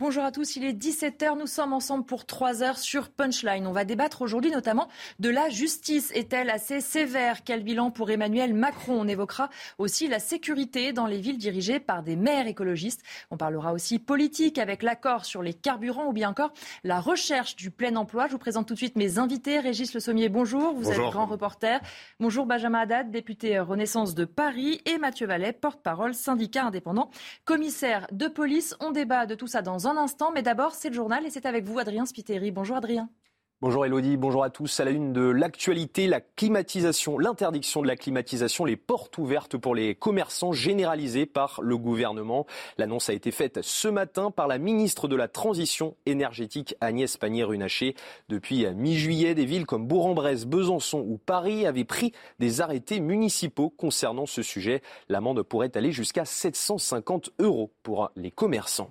Bonjour à tous, il est 17h, nous sommes ensemble pour 3 heures sur Punchline. On va débattre aujourd'hui notamment de la justice. Est-elle assez sévère? Quel bilan pour Emmanuel Macron? On évoquera aussi la sécurité dans les villes dirigées par des maires écologistes. On parlera aussi politique avec l'accord sur les carburants ou bien encore la recherche du plein emploi. Je vous présente tout de suite mes invités. Régis Le Sommier, bonjour, vous êtes grand reporter. Bonjour Benjamin Haddad, député Renaissance de Paris et Mathieu Vallet, porte-parole syndicat indépendant, commissaire de police. On débat de tout ça dans un instant, mais d'abord, c'est le journal et c'est avec vous, Adrien Spiteri. Bonjour, Adrien. Bonjour Elodie, bonjour à tous. À la une de l'actualité, la climatisation, l'interdiction de la climatisation, les portes ouvertes pour les commerçants généralisées par le gouvernement. L'annonce a été faite ce matin par la ministre de la Transition énergétique Agnès Pannier-Runacher. Depuis mi-juillet, des villes comme Bourg-en-Bresse, Besançon ou Paris avaient pris des arrêtés municipaux concernant ce sujet. L'amende pourrait aller jusqu'à 750 euros pour les commerçants.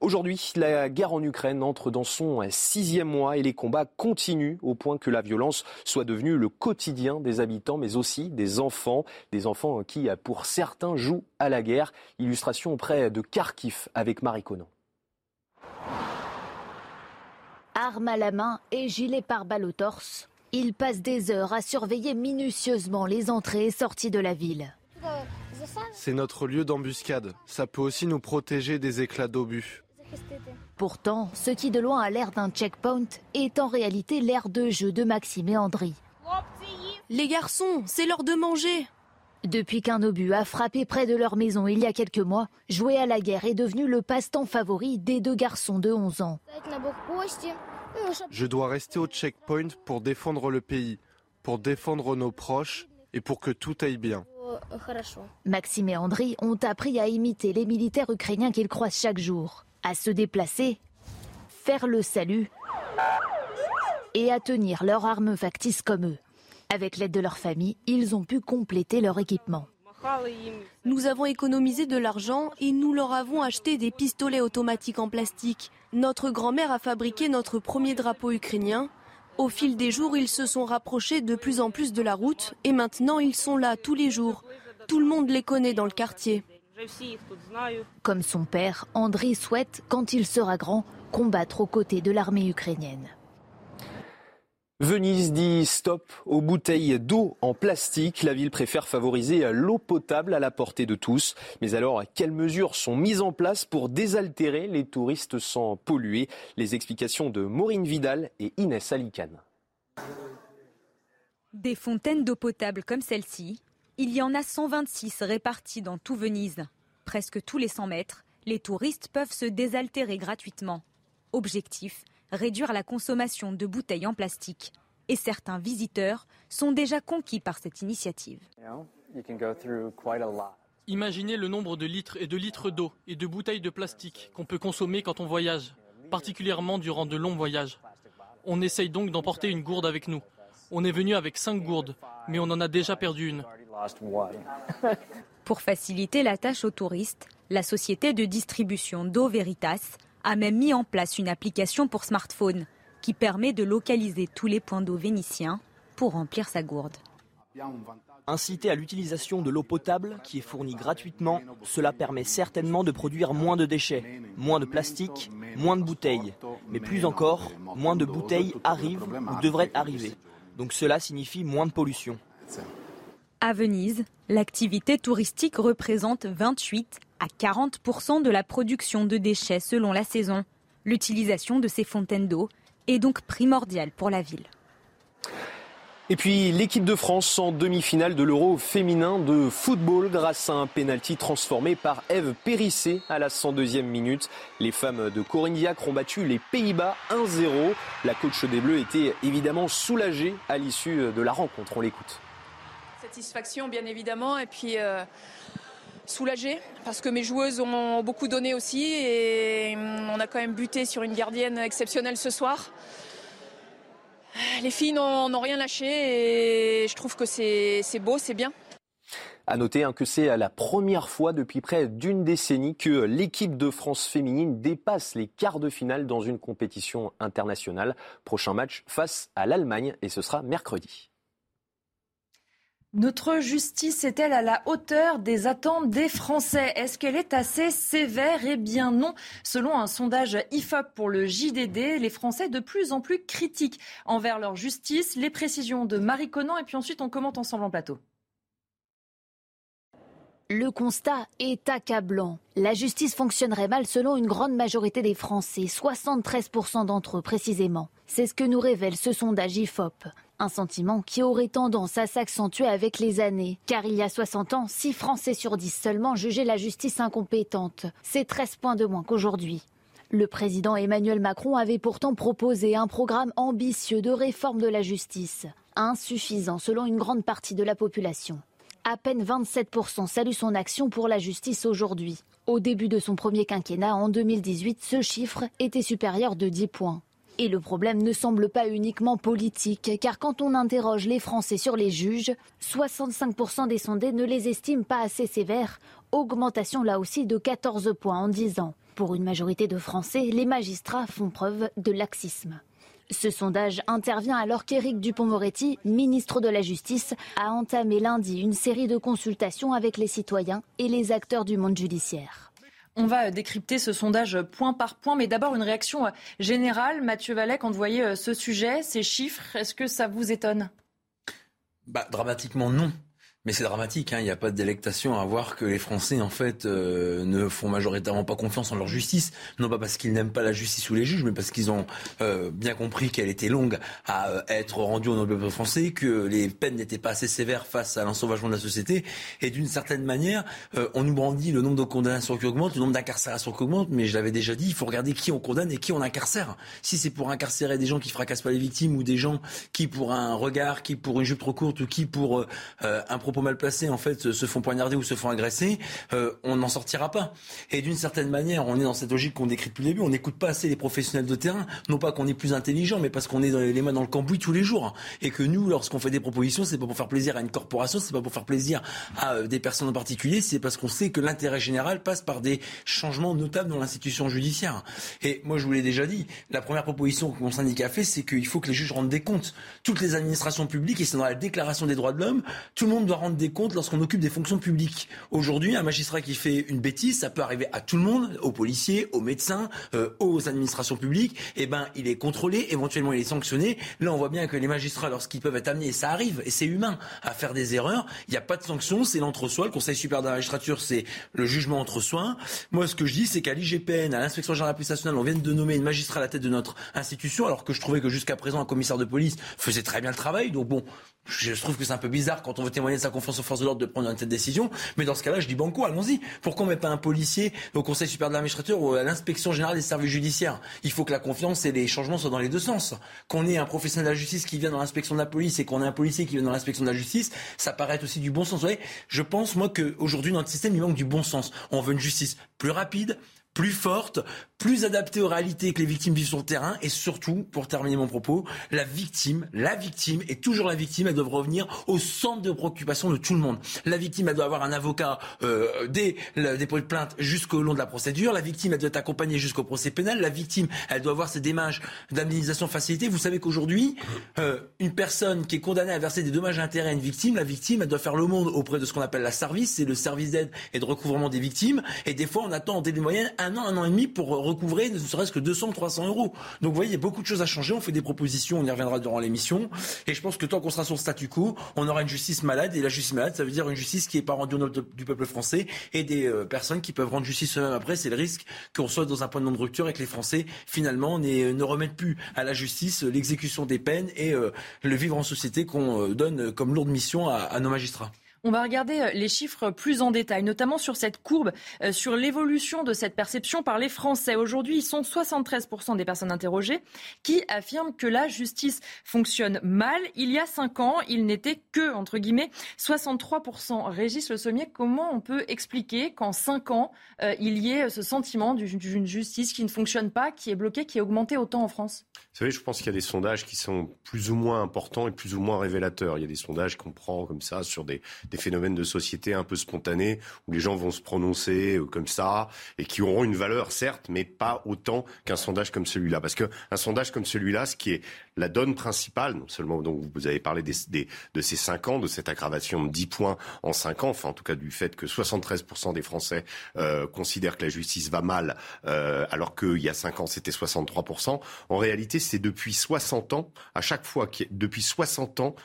Aujourd'hui, la guerre en Ukraine entre dans son sixième mois et les combats continuent au point que la violence soit devenue le quotidien des habitants, mais aussi des enfants, des enfants qui, pour certains, jouent à la guerre. Illustration auprès de Kharkiv avec Marie Conan. Arme à la main et gilet pare-balles au torse, ils passent des heures à surveiller minutieusement les entrées et sorties de la ville. C'est notre lieu d'embuscade. Ça peut aussi nous protéger des éclats d'obus. Pourtant, ce qui de loin a l'air d'un checkpoint est en réalité l'aire de jeu de Maxime et Andri. Les garçons, c'est l'heure de manger. Depuis qu'un obus a frappé près de leur maison il y a quelques mois, jouer à la guerre est devenu le passe-temps favori des deux garçons de 11 ans. Je dois rester au checkpoint pour défendre le pays, pour défendre nos proches et pour que tout aille bien. Maxime et Andri ont appris à imiter les militaires ukrainiens qu'ils croisent chaque jour, à se déplacer, faire le salut et à tenir leurs armes factices comme eux. Avec l'aide de leur famille, ils ont pu compléter leur équipement. Nous avons économisé de l'argent et nous leur avons acheté des pistolets automatiques en plastique. Notre grand-mère a fabriqué notre premier drapeau ukrainien. Au fil des jours, ils se sont rapprochés de plus en plus de la route et maintenant ils sont là tous les jours. Tout le monde les connaît dans le quartier. Comme son père, André souhaite, quand il sera grand, combattre aux côtés de l'armée ukrainienne. Venise dit stop aux bouteilles d'eau en plastique. La ville préfère favoriser l'eau potable à la portée de tous. Mais alors, quelles mesures sont mises en place pour désaltérer les touristes sans polluer? Les explications de Maureen Vidal et Inès Alicane. Des fontaines d'eau potable comme celle-ci, il y en a 126 réparties dans tout Venise. Presque tous les 100 mètres, les touristes peuvent se désaltérer gratuitement. Objectif réduire la consommation de bouteilles en plastique. Et certains visiteurs sont déjà conquis par cette initiative. Imaginez le nombre de litres et de litres d'eau et de bouteilles de plastique qu'on peut consommer quand on voyage, particulièrement durant de longs voyages. On essaye donc d'emporter une gourde avec nous. On est venu avec cinq gourdes, mais on en a déjà perdu une. Pour faciliter la tâche aux touristes, la société de distribution d'eau Veritas a même mis en place une application pour smartphone qui permet de localiser tous les points d'eau vénitiens pour remplir sa gourde. Inciter à l'utilisation de l'eau potable qui est fournie gratuitement, cela permet certainement de produire moins de déchets, moins de plastique, moins de bouteilles. Mais plus encore, moins de bouteilles arrivent ou devraient arriver. Donc cela signifie moins de pollution. À Venise, l'activité touristique représente 28 à 40% de la production de déchets selon la saison. L'utilisation de ces fontaines d'eau est donc primordiale pour la ville. Et puis l'équipe de France en demi-finale de l'Euro féminin de football grâce à un pénalty transformé par Eve Périssé à la 102e minute. Les femmes de Corinne ont battu les Pays-Bas 1-0. La coach des Bleus était évidemment soulagée à l'issue de la rencontre. On l'écoute. Satisfaction bien évidemment et puis euh, soulagée parce que mes joueuses ont beaucoup donné aussi et hum, on a quand même buté sur une gardienne exceptionnelle ce soir. Les filles n'ont rien lâché et je trouve que c'est beau, c'est bien. À noter hein, que c'est la première fois depuis près d'une décennie que l'équipe de France féminine dépasse les quarts de finale dans une compétition internationale. Prochain match face à l'Allemagne et ce sera mercredi. Notre justice est-elle à la hauteur des attentes des Français? Est-ce qu'elle est assez sévère? Eh bien non. Selon un sondage IFOP pour le JDD, les Français de plus en plus critiques envers leur justice. Les précisions de Marie Conan et puis ensuite on commente ensemble en plateau. Le constat est accablant. La justice fonctionnerait mal selon une grande majorité des Français, 73% d'entre eux précisément. C'est ce que nous révèle ce sondage IFOP. Un sentiment qui aurait tendance à s'accentuer avec les années. Car il y a 60 ans, 6 Français sur 10 seulement jugeaient la justice incompétente. C'est 13 points de moins qu'aujourd'hui. Le président Emmanuel Macron avait pourtant proposé un programme ambitieux de réforme de la justice. Insuffisant selon une grande partie de la population. À peine 27% saluent son action pour la justice aujourd'hui. Au début de son premier quinquennat, en 2018, ce chiffre était supérieur de 10 points. Et le problème ne semble pas uniquement politique, car quand on interroge les Français sur les juges, 65% des sondés ne les estiment pas assez sévères, augmentation là aussi de 14 points en 10 ans. Pour une majorité de Français, les magistrats font preuve de laxisme. Ce sondage intervient alors qu'Éric Dupont-Moretti, ministre de la Justice, a entamé lundi une série de consultations avec les citoyens et les acteurs du monde judiciaire. On va décrypter ce sondage point par point, mais d'abord une réaction générale. Mathieu Vallet, quand vous voyez euh, ce sujet, ces chiffres, est-ce que ça vous étonne? Bah, Dramatiquement non. Mais c'est dramatique, hein. il n'y a pas de délectation à voir que les Français, en fait, euh, ne font majoritairement pas confiance en leur justice. Non pas parce qu'ils n'aiment pas la justice ou les juges, mais parce qu'ils ont euh, bien compris qu'elle était longue à euh, être rendue au peuple français, que les peines n'étaient pas assez sévères face à l'ensauvagement de la société. Et d'une certaine manière, on nous brandit le nombre de condamnations qui augmente, le nombre d'incarcérations qui augmente, mais je l'avais déjà dit, il faut regarder qui on condamne et qui on incarcère. Si c'est pour incarcérer des gens qui fracassent pas les victimes ou des gens qui pour un regard, qui pour une jupe trop courte ou qui pour un propos mal placés en fait se font poignarder ou se font agresser, euh, on n'en sortira pas. Et d'une certaine manière, on est dans cette logique qu'on décrit depuis le début. On n'écoute pas assez les professionnels de terrain, non pas qu'on est plus intelligent, mais parce qu'on est les mains dans le cambouis tous les jours. Et que nous, lorsqu'on fait des propositions, c'est pas pour faire plaisir à une corporation, c'est pas pour faire plaisir à euh, des personnes en particulier, c'est parce qu'on sait que l'intérêt général passe par des changements notables dans l'institution judiciaire. Et moi, je vous l'ai déjà dit, la première proposition que mon syndicat fait, c'est qu'il faut que les juges rendent des comptes. Toutes les administrations publiques, et c'est dans la déclaration des droits de l'homme, tout le monde doit rendre des compte lorsqu'on occupe des fonctions publiques. Aujourd'hui, un magistrat qui fait une bêtise, ça peut arriver à tout le monde, aux policiers, aux médecins, euh, aux administrations publiques. Eh ben, il est contrôlé, éventuellement il est sanctionné. Là, on voit bien que les magistrats, lorsqu'ils peuvent être amenés, et ça arrive, et c'est humain, à faire des erreurs, il n'y a pas de sanction, c'est l'entre-soi. Le Conseil supérieur de la magistrature, c'est le jugement entre soi. Moi, ce que je dis, c'est qu'à l'IGPN, à l'inspection générale de la police nationale, on vient de nommer une magistrat à la tête de notre institution, alors que je trouvais que jusqu'à présent, un commissaire de police faisait très bien le travail. Donc bon, je trouve que c'est un peu bizarre quand on veut témoigner de sa confiance aux forces de l'ordre de prendre une telle décision. Mais dans ce cas-là, je dis banco, allons-y. Pourquoi on met pas un policier au Conseil supérieur de la magistrature ou à l'inspection générale des services judiciaires? Il faut que la confiance et les changements soient dans les deux sens. Qu'on ait un professionnel de la justice qui vient dans l'inspection de la police et qu'on ait un policier qui vient dans l'inspection de la justice, ça paraît aussi du bon sens. Vous voyez, je pense moi qu'aujourd'hui dans notre système, il manque du bon sens. On veut une justice plus rapide, plus forte, plus adaptée aux réalités que les victimes vivent sur le terrain. Et surtout, pour terminer mon propos, la victime, la victime, et toujours la victime, elle doit revenir au centre de préoccupation de tout le monde. La victime, elle doit avoir un avocat dès le dépôt de plainte jusqu'au long de la procédure. La victime, elle doit être accompagnée jusqu'au procès pénal. La victime, elle doit avoir ses démarches d'indemnisation facilitée. Vous savez qu'aujourd'hui, euh, une personne qui est condamnée à verser des dommages à intérêts à une victime, la victime, elle doit faire le monde auprès de ce qu'on appelle la service, c'est le service d'aide et de recouvrement des victimes. Et des fois, on attend en délai moyenne un an, un an et demi pour recouvrer ne serait-ce que 200 ou 300 euros. Donc vous voyez, il y a beaucoup de choses à changer. On fait des propositions, on y reviendra durant l'émission. Et je pense que tant qu'on sera sur le statu quo, on aura une justice malade. Et la justice malade, ça veut dire une justice qui n'est pas rendue au nom du peuple français et des euh, personnes qui peuvent rendre justice eux-mêmes après. C'est le risque qu'on soit dans un point de non-rupture et que les Français, finalement, ne remettent plus à la justice l'exécution des peines et euh, le vivre en société qu'on euh, donne comme lourde mission à nos magistrats. On va regarder euh, les chiffres plus en détail, notamment sur cette courbe, euh, sur l'évolution de cette perception par les Français. Aujourd'hui, ils sont 73% des personnes interrogées qui affirment que la justice fonctionne mal. Il y a 5 ans, il n'était que, entre guillemets, 63%. Régis Le Sommier, comment on peut expliquer qu'en 5 ans, euh, il y ait ce sentiment d'une justice qui ne fonctionne pas, qui est bloquée, qui est augmentée autant en France? Vous savez, je pense qu'il y a des sondages qui sont plus ou moins importants et plus ou moins révélateurs. Il y a des sondages qu'on prend comme ça sur des des phénomènes de société un peu spontanés où les gens vont se prononcer euh, comme ça et qui auront une valeur certes, mais pas autant qu'un sondage comme celui-là. Parce qu'un sondage comme celui-là, ce qui est la donne principale, non seulement donc vous avez parlé des, de ces cinq ans, de cette aggravation de 10 points en cinq ans, enfin en tout cas du fait que 73% des Français euh, considèrent que la justice va mal, euh, alors qu'il y a cinq ans c'était 63%. En réalité, c'est depuis 60 ans, à chaque fois, depuis 60 ans,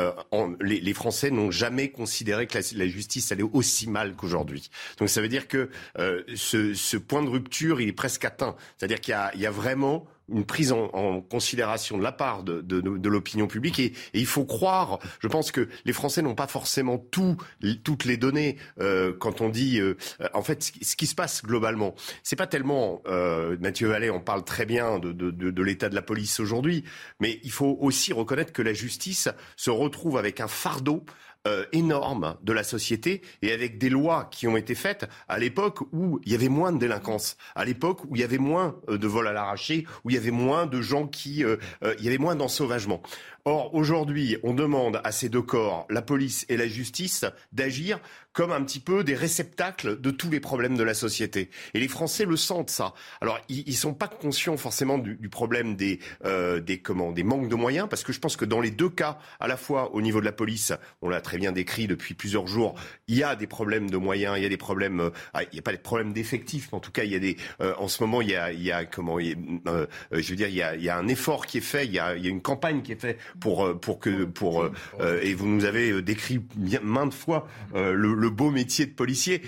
euh, les, Français n'ont jamais considéré que la, justice allait aussi mal qu'aujourd'hui. Donc ça veut dire que euh, ce, point de rupture, il est presque atteint. C'est-à-dire qu'il y, a vraiment une prise en, considération de la part de, de, l'opinion publique et, il faut croire. Je pense que les Français n'ont pas forcément tout, toutes les données euh, quand on dit. Euh, en fait, ce qui, se passe globalement, c'est pas tellement. Euh, Mathieu Vallée en parle très bien de, de l'état de la police aujourd'hui, mais il faut aussi reconnaître que la justice se retrouve avec un fardeau euh, énorme de la société et avec des lois qui ont été faites à l'époque où il y avait moins de délinquance, à l'époque où il y avait moins euh, de vols à l'arraché, où il y avait moins de gens qui, euh, il y avait moins d'ensauvagement. Or, aujourd'hui, on demande à ces deux corps, la police et la justice, d'agir comme un petit peu des réceptacles de tous les problèmes de la société. Et les Français le sentent, ça. Alors, ils ne sont pas conscients forcément du, problème des, euh, des, comment, des manques de moyens, parce que je pense que dans les deux cas, à la fois au niveau de la police, on l'a très bien décrit depuis plusieurs jours, il y a des problèmes de moyens, il y a des problèmes, euh, ah, il n'y a pas de problèmes d'effectifs, mais en tout cas, il y a des, euh, en ce moment, il y a, comment, euh, je veux dire, un effort qui est fait, il y a une campagne qui est faite pour, euh, pour que, pour, euh, et vous nous avez décrit bien, maintes fois le, le, beau métier de policier,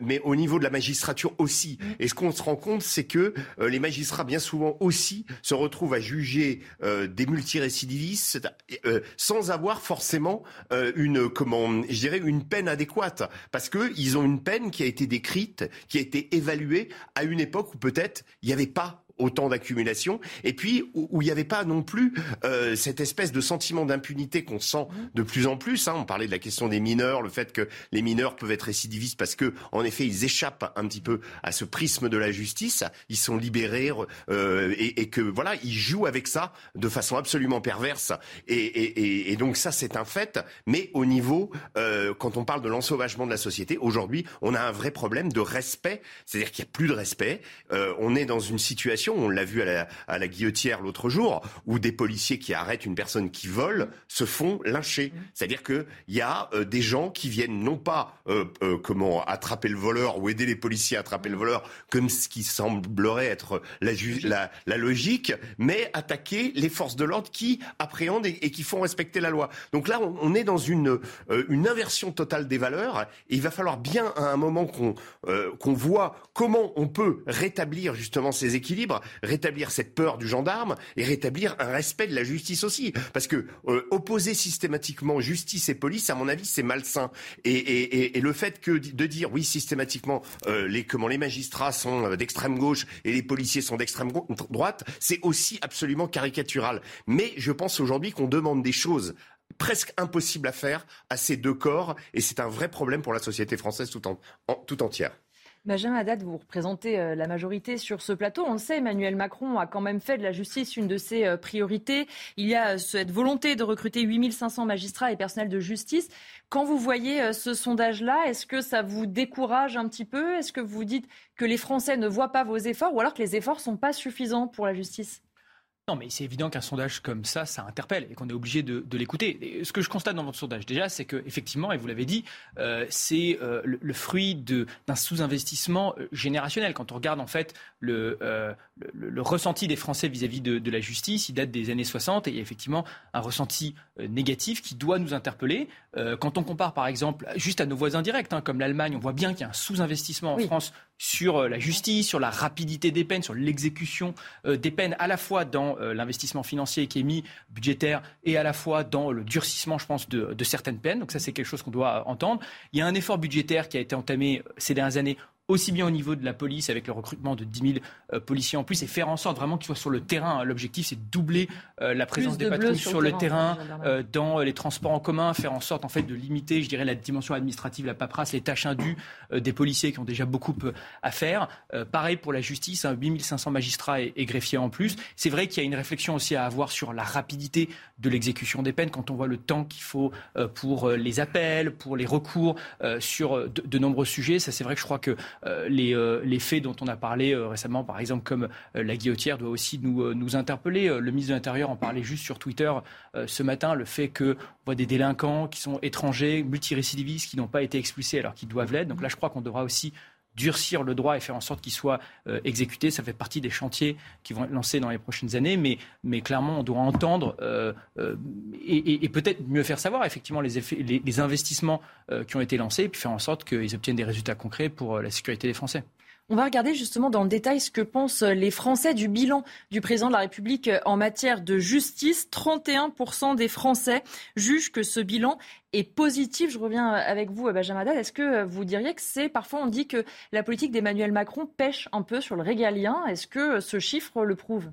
mais au niveau de la magistrature aussi. Et ce qu'on se rend compte, c'est que les magistrats, bien souvent aussi, se retrouvent à juger des multirécidivistes sans avoir forcément une, comment, je dirais, une peine adéquate, parce que ils ont une peine qui a été décrite, qui a été évaluée à une époque où peut-être il n'y avait pas autant d'accumulation, et puis où il n'y avait pas non plus euh, cette espèce de sentiment d'impunité qu'on sent de plus en plus. Hein. On parlait de la question des mineurs, le fait que les mineurs peuvent être récidivistes parce que, en effet, ils échappent un petit peu à ce prisme de la justice, ils sont libérés euh, et, et, que voilà, ils jouent avec ça de façon absolument perverse. Et, et, et donc ça, c'est un fait. Mais au niveau, euh, quand on parle de l'ensauvagement de la société, aujourd'hui, on a un vrai problème de respect, c'est-à-dire qu'il n'y a plus de respect. Euh, on est dans une situation on l'a vu à la, guillotière l'autre jour, où des policiers qui arrêtent une personne qui vole se font lyncher. C'est-à-dire qu'il y a euh, des gens qui viennent non pas euh, euh, comment attraper le voleur ou aider les policiers à attraper le voleur, comme ce qui semblerait être la, logique, mais attaquer les forces de l'ordre qui appréhendent et, qui font respecter la loi. Donc là, on, est dans une, une inversion totale des valeurs. Et il va falloir bien à un moment qu'on qu'on voit comment on peut rétablir justement ces équilibres rétablir cette peur du gendarme et rétablir un respect de la justice aussi. Parce que euh, opposer systématiquement justice et police, à mon avis, c'est malsain. Et, le fait de dire oui systématiquement euh, les comment les magistrats sont euh, d'extrême gauche et les policiers sont d'extrême droite, c'est aussi absolument caricatural. Mais je pense aujourd'hui qu'on demande des choses presque impossibles à faire à ces deux corps et c'est un vrai problème pour la société française tout entière. Benjamin Haddad, vous représentez euh, la majorité sur ce plateau. On le sait, Emmanuel Macron a quand même fait de la justice une de ses euh, priorités. Il y a euh, cette volonté de recruter 8500 magistrats et personnels de justice. Quand vous voyez ce sondage-là, est-ce que ça vous décourage un petit peu? Est-ce que vous dites que les Français ne voient pas vos efforts ou alors que les efforts ne sont pas suffisants pour la justice? Non, mais c'est évident qu'un sondage comme ça, ça interpelle et qu'on est obligé de, l'écouter. Ce que je constate dans votre sondage, déjà, c'est que effectivement, et vous l'avez dit, euh, c'est euh, le, fruit d'un sous-investissement euh, générationnel. Quand on regarde en fait le, le, ressenti des Français vis-à-vis de, la justice, il date des années 60 et il y a effectivement un ressenti négatif qui doit nous interpeller. quand on compare, par exemple, juste à nos voisins directs, hein, comme l'Allemagne, on voit bien qu'il y a un sous-investissement en France sur euh, la justice, sur la rapidité des peines, sur l'exécution euh, des peines, à la fois dans euh, l'investissement financier qui est mis budgétaire et à la fois dans le durcissement, je pense, de, de certaines peines. Donc ça, c'est quelque chose qu'on doit entendre. Il y a un effort budgétaire qui a été entamé ces dernières années aussi bien au niveau de la police avec le recrutement de 10 000 euh, policiers en plus et faire en sorte vraiment qu'ils soient sur le terrain. L'objectif, c'est de doubler euh, la présence des patrouilles sur, le terrain, euh, dans les transports en commun, faire en sorte en fait de limiter, je dirais, la dimension administrative, la paperasse, les tâches indues des policiers qui ont déjà beaucoup à faire. pareil pour la justice, hein, 8500 magistrats et, greffiers en plus. C'est vrai qu'il y a une réflexion aussi à avoir sur la rapidité de l'exécution des peines quand on voit le temps qu'il faut pour les appels, pour les recours sur de, de nombreux sujets. Ça, c'est vrai que je crois que euh, euh, les, faits dont on a parlé euh, récemment, par exemple comme la guillotière, doit aussi nous, nous interpeller. Le ministre de l'Intérieur en parlait juste sur Twitter ce matin, le fait qu'on voit des délinquants qui sont étrangers, multirécidivistes, qui n'ont pas été expulsés alors qu'ils doivent l'être. Donc là, je crois qu'on devra aussi durcir le droit et faire en sorte qu'il soit exécuté. Ça fait partie des chantiers qui vont être lancés dans les prochaines années, mais, mais clairement, on doit entendre et, peut-être mieux faire savoir effectivement les, effets, les investissements qui ont été lancés et puis faire en sorte qu'ils obtiennent des résultats concrets pour la sécurité des Français. On va regarder justement dans le détail ce que pensent les Français du bilan du président de la République en matière de justice. 31% des Français jugent que ce bilan est positif. Je reviens avec vous, Benjamin Haddad. Est-ce que vous diriez que c'est parfois on dit que la politique d'Emmanuel Macron pêche un peu sur le régalien? Est-ce que ce chiffre le prouve?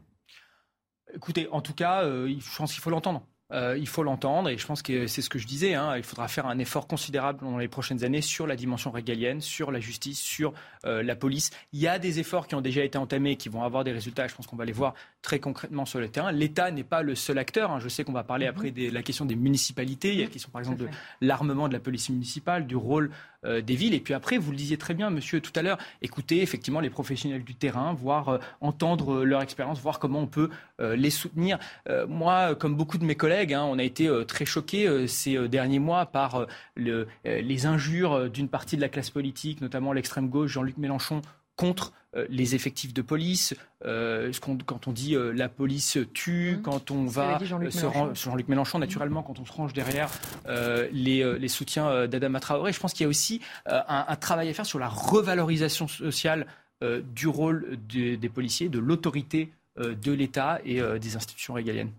Écoutez, en tout cas, euh, je pense qu'il faut l'entendre. Euh, il faut l'entendre et je pense que c'est ce que je disais. Hein, il faudra faire un effort considérable dans les prochaines années sur la dimension régalienne, sur la justice, sur euh, la police. Il y a des efforts qui ont déjà été entamés et qui vont avoir des résultats. Je pense qu'on va les voir très concrètement sur le terrain. L'État n'est pas le seul acteur. Hein. Je sais qu'on va parler après de la question des municipalités. Il y a la question par exemple de l'armement de la police municipale, du rôle euh, des villes. Et puis après, vous le disiez très bien, monsieur, tout à l'heure, écouter effectivement les professionnels du terrain, voir entendre leur expérience, voir comment on peut les soutenir. moi, comme beaucoup de mes collègues, Hein. on a été euh, très choqués euh, ces euh, derniers mois par les injures d'une partie de la classe politique, notamment l'extrême gauche, Jean-Luc Mélenchon, contre les effectifs de police, quand on dit la police tue, mmh. quand on va se rendre, Jean-Luc Mélenchon, naturellement, quand on se range derrière les, soutiens d'Adama Traoré. Je pense qu'il y a aussi un, travail à faire sur la revalorisation sociale du rôle des policiers, de l'autorité de l'État et des institutions régaliennes.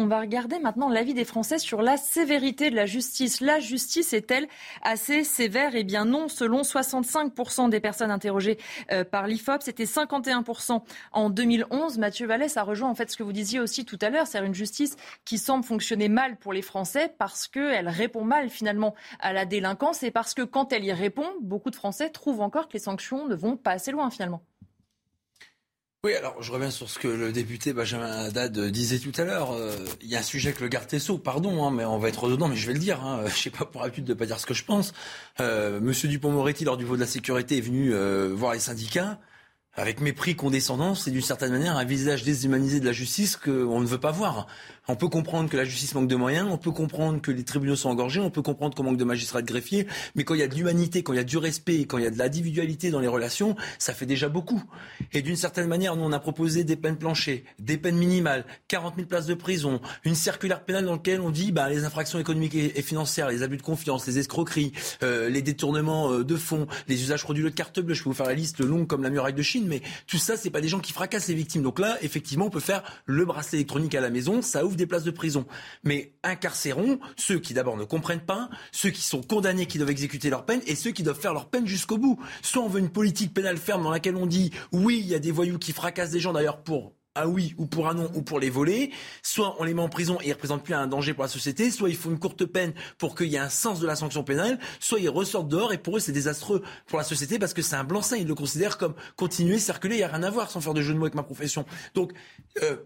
On va regarder maintenant l'avis des Français sur la sévérité de la justice. La justice est-elle assez sévère? Eh bien non, selon 65% des personnes interrogées euh, par l'IFOP, c'était 51% en 2011. Mathieu Vallès a rejoint en fait ce que vous disiez aussi tout à l'heure, c'est une justice qui semble fonctionner mal pour les Français parce qu'elle répond mal finalement à la délinquance et parce que quand elle y répond, beaucoup de Français trouvent encore que les sanctions ne vont pas assez loin finalement. Oui, alors je reviens sur ce que le député Benjamin Haddad disait tout à l'heure. Euh, il y a un sujet que le garde Tessot, pardon, hein, mais on va être dedans, mais je vais le dire. Hein, je sais pas pour habitude de pas dire ce que je pense. Euh, Monsieur Dupont-Moretti, lors du vote de la sécurité, est venu euh, voir les syndicats avec mépris, condescendance et d'une certaine manière un visage déshumanisé de la justice qu'on ne veut pas voir. On peut comprendre que la justice manque de moyens, on peut comprendre que les tribunaux sont engorgés, on peut comprendre qu'on manque de magistrats de greffiers, mais quand il y a de l'humanité, quand il y a du respect, quand il y a de l'individualité dans les relations, ça fait déjà beaucoup. Et d'une certaine manière, nous on a proposé des peines planchées, des peines minimales, 40 000 places de prison, une circulaire pénale dans laquelle on dit bah, les infractions économiques et financières, les abus de confiance, les escroqueries, euh, les détournements euh, de fonds, les usages frauduleux de carte bleue, je peux vous faire la liste longue comme la muraille de Chine, mais tout ça, c'est pas des gens qui fracassent les victimes. Donc là, effectivement, on peut faire le bracelet électronique à la maison, ça ouvre des places de prison. Mais incarcérons ceux qui d'abord ne comprennent pas, ceux qui sont condamnés, qui doivent exécuter leur peine, et ceux qui doivent faire leur peine jusqu'au bout. Soit on veut une politique pénale ferme dans laquelle on dit oui, il y a des voyous qui fracassent des gens d'ailleurs pour un oui ou pour un non ou pour les voler, soit on les met en prison et ils représentent plus un danger pour la société, soit il faut une courte peine pour qu'il y ait un sens de la sanction pénale, soit ils ressortent dehors et pour eux c'est désastreux pour la société parce que c'est un blanc-seing, ils le considèrent comme continuer, circuler, il n'y a rien à voir sans faire de jeu de mots avec ma profession. Donc euh,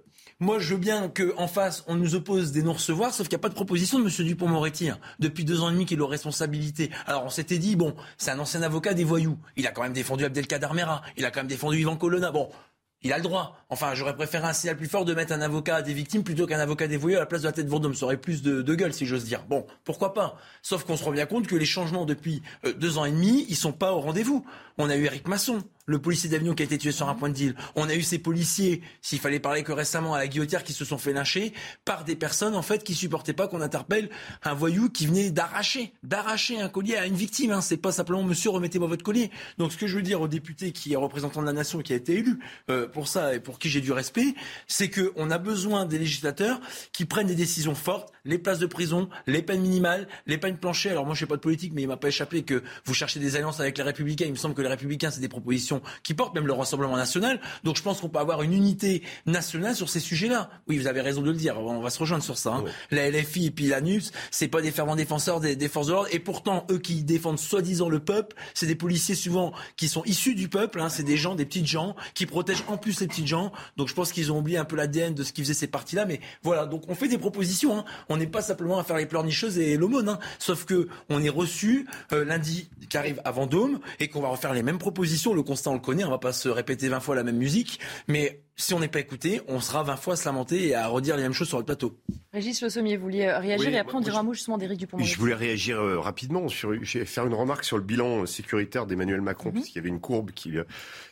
moi, je veux bien qu'en face, on nous oppose des non-recevoirs, sauf qu'il n'y a pas de proposition de M. Dupont-Moretti. Hein. Depuis deux ans et demi qu'il a responsabilité. Alors, on s'était dit, bon, c'est un ancien avocat des voyous. Il a quand même défendu Abdelkader Mera. Il a quand même défendu Ivan Colonna. Bon, il a le droit. Enfin, j'aurais préféré un signal plus fort de mettre un avocat des victimes plutôt qu'un avocat des voyous à la place de la tête Vendôme. Ça aurait plus de, gueule, si j'ose dire. Bon, pourquoi pas? Sauf qu'on se rend bien compte que les changements depuis euh, deux ans et demi, ils sont pas au rendez-vous. On a eu Eric Masson, le policier d'Avignon qui a été tué sur un point de deal. On a eu ces policiers, s'il fallait parler que récemment, à la guillotière, qui se sont fait lyncher par des personnes, en fait, qui supportaient pas qu'on interpelle un voyou qui venait d'arracher, d'arracher un collier à une victime. Hein. C'est pas simplement, monsieur, remettez-moi votre collier. Donc, ce que je veux dire au député qui est représentant de la nation, qui a été élu euh, pour ça et pour qui j'ai du respect, c'est qu'on a besoin des législateurs qui prennent des décisions fortes, les places de prison, les peines minimales, les peines planchées. Alors, moi, je sais pas de politique, mais il m'a pas échappé que vous cherchez des alliances avec les républicains. Il me semble que les républicains, c'est des propositions qui portent même le Rassemblement national. Donc je pense qu'on peut avoir une unité nationale sur ces sujets-là. Oui, vous avez raison de le dire. On va se rejoindre sur ça. Hein. La LFI et puis la NUPS, c'est pas des fervents défenseurs des, forces de l'ordre. Et pourtant, eux qui défendent soi-disant le peuple, c'est des policiers souvent qui sont issus du peuple. Hein. C'est des gens, des petites gens qui protègent en plus les petites gens. Donc je pense qu'ils ont oublié un peu l'ADN de ce qui faisait ces partis-là. Mais voilà, donc on fait des propositions. Hein. On n'est pas simplement à faire les pleurnicheuses et l'aumône. Hein. Sauf que on est reçu euh, lundi qui arrive à Vendôme et qu'on va refaire les mêmes propositions. Le constat, on le connaît. On va pas se répéter 20 fois la même musique, mais si on n'est pas écouté, on sera 20 fois à se lamenter et à redire les mêmes choses sur le plateau. Régis Le Sommier, vous vouliez réagir et après on dira un mot justement d'Éric dupond Je voulais réagir euh, rapidement, sur, faire une remarque sur le bilan sécuritaire d'Emmanuel Macron, parce qu'il y avait une courbe qui, euh,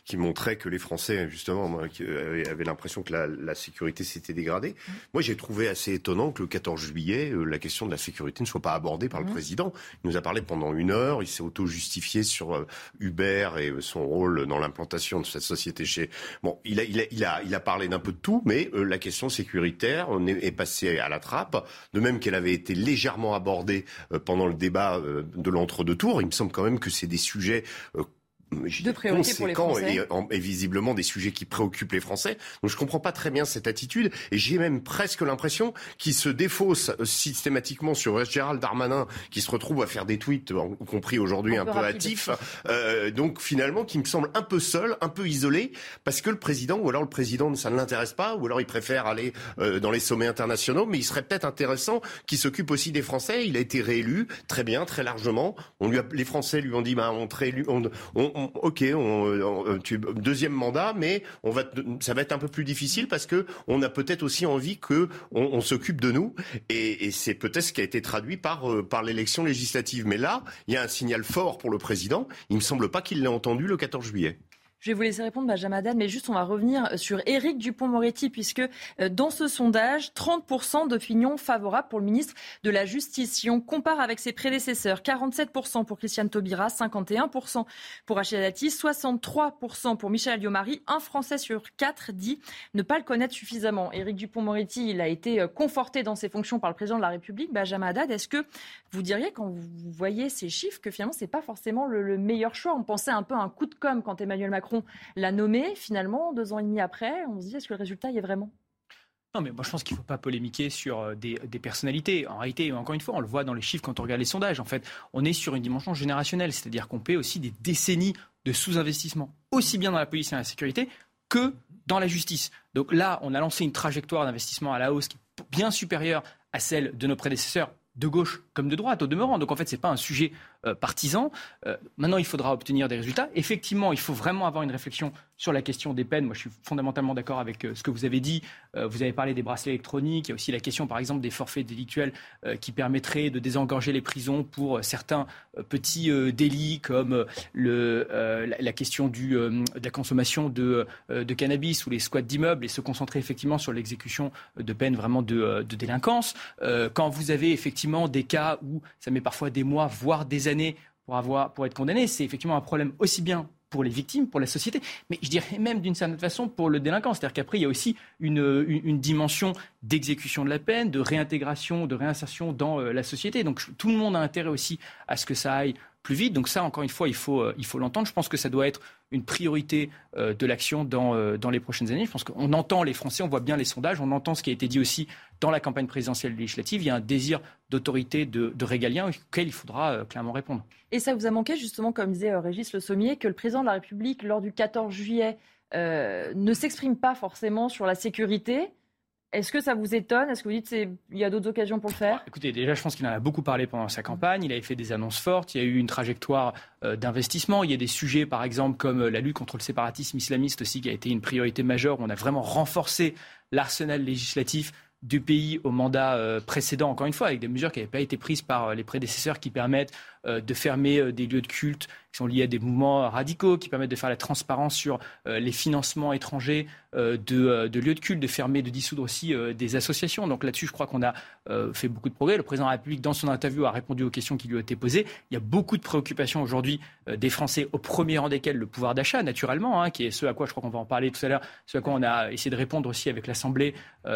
qui montrait que les Français, justement, euh, avaient l'impression que la, sécurité s'était dégradée. Mhm. Moi, j'ai trouvé assez étonnant que le 14 juillet, la question de la sécurité ne soit pas abordée par le mhm. président. Il nous a parlé pendant une heure, il s'est auto-justifié sur Uber et son rôle dans l'implantation de cette société chez... Bon, il a, il a, il a, il a parlé d'un peu de tout, mais la question sécuritaire est passée à la trappe, de même qu'elle avait été légèrement abordée euh, pendant le débat euh, de l'entre-deux tours. Il me semble quand même que c'est des sujets euh, de priorité pour les Français. Et, et, visiblement des sujets qui préoccupent les Français. Donc je comprends pas très bien cette attitude et j'ai même presque l'impression qu'il se défausse systématiquement sur Gérald Darmanin qui se retrouve à faire des tweets, y compris aujourd'hui un, peu, hâtifs. Euh, donc finalement qui me semble un peu seul, un peu isolé parce que le président ou alors le président ça ne l'intéresse pas ou alors il préfère aller euh, dans les sommets internationaux mais il serait peut-être intéressant qu'il s'occupe aussi des Français. Il a été réélu très bien, très largement. On lui a, les Français lui ont dit bah on, on, on ok, on, deuxième mandat, mais on va, ça va être un peu plus difficile parce que on a peut-être aussi envie que on, s'occupe de nous, et, c'est peut-être ce qui a été traduit par euh, par l'élection législative. Mais là, il y a un signal fort pour le président. Il me semble pas qu'il l'ait entendu le 14 juillet. Je vais vous laisser répondre, Benjamin Haddad, mais juste on va revenir sur Éric Dupont-Moretti, puisque euh, dans ce sondage, 30% d'opinion favorable pour le ministre de la Justice. Si on compare avec ses prédécesseurs, 47% pour Christiane Taubira, 51% pour Rachida Dati, 63% pour Michel Alliot-Marie. Un Français sur quatre dit ne pas le connaître suffisamment. Éric Dupont-Moretti, il a été euh, conforté dans ses fonctions par le président de la République, Benjamin Haddad. Est-ce que vous diriez, quand vous voyez ces chiffres, que finalement, ce n'est pas forcément le, le meilleur choix? On pensait un peu à un coup de com' quand Emmanuel Macron l'a nommé. Finalement, deux ans et demi après, on se dit est-ce que le résultat y est vraiment? Non, mais moi je pense qu'il ne faut pas polémiquer sur euh, des, personnalités. En réalité, encore une fois, on le voit dans les chiffres quand on regarde les sondages. En fait, on est sur une dimension générationnelle, c'est-à-dire qu'on paie aussi des décennies de sous-investissement, aussi bien dans la police et la sécurité que dans la justice. Donc là, on a lancé une trajectoire d'investissement à la hausse qui est bien supérieure à celle de nos prédécesseurs de gauche comme de droite au demeurant. Donc en fait, ce n'est pas un sujet euh, partisan. Euh, maintenant, il faudra obtenir des résultats. Effectivement, il faut vraiment avoir une réflexion sur la question des peines. Moi, je suis fondamentalement d'accord avec euh, ce que vous avez dit. vous avez parlé des bracelets électroniques. Il y a aussi la question, par exemple, des forfaits délictuels qui permettraient de désengorger les prisons pour certains petits délits comme la, question de la consommation de, de cannabis ou les squats d'immeubles et se concentrer effectivement sur l'exécution de peines vraiment de, de délinquance. quand vous avez effectivement des cas où ça met parfois des mois, voire des années pour, avoir, pour être condamné. C'est effectivement un problème aussi bien pour les victimes, pour la société, mais je dirais même d'une certaine façon pour le délinquant. C'est-à-dire qu'après, il y a aussi une, dimension d'exécution de la peine, de réintégration, de réinsertion dans euh, la société. Donc tout le monde a intérêt aussi à ce que ça aille plus vite. Donc ça, encore une fois, il faut, euh, il faut l'entendre. Je pense que ça doit être une priorité euh, de l'action dans, euh, dans les prochaines années. Je pense qu'on entend les Français, on voit bien les sondages, on entend ce qui a été dit aussi dans la campagne présidentielle législative. Il y a un désir d'autorité, de, de, régalien auquel il faudra clairement répondre. Et ça vous a manqué justement, comme disait Régis Le Sommier, que le président de la République, lors du 14 juillet, ne s'exprime pas forcément sur la sécurité est-ce que ça vous étonne? Est-ce que vous dites qu'il y a d'autres occasions pour le faire? Écoutez, déjà, je pense qu'il en a beaucoup parlé pendant sa campagne. Il avait fait des annonces fortes. Il y a eu une trajectoire euh, d'investissement. Il y a des sujets, par exemple, comme euh, la lutte contre le séparatisme islamiste aussi, qui a été une priorité majeure. On a vraiment renforcé l'arsenal législatif du pays au mandat euh, précédent, encore une fois, avec des mesures qui n'avaient pas été prises par les prédécesseurs qui permettent de fermer des lieux de culte qui sont liés à des mouvements radicaux, qui permettent de faire la transparence sur les financements étrangers de, lieux de culte, de fermer, de dissoudre aussi des associations. Donc là-dessus, je crois qu'on a fait beaucoup de progrès. Le président de la République, dans son interview, a répondu aux questions qui lui ont été posées. Il y a beaucoup de préoccupations aujourd'hui des Français, au premier rang desquels le pouvoir d'achat, naturellement, hein, qui est ce à quoi je crois qu'on va en parler tout à l'heure, ce à quoi on a essayé de répondre aussi avec l'Assemblée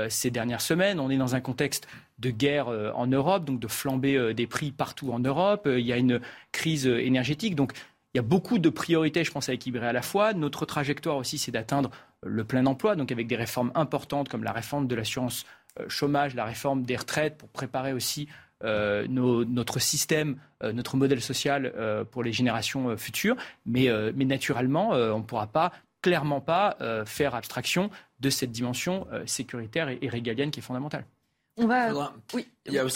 ces dernières semaines. On est dans un contexte de guerre en Europe, donc de flambée des prix partout en Europe. Il y a une crise énergétique. Donc il y a beaucoup de priorités, je pense, à équilibrer à la fois. Notre trajectoire aussi, c'est d'atteindre le plein emploi, donc avec des réformes importantes comme la réforme de l'assurance chômage, la réforme des retraites pour préparer aussi euh, notre système, euh, notre modèle social euh, pour les générations futures. Mais, mais naturellement, on ne pourra pas, clairement pas, faire abstraction de cette dimension sécuritaire et, régalienne qui est fondamentale. On va. Oui.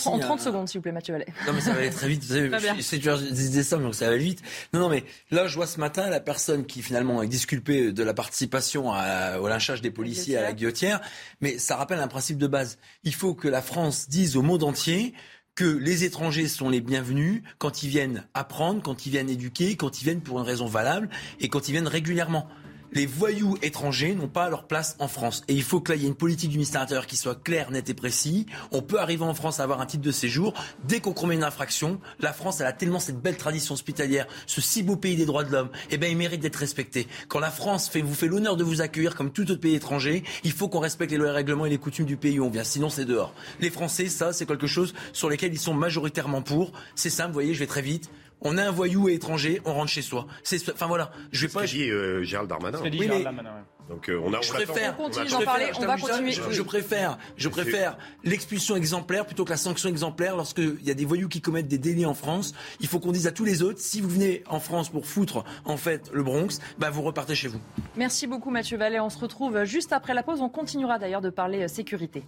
en 30 secondes, s'il vous plaît, Mathieu Vallet. Non, mais ça va aller très vite. Vous savez, c'est des sommes, donc ça va aller vite. Non, non, mais là, je vois ce matin la personne qui finalement est disculpée de la participation au lynchage des policiers à la guillotière. Mais ça rappelle un principe de base. Il faut que la France dise au monde entier que les étrangers sont les bienvenus quand ils viennent apprendre, quand ils viennent éduquer, quand ils viennent pour une raison valable et quand ils viennent régulièrement les voyous étrangers n'ont pas leur place en France. Et il faut qu'il y ait une politique du ministère intérieur qui soit claire, nette et précise. On peut arriver en France à avoir un titre de séjour. Dès qu'on commet une infraction, la France, elle a tellement cette belle tradition hospitalière, ce si beau pays des droits de l'homme, eh bien, il mérite d'être respecté. Quand la France fait, vous fait l'honneur de vous accueillir comme tout autre pays étranger, il faut qu'on respecte les lois et règlements et les coutumes du pays où on vient. Sinon, c'est dehors. Les Français, ça, c'est quelque chose sur lequel ils sont majoritairement pour. C'est simple, vous voyez, je vais très vite on a un voyou étranger, on rentre chez soi. C'est, enfin voilà, je vais pas. Ce dit euh, Gérald Darmanin. dit Gérald Darmanin. Donc euh, on a. Je préfère. On continue d'en parler. On va continuer. Je, préfère. Je préfère l'expulsion exemplaire plutôt que la sanction exemplaire. Lorsqu'il y a des voyous qui commettent des délits en France, il faut qu'on dise à tous les autres si vous venez en France pour foutre en fait le Bronx, bah vous repartez chez vous. Merci beaucoup Mathieu Vallet. On se retrouve juste après la pause. On continuera d'ailleurs de parler euh, sécurité.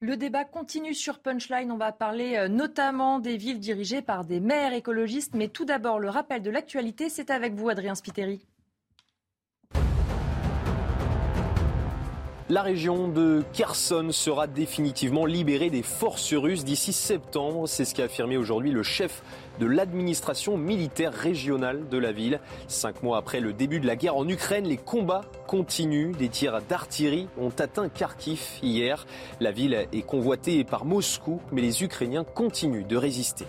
Le débat continue sur Punchline. On va parler euh, notamment des villes dirigées par des maires écologistes. Mais tout d'abord, le rappel de l'actualité, c'est avec vous, Adrien Spiteri. La région de Kherson sera définitivement libérée des forces russes d'ici septembre. C'est ce qu'a affirmé aujourd'hui le chef de l'administration militaire régionale de la ville. Cinq mois après le début de la guerre en Ukraine, les combats continuent. Des tirs d'artillerie ont atteint Kharkiv hier. La ville est convoitée par Moscou, mais les Ukrainiens continuent de résister.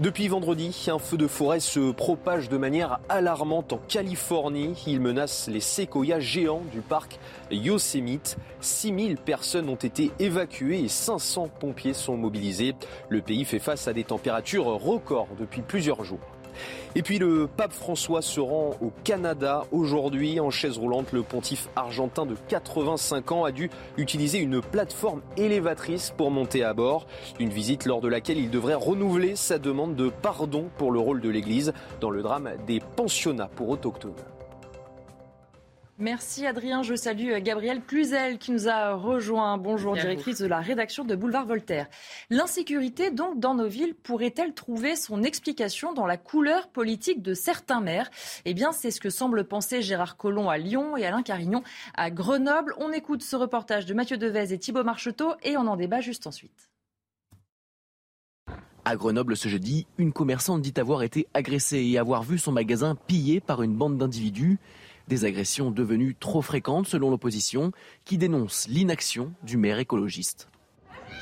Depuis vendredi, un feu de forêt se propage de manière alarmante en Californie. Il menace les séquoias géants du parc Yosemite. 6000 personnes ont été évacuées et 500 pompiers sont mobilisés. Le pays fait face à des températures records depuis plusieurs jours. Et puis le pape François se rend au Canada aujourd'hui en chaise roulante. Le pontife argentin de 85 ans a dû utiliser une plateforme élévatrice pour monter à bord. Une visite lors de laquelle il devrait renouveler sa demande de pardon pour le rôle de l'Église dans le drame des pensionnats pour autochtones. Merci Adrien. Je salue euh, Gabrielle Cluzel qui nous a rejoint. Bonjour, directrice de la rédaction de Boulevard Voltaire. L'insécurité, donc, dans nos villes, pourrait-elle trouver son explication dans la couleur politique de certains maires? Eh bien, c'est ce que semble penser Gérard Collomb à Lyon et Alain Carignon à Grenoble. On écoute ce reportage de Mathieu Devez et Thibault Marcheteau et on en débat juste ensuite. À Grenoble ce jeudi, une commerçante dit avoir été agressée et avoir vu son magasin pillé par une bande d'individus. Des agressions devenues trop fréquentes selon l'opposition qui dénonce l'inaction du maire écologiste.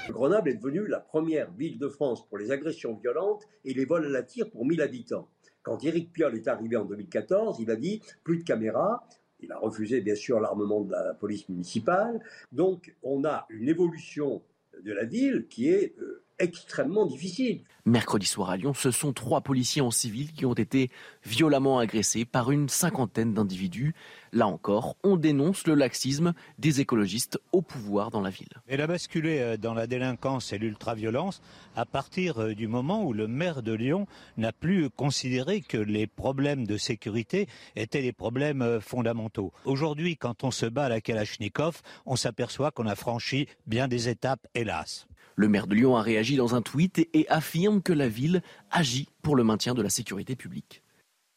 Grenoble est devenue la première ville de France pour les agressions violentes et les vols à la tire pour 1000 habitants. Quand Éric Piolle est arrivé en 2014, il a dit plus de caméras. Il a refusé bien sûr l'armement de la police municipale. Donc on a une évolution de la ville qui est euh, extrêmement difficile. Mercredi soir à Lyon, ce sont trois policiers en civil qui ont été violemment agressés par une cinquantaine d'individus. Là encore, on dénonce le laxisme des écologistes au pouvoir dans la ville. Elle a basculé euh, dans la délinquance et l'ultraviolence à partir euh, du moment où le maire de Lyon n'a plus considéré que les problèmes de sécurité étaient des problèmes euh, fondamentaux. Aujourd'hui, quand on se bat à la Kalachnikov, on s'aperçoit qu'on a franchi bien des étapes, hélas. Le maire de Lyon a réagi dans un tweet et affirme que la ville agit pour le maintien de la sécurité publique.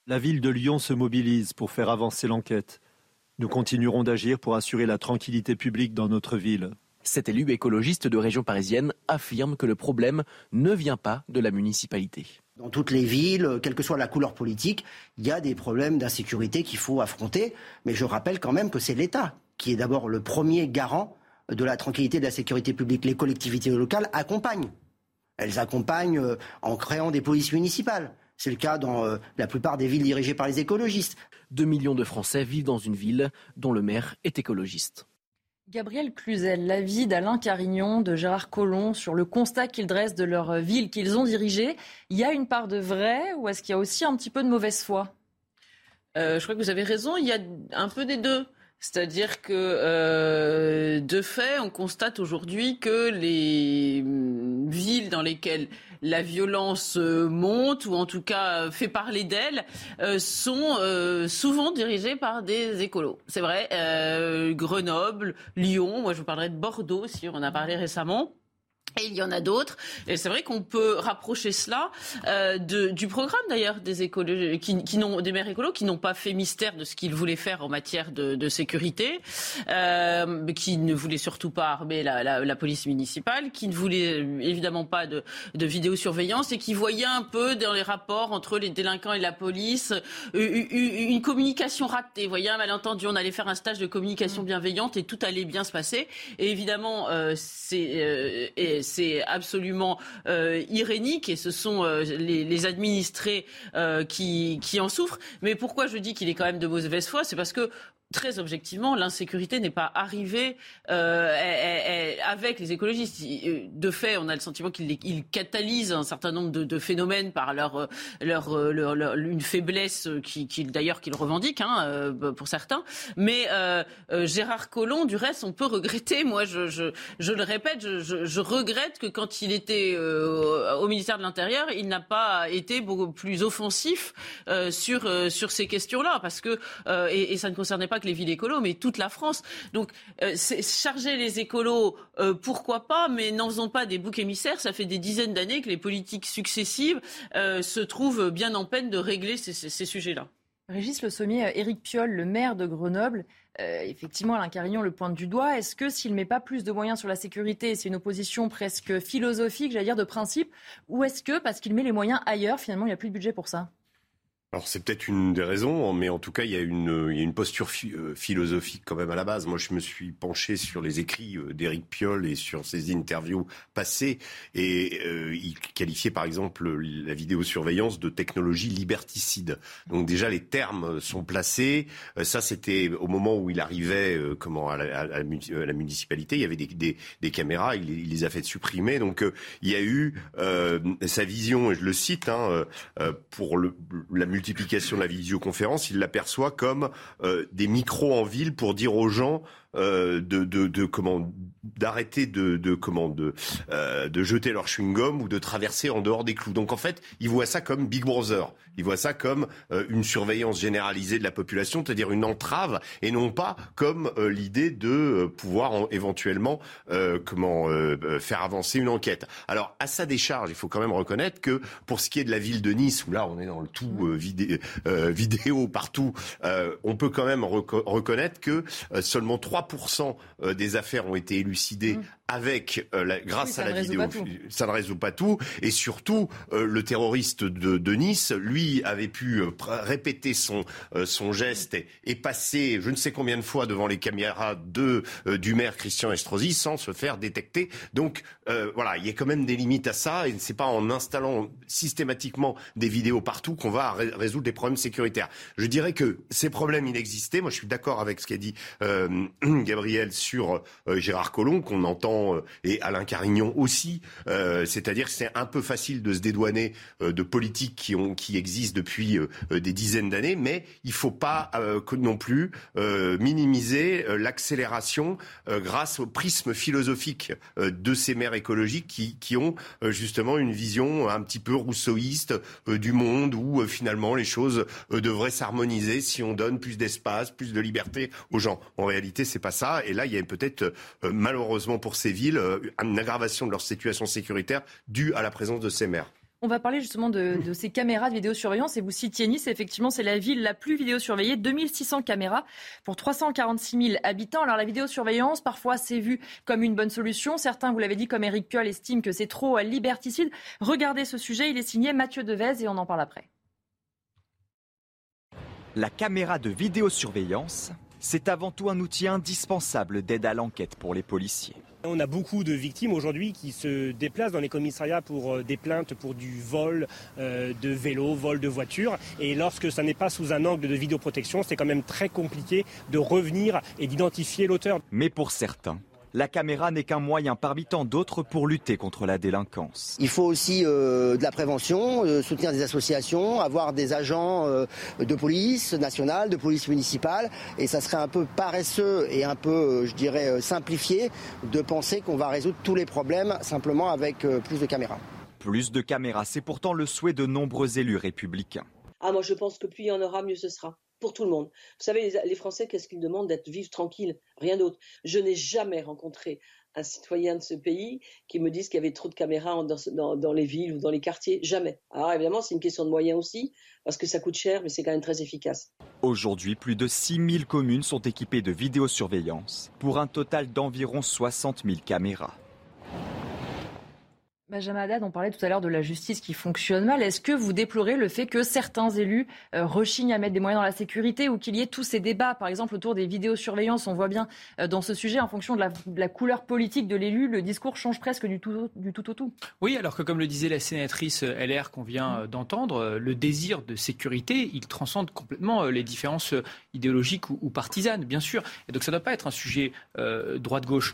La ville de Lyon se mobilise pour faire avancer l'enquête. Nous continuerons d'agir pour assurer la tranquillité publique dans notre ville. Cet élu écologiste de région parisienne affirme que le problème ne vient pas de la municipalité. Dans toutes les villes, quelle que soit la couleur politique, il y a des problèmes d'insécurité qu'il faut affronter. Mais je rappelle quand même que c'est l'État qui est d'abord le premier garant de la tranquillité et de la sécurité publique. Les collectivités locales accompagnent. Elles accompagnent euh, en créant des polices municipales. C'est le cas dans euh, la plupart des villes dirigées par les écologistes. 2 millions de Français vivent dans une ville dont le maire est écologiste. Gabriel Cluzel, l'avis d'Alain Carignon, de Gérard Collomb sur le constat qu'ils dressent de leur ville qu'ils ont dirigée. Il y a une part de vrai ou est-ce qu'il y a aussi un petit peu de mauvaise foi? Euh, Je crois que vous avez raison, il y a un peu des deux. C'est-à-dire que, euh, de fait, on constate aujourd'hui que les mm, villes dans lesquelles la violence euh, monte, ou en tout cas fait parler d'elle, euh, sont souvent dirigées par des écolos. C'est vrai, Grenoble, Lyon, moi je vous parlerai de Bordeaux, si on en a parlé récemment. Et il y en a d'autres. Et c'est vrai qu'on peut rapprocher cela euh, de, du programme d'ailleurs des écolos, qui, qui n'ont des maires écolos qui n'ont pas fait mystère de ce qu'ils voulaient faire en matière de, de sécurité, euh, qui ne voulaient surtout pas armer la, la, la, police municipale, qui ne voulaient évidemment pas de, de vidéosurveillance et qui voyaient un peu dans les rapports entre les délinquants et la police une, une communication ratée. Vous voyez un malentendu. On allait faire un stage de communication mmh. bienveillante et tout allait bien se passer. Et évidemment, euh, c'est euh, c'est absolument euh, irénique et ce sont euh, les, administrés euh, qui, en souffrent. Mais pourquoi je dis qu'il est quand même de mauvaise foi C'est parce que très objectivement, l'insécurité n'est pas arrivée avec les écologistes. De fait, on a le sentiment qu'ils catalysent un certain nombre de, phénomènes par leur, une faiblesse qui, d'ailleurs qu'ils revendiquent hein, pour certains. Mais Gérard Collomb, du reste, on peut regretter. Moi, je, le répète, je, regrette que quand il était au ministère de l'Intérieur, il n'a pas été beaucoup plus offensif sur sur ces questions-là, parce que et, ça ne concernait pas que les villes écolos, mais toute la France. Donc, euh, charger les écolos, euh, pourquoi pas, mais n'en faisons pas des boucs émissaires. Ça fait des dizaines d'années que les politiques successives euh, se trouvent bien en peine de régler ces sujets-là. Régis Le Sommier, Éric Piolle, le maire de Grenoble, euh, effectivement, Alain Carignon le pointe du doigt. Est-ce que s'il ne met pas plus de moyens sur la sécurité, c'est une opposition presque philosophique, j'allais dire de principe, ou est-ce que parce qu'il met les moyens ailleurs, finalement, il n'y a plus de budget pour ça? Alors c'est peut-être une des raisons, mais en tout cas il y a une, il y a une posture euh, philosophique quand même à la base. Moi je me suis penché sur les écrits euh, d'Éric Piolle et sur ses interviews passées, et euh, il qualifiait par exemple la vidéosurveillance de technologie liberticide. Donc déjà les termes sont placés. Ça c'était au moment où il arrivait comment à la, municipalité, il y avait des, caméras, il, les a fait supprimer. Donc il y a eu sa vision, et je le cite, hein, pour la multiplication multiplication de la visioconférence, il l'aperçoit comme euh, des micros en ville pour dire aux gens de, de, de, comment d'arrêter de, de comment de, euh, de jeter leur chewing gum ou de traverser en dehors des clous. Donc en fait, ils voient ça comme Big Brother. Ils voient ça comme euh, une surveillance généralisée de la population, c'est-à-dire une entrave, et non pas comme euh, l'idée de euh, pouvoir en, éventuellement comment faire avancer une enquête. Alors à sa décharge, il faut quand même reconnaître que pour ce qui est de la ville de Nice, où là on est dans le tout vidé, vidéo partout, on peut quand même reconnaître que seulement 3% des affaires ont été élucidées mmh avec euh, la, grâce à la vidéo, ça ne résout pas tout. Et surtout, euh, le terroriste de, de, Nice, lui, avait pu euh, répéter son son geste et, et, passer je ne sais combien de fois devant les caméras de du maire Christian Estrosi sans se faire détecter. Donc voilà, il y a quand même des limites à ça. Et c'est pas en installant systématiquement des vidéos partout qu'on va ré résoudre des problèmes sécuritaires. Je dirais que ces problèmes, il existaient. Moi, je suis d'accord avec ce qu'a dit Gabriel sur Gérard Collomb, qu'on entend euh, et Alain Carignon aussi. Euh, c'est-à-dire que c'est un peu facile de se dédouaner euh, de politiques qui, ont, qui existent depuis des dizaines d'années, mais il ne faut pas non plus minimiser l'accélération grâce au prisme philosophique de ces maires écologiques qui, ont justement une vision un petit peu rousseauiste du monde où finalement les choses devraient s'harmoniser si on donne plus d'espace, plus de liberté aux gens. En réalité, c'est pas ça. Et là, il y a peut-être malheureusement pour ces villes euh, une aggravation de leur situation sécuritaire due à la présence de ces maires. On va parler justement de, ces caméras de vidéosurveillance et vous citiez Nice, effectivement c'est la ville la plus vidéosurveillée, 2600 caméras pour 346 000 habitants. Alors la vidéosurveillance, parfois c'est vu comme une bonne solution. Certains, vous l'avez dit, comme Eric Piolle, estiment que c'est trop liberticide. Regardez ce sujet, il est signé Mathieu Devez et on en parle après. La caméra de vidéosurveillance, c'est avant tout un outil indispensable d'aide à l'enquête pour les policiers. On a beaucoup de victimes aujourd'hui qui se déplacent dans les commissariats pour euh, des plaintes pour du vol euh, de vélo, vol de voiture. Et lorsque ça n'est pas sous un angle de vidéoprotection, c'est quand même très compliqué de revenir et d'identifier l'auteur. Mais pour certains, la caméra n'est qu'un moyen parmi tant d'autres pour lutter contre la délinquance. Il faut aussi euh, de la prévention, euh, soutenir des associations, avoir des agents euh, de police nationale, de police municipale. Et ça serait un peu paresseux et un peu, je dirais, simplifié de penser qu'on va résoudre tous les problèmes simplement avec plus de caméras. Plus de caméras, c'est pourtant le souhait de nombreux élus républicains. Ah, moi je pense que plus il y en aura, mieux ce sera pour tout le monde. Vous savez, les, Français, qu'est-ce qu'ils demandent D'être vivre tranquille, rien d'autre. Je n'ai jamais rencontré un citoyen de ce pays qui me dise qu'il y avait trop de caméras dans, les villes ou dans les quartiers. Jamais. Alors évidemment, c'est une question de moyens aussi, parce que ça coûte cher, mais c'est quand même très efficace. Aujourd'hui, plus de 6000 communes sont équipées de vidéosurveillance, pour un total d'environ 60 000 caméras. Benjamin Haddad, on parlait tout à l'heure de la justice qui fonctionne mal. Est-ce que vous déplorez le fait que certains élus euh, rechignent à mettre des moyens dans la sécurité ou qu'il y ait tous ces débats, par exemple autour des vidéosurveillances? On voit bien euh, dans ce sujet, en fonction de la, couleur politique de l'élu, le discours change presque du tout, au tout. Oui, alors que comme le disait la sénatrice LR qu'on vient euh, d'entendre, le désir de sécurité, il transcende complètement les différences idéologiques ou, partisanes, bien sûr. Et donc ça ne doit pas être un sujet droite-gauche.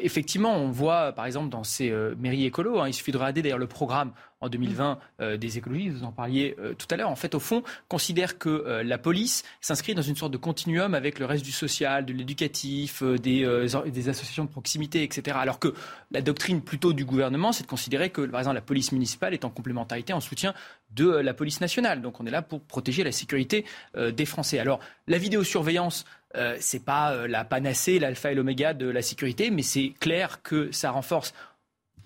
effectivement, on voit, par exemple, dans ces mairies écologiques, Hein. Il suffit de regarder d'ailleurs le programme en 2020 euh, des écologistes, vous en parliez euh, tout à l'heure, en fait, au fond, considère que euh, la police s'inscrit dans une sorte de continuum avec le reste du social, de l'éducatif, des, associations de proximité, etc. Alors que la doctrine plutôt du gouvernement, c'est de considérer que, par exemple, la police municipale est en complémentarité, en soutien de la police nationale. Donc on est là pour protéger la sécurité des Français. Alors la vidéosurveillance, c'est pas la panacée, l'alpha et l'oméga de la sécurité, mais c'est clair que ça renforce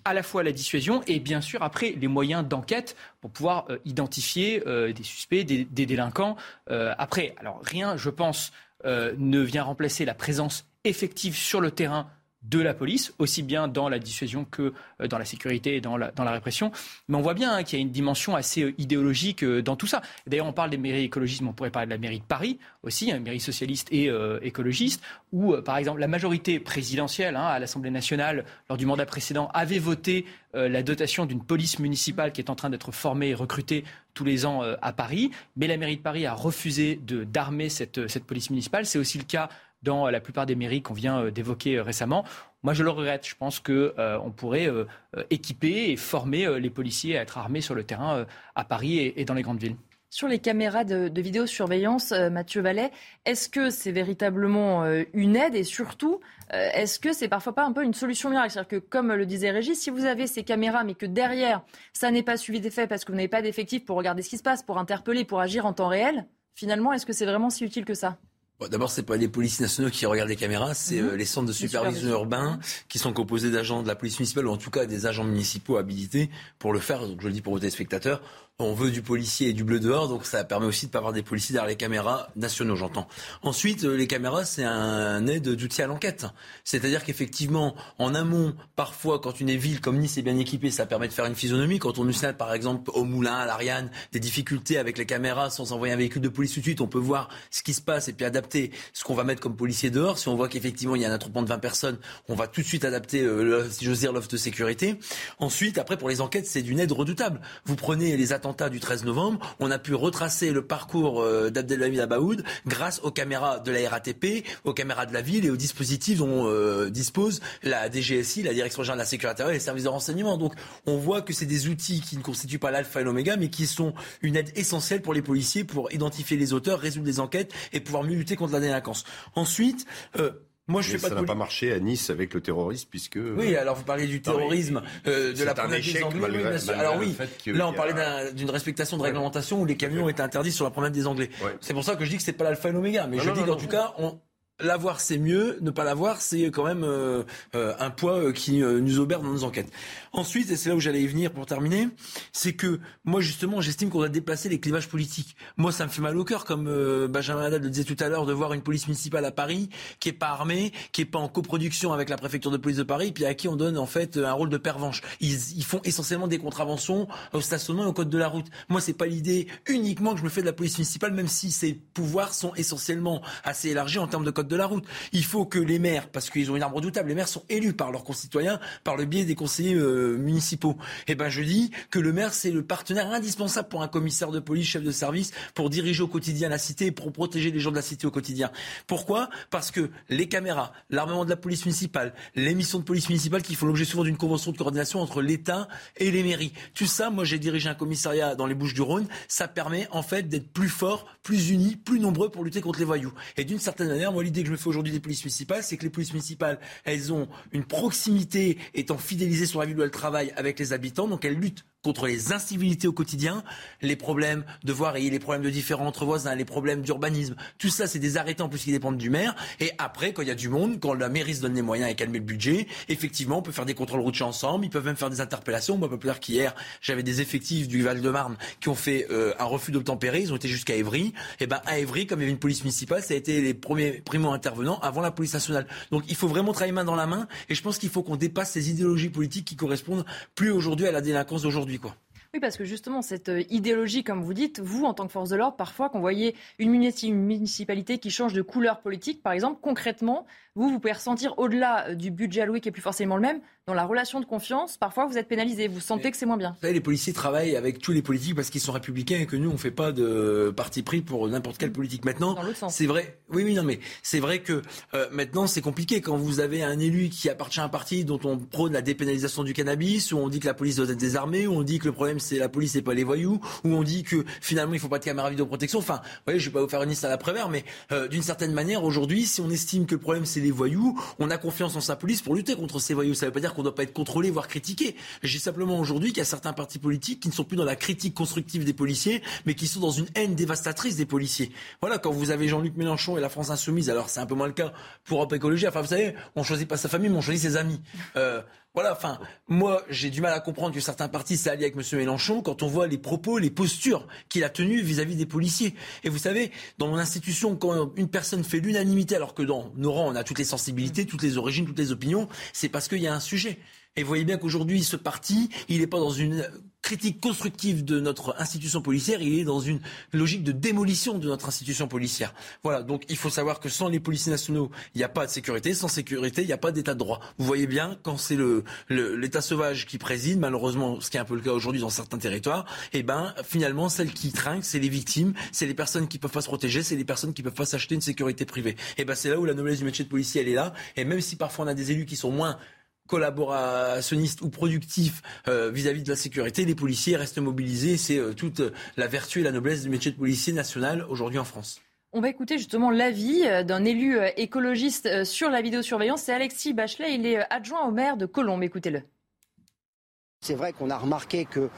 à la fois la dissuasion et bien sûr après les moyens d'enquête pour pouvoir euh, identifier euh, des suspects, des, délinquants. Euh, après, alors rien, je pense, ne vient remplacer la présence effective sur le terrain de la police, aussi bien dans la dissuasion que euh, dans la sécurité et dans la, répression. Mais on voit bien hein, qu'il y a une dimension assez euh, idéologique euh, dans tout ça. D'ailleurs, on parle des mairies écologistes, mais on pourrait parler de la mairie de Paris aussi, une mairie socialiste et écologiste, où, par exemple, la majorité présidentielle hein, à l'Assemblée nationale, lors du mandat précédent, avait voté la dotation d'une police municipale qui est en train d'être formée et recrutée tous les ans à Paris. Mais la mairie de Paris a refusé d'armer cette, cette police municipale. C'est aussi le cas dans la plupart des mairies qu'on vient euh, d'évoquer euh, récemment. Moi, je le regrette. Je pense qu'on euh, pourrait équiper et former les policiers à être armés sur le terrain à Paris et, dans les grandes villes. Sur les caméras de, vidéosurveillance, Mathieu Vallet, est-ce que c'est véritablement une aide? Et surtout, est-ce que c'est parfois pas un peu une solution miracle? C'est-à-dire que, comme le disait Régis, si vous avez ces caméras mais que derrière, ça n'est pas suivi d'effet parce que vous n'avez pas d'effectifs pour regarder ce qui se passe, pour interpeller, pour agir en temps réel, finalement, est-ce que c'est vraiment si utile que ça? Bon, D'abord, c'est pas les policiers nationaux qui regardent les caméras, c'est mhm. euh, les centres de supervision urbain qui sont composés d'agents de la police municipale ou en tout cas des agents municipaux habilités pour le faire. Donc je le dis pour vos téléspectateurs, on veut du policier et du bleu dehors, donc ça permet aussi de pas avoir des policiers derrière les caméras nationaux, j'entends. Ensuite, euh, les caméras, c'est un aide d'outil à l'enquête. C'est-à-dire qu'effectivement, en amont, parfois, quand une ville comme Nice est bien équipée, ça permet de faire une physionomie. Quand on signale, par exemple, au Moulin, à l'Ariane, des difficultés avec les caméras, sans envoyer un véhicule de police tout de suite, on peut voir ce qui se passe et puis adapter ce qu'on va mettre comme policier dehors. Si on voit qu'effectivement, il y a un attroupement de 20 personnes, on va tout de suite adapter, euh, si j'ose dire, l'offre de sécurité. Ensuite, après, pour les enquêtes, c'est d'une aide redoutable. Vous prenez les attentats du 13 novembre, on a pu retracer le parcours euh, d'Abdelhamid Abaoud grâce aux caméras de la RATP, aux caméras de la ville et aux dispositifs dont euh, dispose la DGSI, la Direction générale de la sécurité et les services de renseignement. Donc on voit que c'est des outils qui ne constituent pas l'alpha et l'oméga, mais qui sont une aide essentielle pour les policiers pour identifier les auteurs, résoudre des enquêtes et pouvoir mieux lutter contre la délinquance. Ensuite, euh, moi, je fais pas ça n'a pas marché à Nice avec le terrorisme, puisque. Oui, alors vous parlez du terrorisme, euh, de la promenade des Anglais. alors oui, là on parlait d'une respectation de réglementation où les camions étaient interdits sur la promenade des Anglais. C'est pour ça que je dis que c'est pas l'alpha et l'oméga, mais je dis qu'en tout cas, on, L'avoir, c'est mieux. Ne pas l'avoir, c'est quand même euh, euh, un poids euh, qui nous obère dans nos enquêtes. Ensuite, et c'est là où j'allais y venir pour terminer, c'est que moi, justement, j'estime qu'on doit déplacer les clivages politiques. Moi, ça me fait mal au cœur, comme Benjamin Haddad le disait tout à l'heure, de voir une police municipale à Paris qui est pas armée, qui est pas en coproduction avec la préfecture de police de Paris, puis à qui on donne en fait un rôle de pervenche. Ils, ils font essentiellement des contraventions au stationnement et au code de la route. Moi, c'est pas l'idée uniquement que je me fais de la police municipale, même si ses pouvoirs sont essentiellement assez élargis en termes de code de la route. Il faut que les maires, parce qu'ils ont une arme redoutable, les maires sont élus par leurs concitoyens par le biais des conseillers euh, municipaux. Et eh ben je dis que le maire c'est le partenaire indispensable pour un commissaire de police, chef de service, pour diriger au quotidien la cité et pour protéger les gens de la cité au quotidien. Pourquoi? Parce que les caméras, l'armement de la police municipale, les missions de police municipale qui font l'objet souvent d'une convention de coordination entre l'État et les mairies. Tout ça, moi j'ai dirigé un commissariat dans les Bouches-du-Rhône, ça permet en fait d'être plus fort, plus unis, plus nombreux pour lutter contre les voyous. Et d'une certaine manière, moi l'idée que je me fais aujourd'hui des polices municipales, c'est que les polices municipales, elles ont une proximité étant fidélisées sur la ville où elles travaillent avec les habitants, donc elles luttent contre les incivilités au quotidien, les problèmes de voirie, les problèmes de différents entre voisins, les problèmes d'urbanisme. Tout ça, c'est des arrêtés en plus qui dépendent du maire. Et après, quand il y a du monde, quand la mairie se donne les moyens et calmer le budget, effectivement, on peut faire des contrôles routiers ensemble. Ils peuvent même faire des interpellations. Moi, pas plus tard qu'hier, j'avais des effectifs du Val-de-Marne qui ont fait euh, un refus d'obtempérer. Ils ont été jusqu'à Évry. Et ben à Évry, comme il y avait une police municipale, ça a été les premiers primo intervenants avant la police nationale. Donc il faut vraiment travailler main dans la main. Et je pense qu'il faut qu'on dépasse ces idéologies politiques qui correspondent plus aujourd'hui à la délinquance d'aujourd'hui. Oui, parce que justement, cette euh, idéologie, comme vous dites, vous, en tant que force de l'ordre, parfois, qu'on voyait une municipalité qui change de couleur politique, par exemple, concrètement, vous, vous pouvez ressentir au-delà euh, du budget alloué qui est plus forcément le même, dans la relation de confiance, parfois vous êtes pénalisé, vous sentez que c'est moins bien. Vous savez, les policiers travaillent avec tous les politiques parce qu'ils sont républicains et que nous, on ne fait pas de parti pris pour n'importe quelle politique. Maintenant, c'est vrai. Oui, oui, non, mais c'est vrai que euh, maintenant, c'est compliqué quand vous avez un élu qui appartient à un parti dont on prône la dépénalisation du cannabis, où on dit que la police doit être désarmée, où on dit que le problème c'est la police et pas les voyous, où on dit que finalement il faut pas de caméra vidéoprotection. Enfin, vous voyez, je vais pas vous faire une liste à la prévère, mais euh, d'une certaine manière, aujourd'hui, si on estime que le problème c'est voyous, on a confiance en sa police pour lutter contre ces voyous. Ça ne veut pas dire qu'on ne doit pas être contrôlé voire critiquer. J'ai simplement aujourd'hui qu'il y a certains partis politiques qui ne sont plus dans la critique constructive des policiers, mais qui sont dans une haine dévastatrice des policiers. Voilà, quand vous avez Jean-Luc Mélenchon et la France Insoumise, alors c'est un peu moins le cas pour Europe Écologie. Enfin, vous savez, on choisit pas sa famille, mais on choisit ses amis. Euh, voilà, enfin, moi, j'ai du mal à comprendre que certains partis s'allient avec M. Mélenchon quand on voit les propos, les postures qu'il a tenues vis-à-vis des policiers. Et vous savez, dans mon institution, quand une personne fait l'unanimité, alors que dans nos rangs, on a toutes les sensibilités, toutes les origines, toutes les opinions, c'est parce qu'il y a un sujet. Et vous voyez bien qu'aujourd'hui, ce parti, il n'est pas dans une critique constructive de notre institution policière, il est dans une logique de démolition de notre institution policière. Voilà, donc il faut savoir que sans les policiers nationaux, il n'y a pas de sécurité, sans sécurité, il n'y a pas d'état de droit. Vous voyez bien, quand c'est le, l'état sauvage qui préside, malheureusement, ce qui est un peu le cas aujourd'hui dans certains territoires, eh ben finalement, celles qui trinquent, c'est les victimes, c'est les personnes qui peuvent pas se protéger, c'est les personnes qui peuvent pas s'acheter une sécurité privée. Eh ben c'est là où la noblesse du métier de policier, elle est là. Et même si parfois on a des élus qui sont moins collaborationniste ou productif euh, vis-à-vis de la sécurité, les policiers restent mobilisés. C'est euh, toute la vertu et la noblesse du métier de policier national aujourd'hui en France. On va écouter justement l'avis euh, d'un élu écologiste sur la vidéosurveillance. C'est Alexis Bachelet, il est adjoint au maire de Colombes. Écoutez-le. C'est vrai qu'on a remarqué que euh,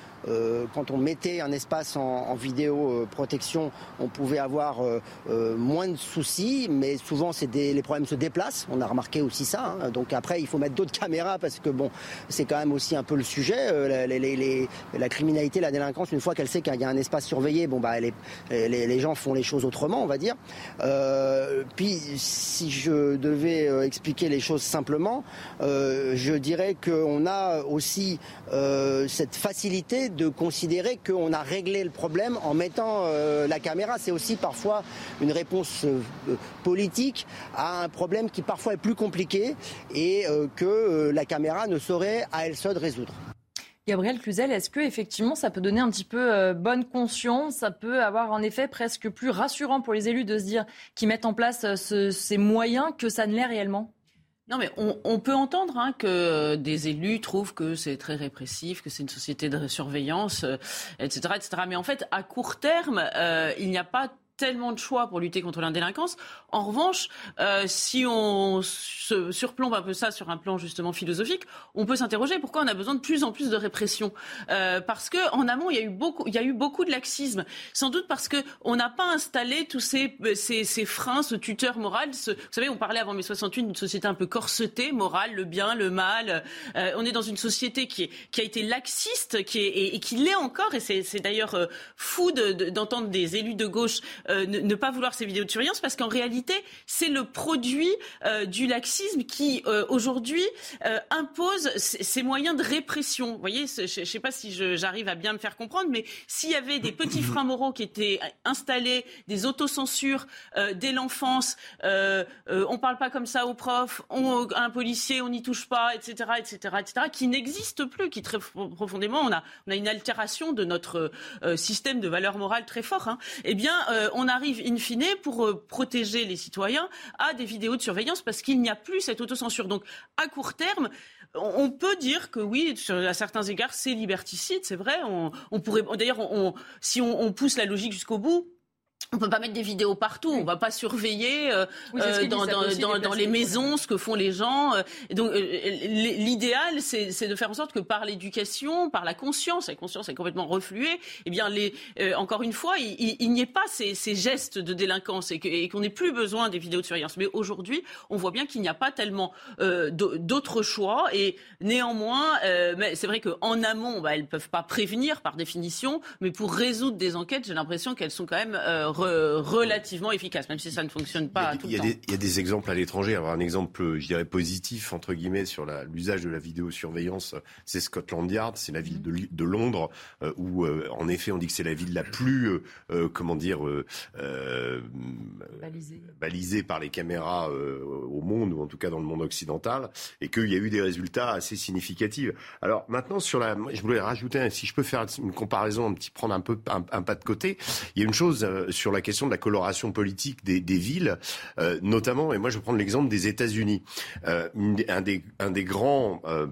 quand on mettait un espace en, vidéo euh, protection, on pouvait avoir euh, moins de soucis, mais souvent les problèmes se déplacent. On a remarqué aussi ça. Hein. Donc après, il faut mettre d'autres caméras parce que bon, c'est quand même aussi un peu le sujet. la criminalité, la délinquance, une fois qu'elle sait qu'il y a un espace surveillé, bon bah les, gens font les choses autrement, on va dire. puis si je devais expliquer les choses simplement, je dirais qu'on a aussi cette facilité de considérer qu'on a réglé le problème en mettant euh, la caméra. C'est aussi parfois une réponse euh, politique à un problème qui parfois est plus compliqué et euh, que la caméra ne saurait à elle seule résoudre. Gabriel Cluzel, est-ce que effectivement ça peut donner un petit peu bonne conscience, ça peut avoir un effet presque plus rassurant pour les élus de se dire qu'ils mettent en place ces moyens que ça ne l'est réellement? Non, mais on, peut entendre hein, que des élus trouvent que c'est très répressif, que c'est une société de surveillance, etc., euh, etc. Mais en fait, à court terme, euh, il n'y a pas tellement de choix pour lutter contre la délinquance. En revanche, euh, si on se surplombe un peu ça sur un plan justement philosophique, on peut s'interroger pourquoi on a besoin de plus en plus de répression. Euh, parce que en amont, il y a eu beaucoup, il y a eu beaucoup de laxisme. Sans doute parce que on n'a pas installé tous ces, ces, ces, freins, ce tuteur moral. Ce, vous savez, on parlait avant mai 68 d'une société un peu corsetée, morale, le bien, le mal. Euh, on est dans une société qui, est, qui a été laxiste, qui est, et, qui l'est encore. Et c'est d'ailleurs euh, fou d'entendre de, des élus de gauche euh, ne, pas vouloir ces vidéos de surveillance parce qu'en réalité, c'est le produit euh, du laxisme qui, euh, aujourd'hui, impose ces moyens de répression. Vous voyez, je ne sais pas si j'arrive à bien me faire comprendre, mais s'il y avait des petits freins moraux qui étaient installés, des autocensures dès l'enfance, on ne parle pas comme ça aux profs, on, un policier, on n'y touche pas, etc., etc., etc., qui n'existe plus, qui très profondément, on a, on une altération de notre système de valeurs morales très fort. Hein. Eh bien, euh, on arrive in fine pour euh, protéger les citoyens à des vidéos de surveillance parce qu'il n'y a plus cette autocensure. Donc à court terme, on peut dire que oui, à certains égards, c'est liberticide, c'est vrai. On, pourrait, d'ailleurs, si on pousse la logique jusqu'au bout, on peut pas mettre des vidéos partout, on va pas surveiller euh, euh, dans, dans, dans, les maisons ce que font les gens. Euh, donc l'idéal, c'est de faire en sorte que par l'éducation, par la conscience, la conscience est complètement refluée. Eh bien, les, encore une fois, il, n'y ait pas ces, ces, gestes de délinquance et qu'on n'ait plus besoin des vidéos de surveillance. Mais aujourd'hui, on voit bien qu'il n'y a pas tellement d'autres choix. Et néanmoins, c'est vrai qu'en amont, bah, elles peuvent pas prévenir par définition, mais pour résoudre des enquêtes, j'ai l'impression qu'elles sont quand même relativement efficace, même si ça ne fonctionne pas tout le temps. il y a des exemples à l'étranger. Alors un exemple, je dirais positif entre guillemets sur l'usage de la vidéosurveillance, c'est Scotland Yard, c'est la ville de, de Londres euh, où euh, en effet on dit que c'est la ville la plus euh, comment dire balisée. balisée par les caméras au monde ou en tout cas dans le monde occidental et qu'il y a eu des résultats assez significatifs. Alors maintenant sur la, je voulais rajouter si je peux faire une comparaison, un petit prendre un peu un, un pas de côté. Il y a une chose sur la question de la coloration politique des, villes, euh, notamment, et moi je vais prendre l'exemple des États-Unis. Euh, un, des, grands, euh,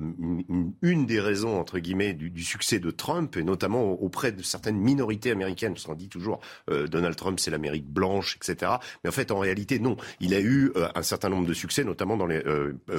une, des raisons entre guillemets du, succès de Trump, et notamment auprès de certaines minorités américaines, parce qu'on dit toujours Donald Trump c'est l'Amérique blanche, etc. Mais en fait, en réalité, non. Il a eu un certain nombre de succès, notamment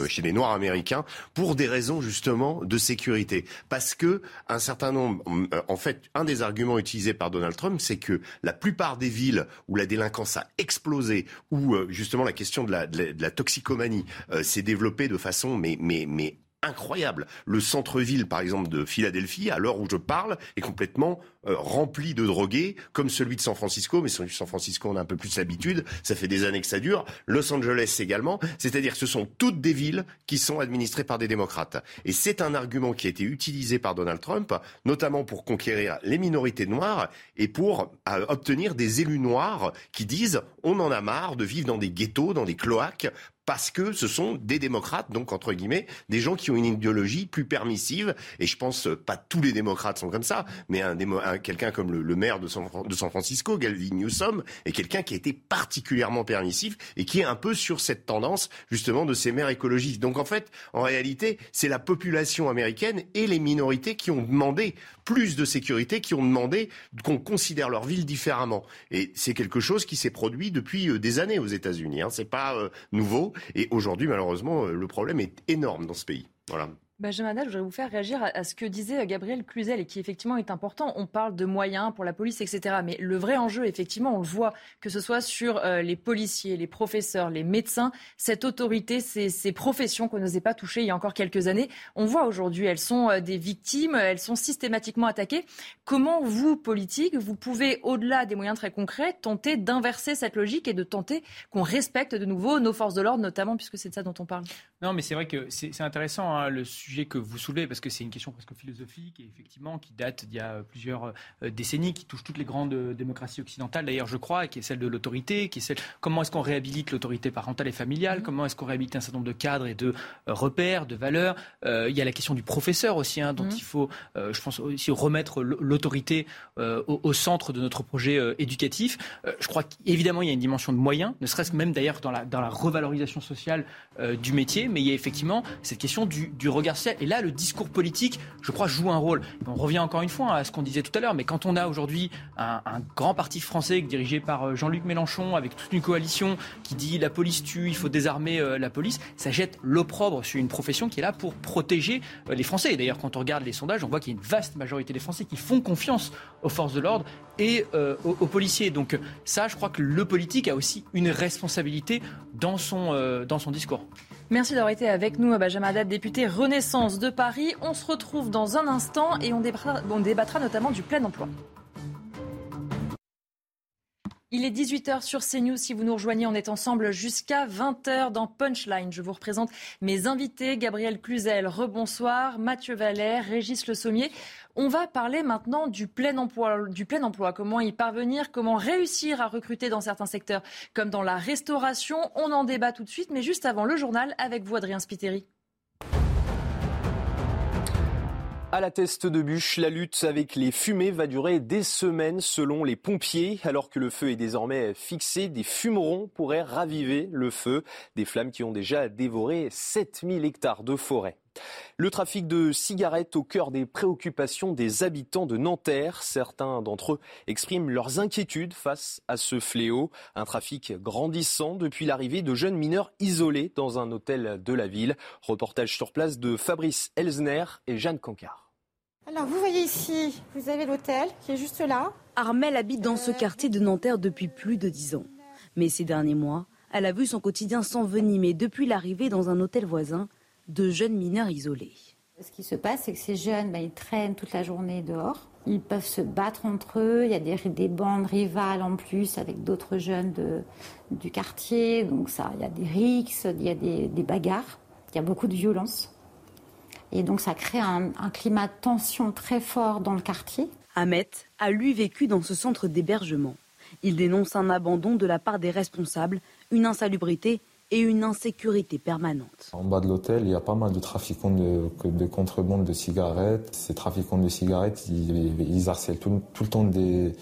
chez les Noirs américains, pour des raisons justement de sécurité, parce que un certain nombre, en fait, un des arguments utilisés par Donald Trump, c'est que la plupart des villes où la délinquance a explosé, où euh, justement la question de la, de la, toxicomanie euh, s'est développée de façon mais, mais, mais incroyable. Le centre-ville, par exemple, de Philadelphie, à l'heure où je parle, est complètement euh, rempli de drogués, comme celui de San Francisco, mais celui de San Francisco, on a un peu plus l'habitude, ça fait des années que ça dure. Los Angeles également, c'est-à-dire que ce sont toutes des villes qui sont administrées par des démocrates. Et c'est un argument qui a été utilisé par Donald Trump, notamment pour conquérir les minorités noires et pour euh, obtenir des élus noirs qui disent on en a marre de vivre dans des ghettos, dans des cloaques, parce que ce sont des démocrates, donc entre guillemets, des gens qui ont une idéologie plus permissive. Et je pense euh, pas tous les démocrates sont comme ça, mais un, quelqu'un comme le, maire de San, de San, Francisco, Galvin Newsom, est quelqu'un qui a été particulièrement permissif et qui est un peu sur cette tendance justement de ces maires écologistes. Donc en fait, en réalité, c'est la population américaine et les minorités qui ont demandé plus de sécurité, qui ont demandé qu'on considère leur ville différemment. Et c'est quelque chose qui s'est produit depuis euh, des années aux États-Unis. Hein. C'est pas euh, nouveau. Et aujourd'hui, malheureusement, euh, le problème est énorme dans ce pays. Voilà. Benjamin je voudrais vous faire réagir à, ce que disait Gabriel Cluzel et qui effectivement est important. On parle de moyens pour la police, etc. Mais le vrai enjeu, effectivement, on le voit, que ce soit sur euh, les policiers, les professeurs, les médecins, cette autorité, ces, professions qu'on n'osait pas toucher il y a encore quelques années, on voit aujourd'hui, elles sont euh, des victimes, elles sont systématiquement attaquées. Comment vous, politiques, vous pouvez, au-delà des moyens très concrets, tenter d'inverser cette logique et de tenter qu'on respecte de nouveau nos forces de l'ordre, notamment puisque c'est de ça dont on parle? Non, mais c'est vrai que c'est intéressant hein, que vous soulevez, parce que c'est une question presque philosophique et effectivement qui date d'il y a plusieurs euh, décennies, qui touche toutes les grandes euh, démocraties occidentales d'ailleurs, je crois, qui est celle de l'autorité, qui est celle comment est-ce qu'on réhabilite l'autorité parentale et familiale, mmh. comment est-ce qu'on réhabilite un certain nombre de cadres et de euh, repères, de valeurs? il y a la question du professeur aussi, hein, dont mmh. il faut, je pense aussi remettre l'autorité au, centre de notre projet éducatif. je crois qu'évidemment il y a une dimension de moyens, ne serait-ce même d'ailleurs dans la, dans la revalorisation sociale du métier, mais il y a effectivement cette question du, du regard Et là, le discours politique, je crois, joue un rôle. On revient encore une fois à ce qu'on disait tout à l'heure, mais quand on a aujourd'hui un, grand parti français dirigé par euh, Jean-Luc Mélenchon, avec toute une coalition qui dit la police tue, il faut désarmer euh, la police, ça jette l'opprobre sur une profession qui est là pour protéger euh, les Français. Et d'ailleurs, quand on regarde les sondages, on voit qu'il y a une vaste majorité des Français qui font confiance aux forces de l'ordre et aux, aux, policiers. Donc ça, je crois que le politique a aussi une responsabilité dans son, dans son discours. Merci d'avoir été avec nous, Benjamin Haddad, député Renaissance de Paris. On se retrouve dans un instant et on débattra, on débattra notamment du plein emploi. Il est 18h sur CNews. Si vous nous rejoignez, on est ensemble jusqu'à 20h dans Punchline. Je vous représente mes invités. Gabriel Cluzel, rebonsoir. Mathieu Valère, Régis Le Sommier. On va parler maintenant du plein emploi. Comment y parvenir, comment réussir à recruter dans certains secteurs, comme dans la restauration. On en débat tout de suite, mais juste avant le journal avec vous, Adrien Spiteri. À la teste de bûche, la lutte avec les fumées va durer des semaines selon les pompiers. Alors que le feu est désormais fixé, des fumerons pourraient raviver le feu. Des flammes qui ont déjà dévoré 7000 hectares de forêt. Le trafic de cigarettes au cœur des préoccupations des habitants de Nanterre. Certains d'entre eux expriment leurs inquiétudes face à ce fléau. Un trafic grandissant depuis l'arrivée de jeunes mineurs isolés dans un hôtel de la ville. Reportage sur place de Fabrice Elsner et Jeanne Cancard. Alors vous voyez ici, vous avez l'hôtel qui est juste là. Armelle habite dans ce quartier de Nanterre depuis plus de dix ans. Mais ces derniers mois, elle a vu son quotidien s'envenimer depuis l'arrivée dans un hôtel voisin de jeunes mineurs isolés. Ce qui se passe, c'est que ces jeunes, ben, ils traînent toute la journée dehors. Ils peuvent se battre entre eux. Il y a des, bandes rivales en plus avec d'autres jeunes du quartier. Donc ça, il y a des rixes, il y a des, bagarres, il y a beaucoup de violence. Et donc ça crée un, un climat de tension très fort dans le quartier. Ahmet a lui vécu dans ce centre d'hébergement. Il dénonce un abandon de la part des responsables, une insalubrité et une insécurité permanente. En bas de l'hôtel, il y a pas mal de trafiquants de, de contrebande de cigarettes. Ces trafiquants de cigarettes, ils, harcèlent tout, le temps des,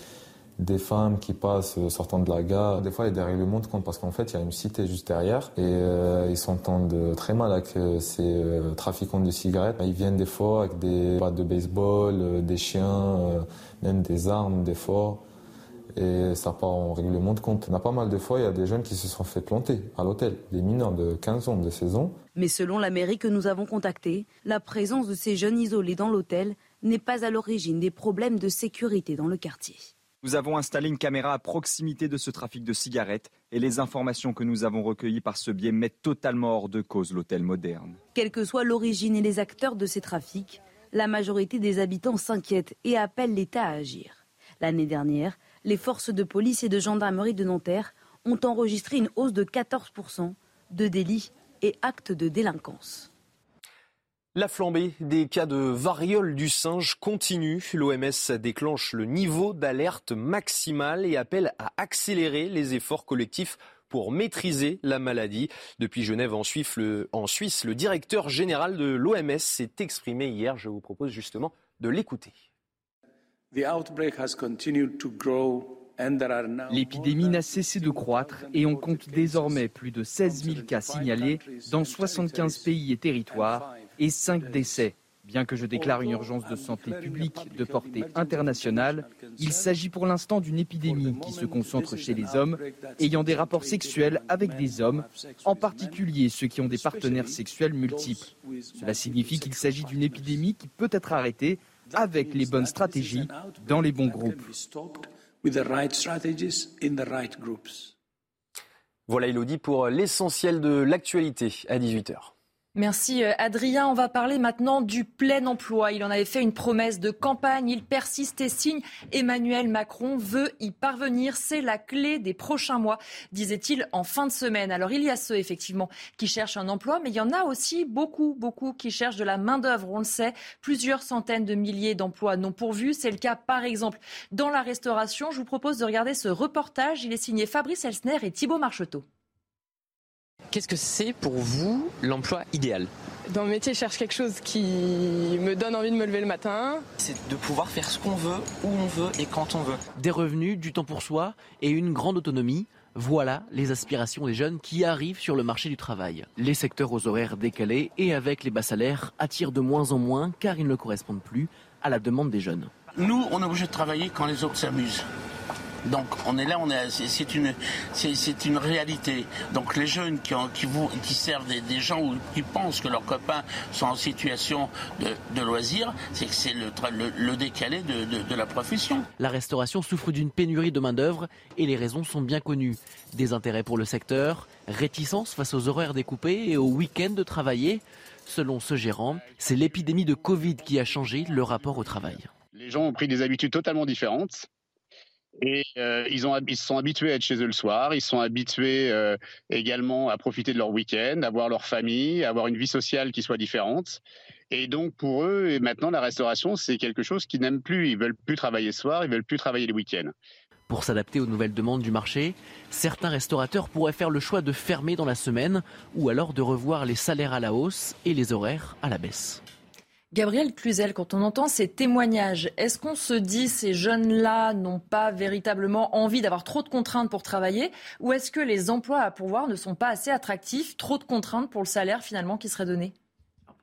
femmes qui passent euh, sortant de la gare. Des fois, il y a des règlements de compte parce qu'en fait, il y a une cité juste derrière et euh, ils s'entendent très mal avec euh, ces trafiquants de cigarettes. Ils viennent des fois avec des battes de baseball, des chiens, même des armes des fois et ça part en règlement de compte. On a pas mal de fois, il y a des jeunes qui se sont fait planter à l'hôtel, des mineurs de 15 ans, de 16 ans. Mais selon la mairie que nous avons contactée, la présence de ces jeunes isolés dans l'hôtel n'est pas à l'origine des problèmes de sécurité dans le quartier. Nous avons installé une caméra à proximité de ce trafic de cigarettes et les informations que nous avons recueillies par ce biais mettent totalement hors de cause l'hôtel moderne. Quelle que soit l'origine et les acteurs de ces trafics, la majorité des habitants s'inquiètent et appellent l'État à agir. L'année dernière, les forces de police et de gendarmerie de Nanterre ont enregistré une hausse de 14% de délits et actes de délinquance. La flambée des cas de variole du singe continue. L'OMS déclenche le niveau d'alerte maximal et appelle à accélérer les efforts collectifs pour maîtriser la maladie. Depuis Genève en Suisse, en Suisse, le directeur général de l'OMS s'est exprimé hier. Je vous propose justement de l'écouter. L'épidémie n'a cessé de croître et on compte désormais plus de 16 000 cas signalés dans 75 pays et territoires et 5 décès. Bien que je déclare une urgence de santé publique de portée internationale, il s'agit pour l'instant d'une épidémie qui se concentre chez les hommes ayant des rapports sexuels avec des hommes, en particulier ceux qui ont des partenaires sexuels multiples. Cela signifie qu'il s'agit d'une épidémie qui peut être arrêtée avec les bonnes stratégies dans les bons groupes. Voilà Elodie pour l'essentiel de l'actualité à 18h. Merci euh, Adrien. On va parler maintenant du plein emploi. Il en avait fait une promesse de campagne. Il persiste et signe. Emmanuel Macron veut y parvenir. C'est la clé des prochains mois, disait-il en fin de semaine. Alors il y a ceux effectivement qui cherchent un emploi, mais il y en a aussi beaucoup, beaucoup qui cherchent de la main-d'œuvre. On le sait, plusieurs centaines de milliers d'emplois non pourvus. C'est le cas par exemple dans la restauration. Je vous propose de regarder ce reportage. Il est signé Fabrice Elsner et Thibault Marcheteau. Qu'est-ce que c'est pour vous l'emploi idéal? Dans le métier, je cherche quelque chose qui me donne envie de me lever le matin. C'est de pouvoir faire ce qu'on veut, où on veut et quand on veut. Des revenus, du temps pour soi et une grande autonomie. Voilà les aspirations des jeunes qui arrivent sur le marché du travail. Les secteurs aux horaires décalés et avec les bas salaires attirent de moins en moins car ils ne correspondent plus à la demande des jeunes. Nous, on est obligé de travailler quand les autres s'amusent. Donc on est là, on est, c'est une, c'est une réalité. Donc les jeunes qui, qui, qui servent des, gens ou qui pensent que leurs copains sont en situation de, de loisir, c'est que c'est le, le, décalé de, de, de la profession. La restauration souffre d'une pénurie de main d'œuvre et les raisons sont bien connues. Des intérêts pour le secteur, réticence face aux horaires découpés et aux week-ends de travailler. Selon ce gérant, c'est l'épidémie de Covid qui a changé le rapport au travail. Les gens ont pris des habitudes totalement différentes. Et euh, ils, ont, ils sont habitués à être chez eux le soir, ils sont habitués euh, également à profiter de leur week-end, à voir leur famille, à avoir une vie sociale qui soit différente. Et donc pour eux, maintenant la restauration, c'est quelque chose qu'ils n'aiment plus. Ils veulent plus travailler le soir, ils veulent plus travailler les week-ends. Pour s'adapter aux nouvelles demandes du marché, certains restaurateurs pourraient faire le choix de fermer dans la semaine ou alors de revoir les salaires à la hausse et les horaires à la baisse. Gabriel Cluzel, quand on entend ces témoignages, est-ce qu'on se dit ces jeunes-là n'ont pas véritablement envie d'avoir trop de contraintes pour travailler ou est-ce que les emplois à pourvoir ne sont pas assez attractifs, trop de contraintes pour le salaire finalement qui serait donné?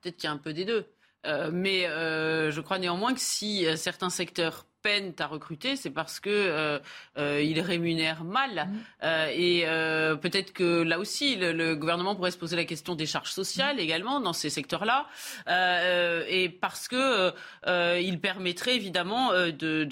Peut-être qu'il y a un peu des deux. Euh, mais euh, je crois néanmoins que si euh, certains secteurs peinent à recruter, c'est parce que euh, euh, ils rémunèrent mal. Mmh. Euh, et peut-être que là aussi, le, le, gouvernement pourrait se poser la question des charges sociales mmh. également dans ces secteurs-là, et parce que il permettrait évidemment de,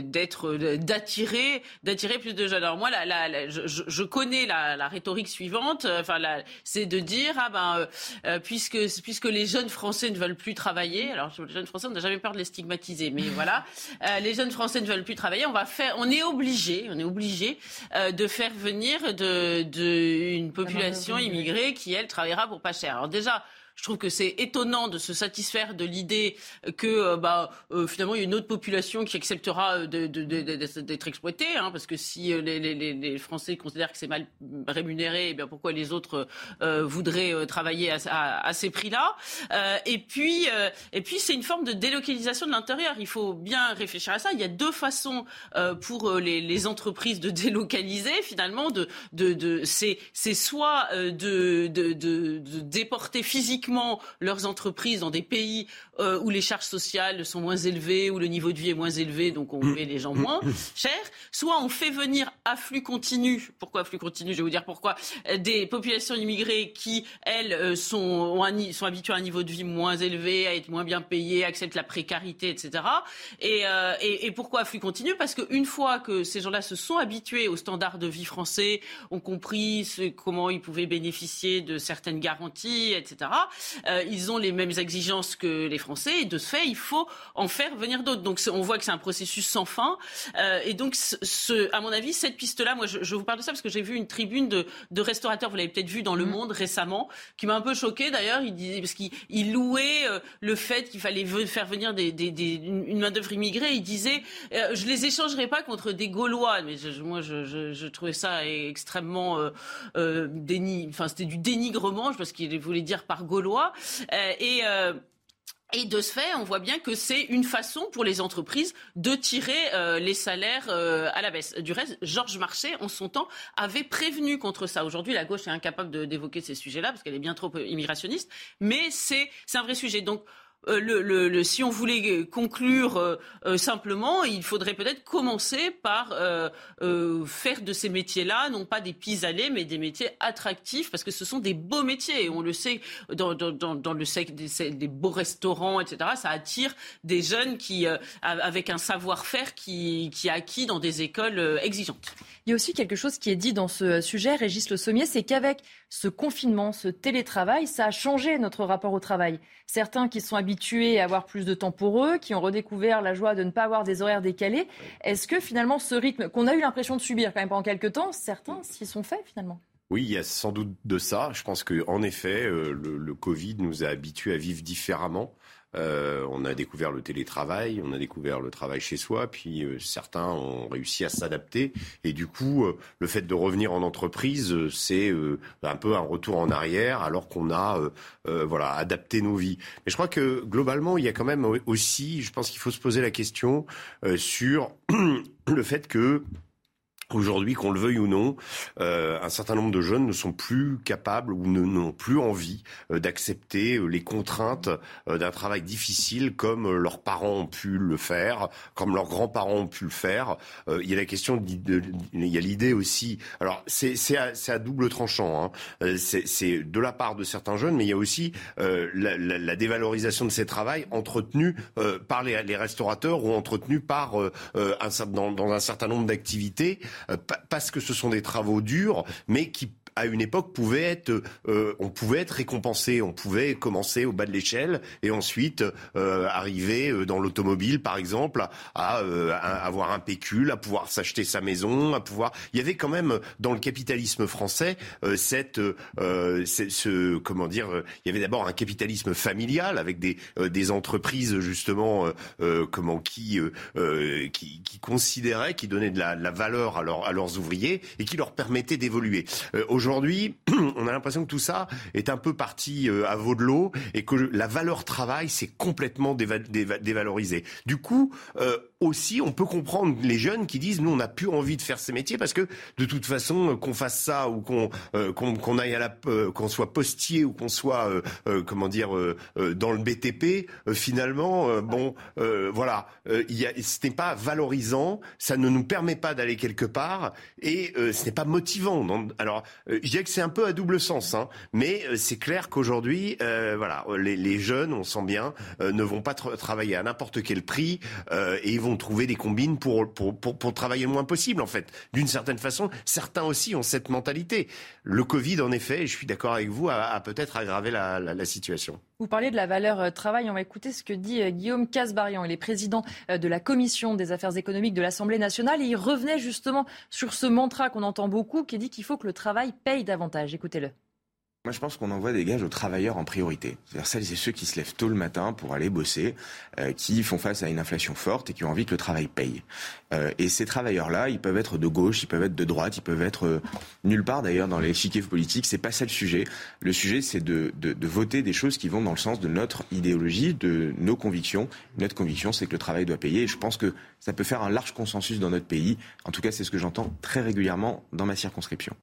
d'être, d'attirer, d'attirer plus de jeunes. Alors moi, la, la, la, je, je, connais la, la, rhétorique suivante. Enfin, c'est de dire ah ben puisque puisque les jeunes Français ne veulent plus travailler. Alors les jeunes Français, on n'a jamais peur de les stigmatiser, mais voilà. Euh, les jeunes Français ne veulent plus travailler, on va faire, on est obligé, on est obligé euh, de faire venir de, de une population immigrée qui elle travaillera pour pas cher. Alors déjà, je trouve que c'est étonnant de se satisfaire de l'idée que euh, bah, euh, finalement il y a une autre population qui acceptera euh, d'être exploitée, hein, parce que si les, Français considèrent que c'est mal rémunéré, eh pourquoi les autres voudraient travailler à, ces prix-là? Et puis, c'est une forme de délocalisation de l'intérieur. Il faut bien réfléchir à ça. Il y a deux façons pour les, entreprises de délocaliser finalement. C'est soit de déporter physiquement leurs entreprises dans des pays euh, où les charges sociales sont moins élevées, où le niveau de vie est moins élevé, donc on met les gens moins cher. Soit on fait venir à flux continu. Pourquoi flux continu? Je vais vous dire pourquoi. Euh, des populations immigrées qui, elles, euh, sont, sont habituées à un niveau de vie moins élevé, à être moins bien payées, acceptent la précarité, etc. Et, et, et pourquoi flux continu? Parce qu'une fois que ces gens-là se sont habitués aux standards de vie français, ont compris ce, comment ils pouvaient bénéficier de certaines garanties, etc., euh, ils ont les mêmes exigences que les Français et de ce fait, il faut en faire venir d'autres. Donc on voit que c'est un processus sans fin. Euh, et donc, ce, à mon avis, cette piste-là, moi, je, je, vous parle de ça parce que j'ai vu une tribune de, de restaurateurs, vous l'avez peut-être vu dans Le mm. Monde récemment, qui m'a un peu choqué d'ailleurs. Il disait parce qu'il louait euh, le fait qu'il fallait faire venir des, des, des, une main d'œuvre immigrée. Il disait, je les échangerai pas contre des Gaulois. Mais je, moi, je, trouvais ça extrêmement déni, enfin c'était du dénigrement parce qu'il voulait dire par Gaulois. Euh, et euh, et de ce fait, on voit bien que c'est une façon pour les entreprises de tirer euh, les salaires euh, à la baisse. Du reste, Georges Marchais, en son temps, avait prévenu contre ça. Aujourd'hui, la gauche est incapable d'évoquer ces sujets-là parce qu'elle est bien trop immigrationniste, mais c'est un vrai sujet. Donc, euh, si on voulait conclure euh, euh, simplement, il faudrait peut-être commencer par faire de ces métiers-là, non pas des pis-aller, mais des métiers attractifs, parce que ce sont des beaux métiers. On le sait dans, dans, le secteur des, des, beaux restaurants, etc. Ça attire des jeunes qui, avec un savoir-faire qui, qui est acquis dans des écoles exigeantes. Il y a aussi quelque chose qui est dit dans ce sujet, Régis Le Sommier, c'est qu'avec ce confinement, ce télétravail, ça a changé notre rapport au travail. Certains qui sont habitués à avoir plus de temps pour eux, qui ont redécouvert la joie de ne pas avoir des horaires décalés, est-ce que finalement ce rythme qu'on a eu l'impression de subir quand même pendant quelques temps, certains s'y sont faits finalement? Oui, il y a sans doute de ça. Je pense qu'en effet, euh, le, le, Covid nous a habitués à vivre différemment. Euh, on a découvert le télétravail, on a découvert le travail chez soi, puis euh, certains ont réussi à s'adapter. Et du coup, euh, le fait de revenir en entreprise, c'est un peu un retour en arrière, alors qu'on a voilà adapté nos vies. Mais je crois que globalement, il y a quand même aussi, je pense qu'il faut se poser la question sur le fait que Aujourd'hui, qu'on le veuille ou non, euh, un certain nombre de jeunes ne sont plus capables ou n'ont plus envie euh, d'accepter euh, les contraintes d'un travail difficile comme leurs parents ont pu le faire, comme leurs grands-parents ont pu le faire. il y a la question, il y a l'idée aussi. Alors c'est à, à, double tranchant. Hein. C'est de la part de certains jeunes, mais il y a aussi la, la, la, dévalorisation de ces travails entretenus par les, les, restaurateurs ou entretenus par un, dans, dans un certain nombre d'activités. Euh, parce que ce sont des travaux durs, mais qui à une époque pouvait être, euh, on pouvait être récompensé, on pouvait commencer au bas de l'échelle et ensuite euh, arriver euh, dans l'automobile, par exemple, à, avoir un pécule, à pouvoir s'acheter sa maison, à pouvoir. Il y avait quand même dans le capitalisme français cette, ce, comment dire, il y avait d'abord un capitalisme familial avec des des entreprises justement, comment qui, qui, qui considéraient, qui donnaient de la, de la valeur à, leur, à leurs ouvriers et qui leur permettaient d'évoluer. Aujourd'hui, on a l'impression que tout ça est un peu parti euh, à veau de l'eau et que la valeur travail s'est complètement dévalorisée. Du coup, euh, aussi, on peut comprendre les jeunes qui disent nous on n'a plus envie de faire ces métiers parce que de toute façon qu'on fasse ça ou qu'on euh, qu'on aille à la qu'on soit postier ou qu'on soit comment dire dans le BTP finalement bon voilà ce n'est pas valorisant ça ne nous permet pas d'aller quelque part et ce n'est pas motivant alors euh, je dirais que c'est un peu à double sens, hein, mais euh, c'est clair qu'aujourd'hui, euh, voilà, les, jeunes, on sent bien, ne vont pas travailler à n'importe quel prix et ils vont trouver des combines pour, pour, pour, travailler le moins possible, en fait. D'une certaine façon, certains aussi ont cette mentalité. Le Covid, en effet, je suis d'accord avec vous, a, peut-être aggravé la, la, situation. Vous parlez de la valeur travail. On va écouter ce que dit Guillaume Casbarian. Il est président de la Commission des affaires économiques de l'Assemblée nationale et il revenait justement sur ce mantra qu'on entend beaucoup qui dit qu'il faut que le travail paye davantage. Écoutez-le. Moi, je pense qu'on envoie des gages aux travailleurs en priorité. C'est-à-dire celles et ceux qui se lèvent tôt le matin pour aller bosser, euh, qui font face à une inflation forte et qui ont envie que le travail paye. Euh, et ces travailleurs-là, ils peuvent être de gauche, ils peuvent être de droite, ils peuvent être euh, nulle part d'ailleurs dans l'échiquier politique. C'est pas ça le sujet. Le sujet, c'est de, de, de, voter des choses qui vont dans le sens de notre idéologie, de nos convictions. Notre conviction, c'est que le travail doit payer. Et je pense que ça peut faire un large consensus dans notre pays. En tout cas, c'est ce que j'entends très régulièrement dans ma circonscription.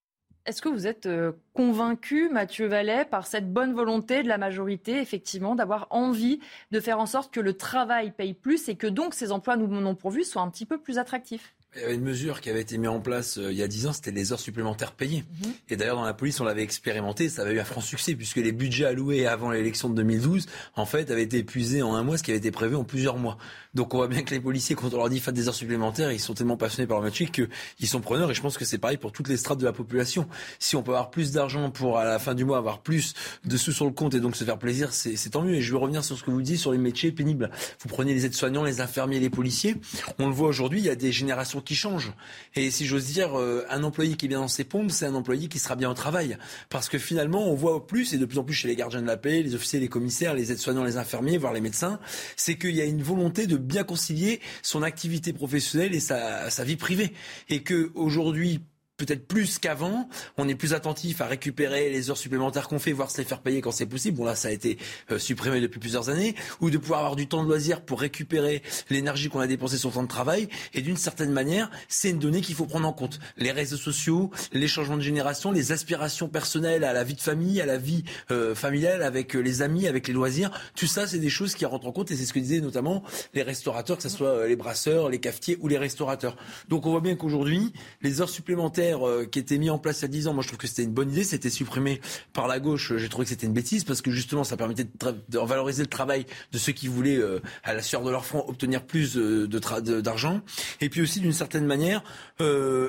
Est-ce que vous êtes euh, convaincu, Mathieu Vallet, par cette bonne volonté de la majorité, effectivement, d'avoir envie de faire en sorte que le travail paye plus et que donc ces emplois non pourvus soient un petit peu plus attractifs? Il y avait une mesure qui avait été mise en place euh, il y a 10 ans, c'était les heures supplémentaires payées. Mhm. Et d'ailleurs, dans la police, on l'avait expérimenté, ça avait eu un franc succès, puisque les budgets alloués avant l'élection de 2012, en fait, avaient été épuisés en un mois, ce qui avait été prévu en plusieurs mois. Donc on voit bien que les policiers, quand on leur dit faites des heures supplémentaires, ils sont tellement passionnés par leur métier qu'ils sont preneurs. Et je pense que c'est pareil pour toutes les strates de la population. Si on peut avoir plus d'argent pour, à la fin du mois, avoir plus de sous sur le compte et donc se faire plaisir, c'est tant mieux. Et je veux revenir sur ce que vous dites sur les métiers pénibles. Vous prenez les aides-soignants, les infirmiers, les policiers. On le voit aujourd'hui, il y a des générations qui changent. Et si j'ose dire, euh, un employé qui est bien dans ses pompes, c'est un employé qui sera bien au travail. Parce que finalement, on voit plus, et de plus en plus chez les gardiens de la paix, les officiers, les commissaires, les aides-soignants, les infirmiers, voire les médecins, c'est qu'il y a une volonté de bien concilier son activité professionnelle et sa, vie privée. Et que aujourd'hui, peut-être plus qu'avant. On est plus attentif à récupérer les heures supplémentaires qu'on fait, voire se les faire payer quand c'est possible. Bon là, ça a été euh, supprimé depuis plusieurs années. Ou de pouvoir avoir du temps de loisir pour récupérer l'énergie qu'on a dépensée sur le temps de travail. Et d'une certaine manière, c'est une donnée qu'il faut prendre en compte. Les réseaux sociaux, les changements de génération, les aspirations personnelles à la vie de famille, à la vie euh, familiale, avec euh, les amis, avec les loisirs. Tout ça, c'est des choses qui rentrent en compte. Et c'est ce que disaient notamment les restaurateurs, que ce soit les brasseurs, les cafetiers ou les restaurateurs. Donc on voit bien qu'aujourd'hui, les heures supplémentaires euh, qui était mis en place il y a 10 ans, moi je trouve que c'était une bonne idée, c'était supprimé par la gauche, j'ai trouvé que c'était une bêtise parce que justement ça permettait de, valoriser le travail de ceux qui voulaient euh, à la sueur de leur front obtenir plus euh, d'argent. Et puis aussi d'une certaine manière,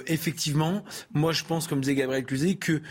effectivement, moi je pense comme disait Gabriel Cluzet que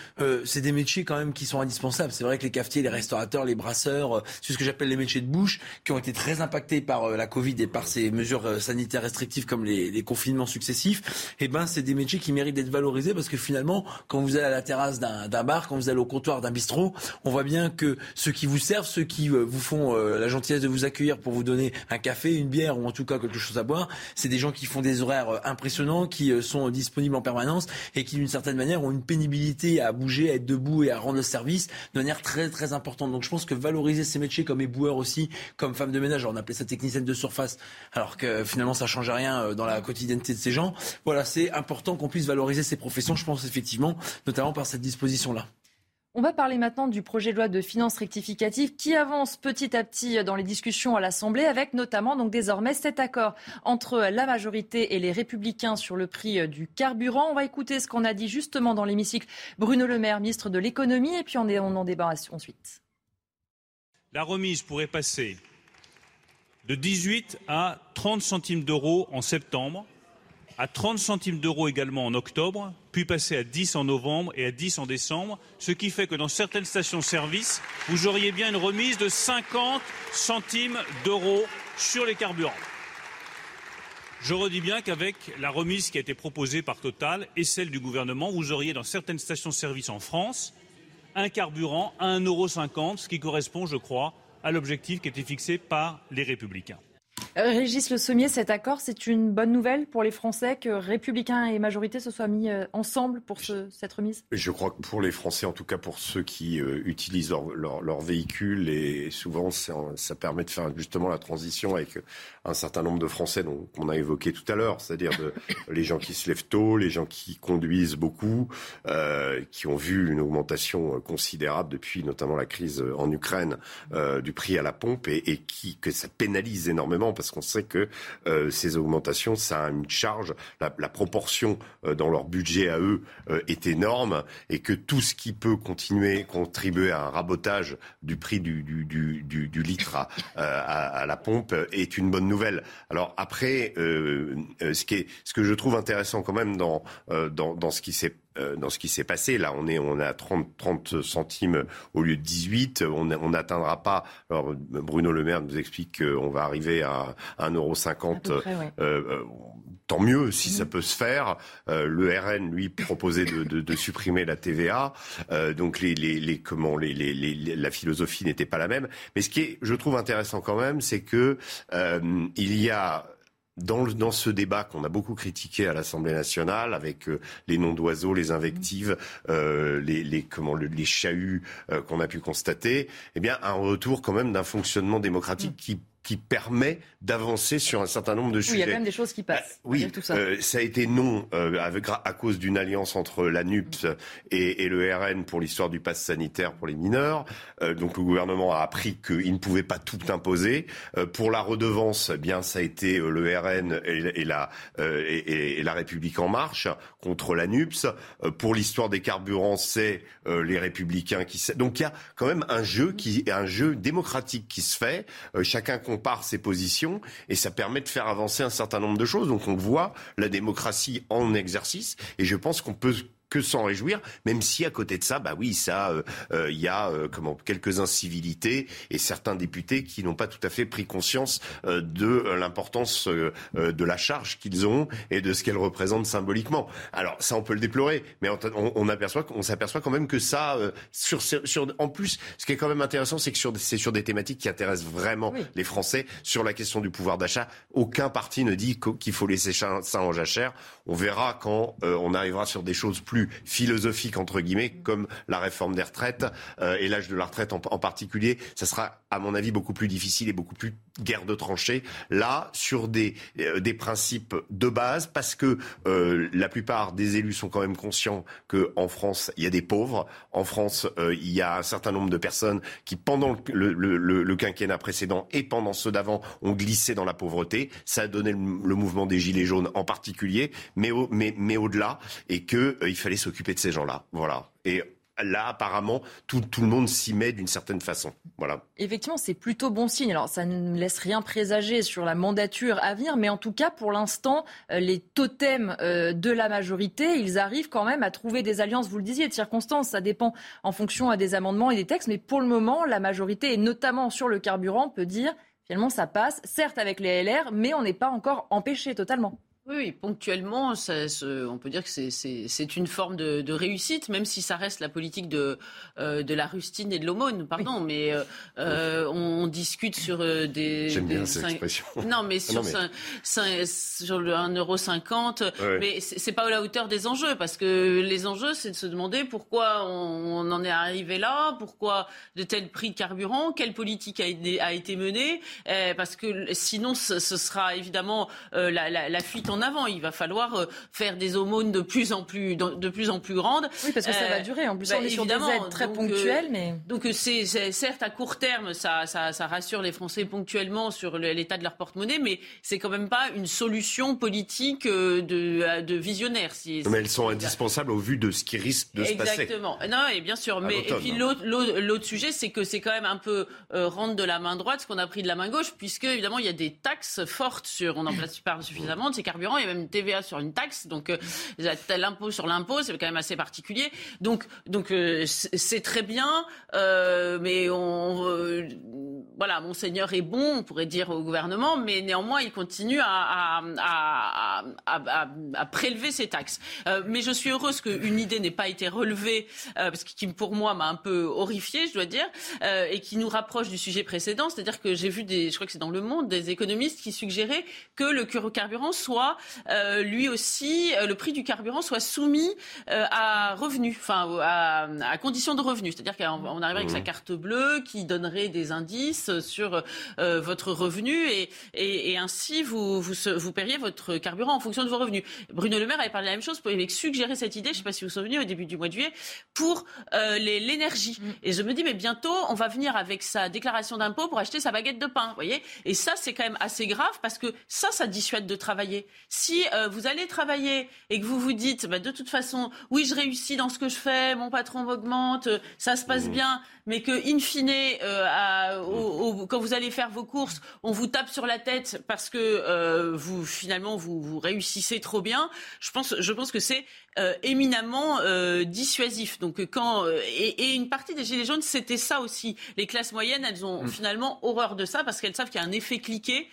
c'est des métiers quand même qui sont indispensables. C'est vrai que les cafetiers, les restaurateurs, les brasseurs, c'est ce que j'appelle les métiers de bouche qui ont été très impactés par la Covid et par ces mesures sanitaires restrictives comme les, les confinements successifs. Et eh ben c'est des métiers qui méritent d'être valorisés parce que finalement, quand vous allez à la terrasse d'un bar, quand vous allez au comptoir d'un bistrot, on voit bien que ceux qui vous servent, ceux qui euh, vous font euh, la gentillesse de vous accueillir pour vous donner un café, une bière ou en tout cas quelque chose à boire, c'est des gens qui font des horaires euh, impressionnants, qui sont disponibles en permanence et qui d'une certaine manière ont une pénibilité à bouger, à être debout et à rendre le service de manière très très importante. Donc je pense que valoriser ces métiers comme éboueur aussi, comme femme de ménage, on appelait ça technicienne de surface, alors que finalement ça change rien dans la quotidienneté de ces gens. Voilà, c'est important qu'on puisse valoriser ces je pense effectivement, notamment par cette disposition-là. On va parler maintenant du projet de loi de finances rectificative qui avance petit à petit dans les discussions à l'Assemblée avec notamment donc désormais cet accord entre la majorité et les républicains sur le prix du carburant. On va écouter ce qu'on a dit justement dans l'hémicycle Bruno Le Maire, ministre de l'économie, et puis on, on en débat ensuite. La remise pourrait passer de 18 à 30 centimes d'euros en septembre à 30 centimes d'euros également en octobre, puis passer à 10 en novembre et à 10 en décembre, ce qui fait que dans certaines stations-service, vous auriez bien une remise de 50 centimes d'euros sur les carburants. Je redis bien qu'avec la remise qui a été proposée par Total et celle du gouvernement, vous auriez dans certaines stations-service en France un carburant à 1,50 euros, ce qui correspond, je crois, à l'objectif qui était fixé par les Républicains. Euh, Régis Le Sommier, cet accord, c'est une bonne nouvelle pour les Français que républicains et majorité se soient mis euh, ensemble pour cette remise? Je crois que pour les Français, en tout cas pour ceux qui euh, utilisent leur, leur, véhicule, et souvent ça permet de faire justement la transition avec un certain nombre de Français qu'on a évoqué tout à l'heure, c'est-à-dire les gens qui se lèvent tôt, les gens qui conduisent beaucoup, qui ont vu une augmentation considérable depuis notamment la crise en Ukraine du prix à la pompe et, et qui, que ça pénalise énormément parce qu'on sait que euh, ces augmentations, ça a une charge, la, proportion euh, dans leur budget à eux euh, est énorme et que tout ce qui peut continuer, contribuer à un rabotage du prix du, litre à, la pompe est une bonne nouvelle. Alors après, ce, que je trouve intéressant quand même dans, dans, ce qui s'est euh, dans ce qui s'est passé. Là, on est, on a 30, 30 centimes au lieu de 18. On n'atteindra pas. Alors, Bruno Le Maire nous explique qu'on va arriver à 1,50 euro. Euh, tant mieux si ça mhm. peut se faire. Euh, le RN, lui, proposait de, de, de supprimer la TVA. Euh, donc les, les, les comment les, les, la philosophie n'était pas la même. Mais ce qui est, je trouve intéressant quand même, c'est que euh, il y a dans, dans, ce débat qu'on a beaucoup critiqué à l'Assemblée nationale, avec euh, les noms d'oiseaux, les invectives, euh, les, les, comment, les chahuts euh, qu'on a pu constater, eh bien, un retour quand même d'un fonctionnement démocratique mm. qui qui permet d'avancer sur un certain nombre de sujets. il y a même des choses qui passent. oui, tout ça. Euh, ça. a été non euh, avec, à cause d'une alliance entre la NUPS et, et, le RN pour l'histoire du pass sanitaire pour les mineurs. Euh, donc le gouvernement a appris qu'il ne pouvait pas tout imposer. Pour la redevance, eh bien ça a été le RN et, et la, et, et, la République en marche contre la NUPS. pour l'histoire des carburants, c'est les Républicains qui. Donc il y a quand même un jeu qui un jeu démocratique qui se fait. chacun compare ses positions et ça permet de faire avancer un certain nombre de choses. Donc on voit la démocratie en exercice et je pense qu'on peut que s'en réjouir, même si à côté de ça, bah oui, ça, euh, euh, il y a euh, comment quelques incivilités et certains députés qui n'ont pas tout à fait pris conscience de l'importance de la charge qu'ils ont et de ce qu'elle représente symboliquement. Alors ça, on peut le déplorer, mais on, on aperçoit, on s'aperçoit quand même que ça, sur, sur, en plus, ce qui est quand même intéressant, c'est que sur, c'est sur des thématiques qui intéressent vraiment les Français. Sur la question du pouvoir d'achat, aucun parti ne dit qu'il faut laisser ça en jachère. On verra quand on arrivera sur des choses plus philosophique entre guillemets, comme la réforme des retraites euh, et l'âge de la retraite en, particulier, ça sera à mon avis beaucoup plus difficile et beaucoup plus guerre de tranchées. Là, sur des, euh, des principes de base, parce que euh, la plupart des élus sont quand même conscients qu'en France, il y a des pauvres. En France, il y a un certain nombre de personnes qui, pendant le, quinquennat précédent et pendant ceux d'avant, ont glissé dans la pauvreté. Ça a donné le, mouvement des Gilets jaunes en particulier, mais, au, mais, mais au-delà, et qu'il il fallait s'occuper de ces gens-là. Voilà. Et là, apparemment, tout, le monde s'y met d'une certaine façon. Voilà. Effectivement, c'est plutôt bon signe. Alors, ça ne laisse rien présager sur la mandature à venir, mais en tout cas, pour l'instant, euh, les totems euh, de la majorité, ils arrivent quand même à trouver des alliances, vous le disiez, de circonstances. Ça dépend en fonction des amendements et des textes, mais pour le moment, la majorité, et notamment sur le carburant, peut dire finalement ça passe, certes avec les LR, mais on n'est pas encore empêché totalement. Oui, ponctuellement, ça, on peut dire que c'est une forme de, de, réussite, même si ça reste la politique de, euh, de la rustine et de l'aumône, pardon. Mais euh, euh, on, discute sur des... J'aime bien cette expression. Non, mais sur, ah, mais... sur le 1,50€, ouais. mais c'est pas à la hauteur des enjeux, parce que les enjeux, c'est de se demander pourquoi on, en est arrivé là, pourquoi de tels prix de carburant, quelle politique a, été, a été menée, parce que sinon, ce, ce sera évidemment la, la, la fuite en avant. Il va falloir euh, faire des aumônes de plus en plus, de plus en plus grandes. Oui, parce que ça va euh, durer. En plus, bah, on est sur des aides très ponctuelles, euh, mais donc c'est certes à court terme, ça, ça, ça rassure les Français ponctuellement sur l'état de leur porte-monnaie, mais c'est quand même pas une solution politique de, de visionnaire. Si, mais elles sont indispensables au vu de ce qui risque de se passer. Exactement. Non, et bien sûr. Mais et puis l'autre sujet, c'est que c'est quand même un peu rendre de la main droite ce qu'on a pris de la main gauche, puisque évidemment il y a des taxes fortes sur, on en place pas suffisamment de ces carburants il y a même une TVA sur une taxe, donc euh, l'impôt sur l'impôt, c'est quand même assez particulier. Donc, donc euh, c'est très bien, euh, mais on, voilà, monseigneur est bon, on pourrait dire au gouvernement, mais néanmoins, il continue à, à, à, à prélever ces taxes. mais je suis heureuse qu'une idée n'ait pas été relevée, parce que qui pour moi m'a un peu horrifiée, je dois dire, et qui nous rapproche du sujet précédent, c'est-à-dire que j'ai vu des, je crois que c'est dans le Monde, des économistes qui suggéraient que le carburant soit euh, lui aussi, euh, le prix du carburant soit soumis euh, à revenus, enfin à, à condition de revenus. C'est-à-dire qu'on arrive avec sa mmh. carte bleue qui donnerait des indices sur votre revenu et, et, et ainsi vous, vous, vous paieriez votre carburant en fonction de vos revenus. Bruno Le Maire avait parlé de la même chose, il avait suggéré cette idée, je ne sais pas si vous vous souvenez, au début du mois de juillet, pour l'énergie. Mmh. Et je me dis, mais bientôt, on va venir avec sa déclaration d'impôt pour acheter sa baguette de pain, vous voyez? Et ça, c'est quand même assez grave parce que ça, ça dissuade de travailler si euh, vous allez travailler et que vous vous dites, bah, de toute façon, oui, je réussis dans ce que je fais, mon patron m'augmente, ça se passe mmh. bien, mais que, in fine, euh, quand vous allez faire vos courses, on vous tape sur la tête parce que euh, vous, finalement, vous, vous réussissez trop bien, je pense, je pense que c'est euh, éminemment euh, dissuasif. Donc quand euh, et, et, une partie des gilets jaunes, c'était ça aussi. Les classes moyennes, elles ont mm. finalement horreur de ça parce qu'elles savent qu'il y a un effet cliqué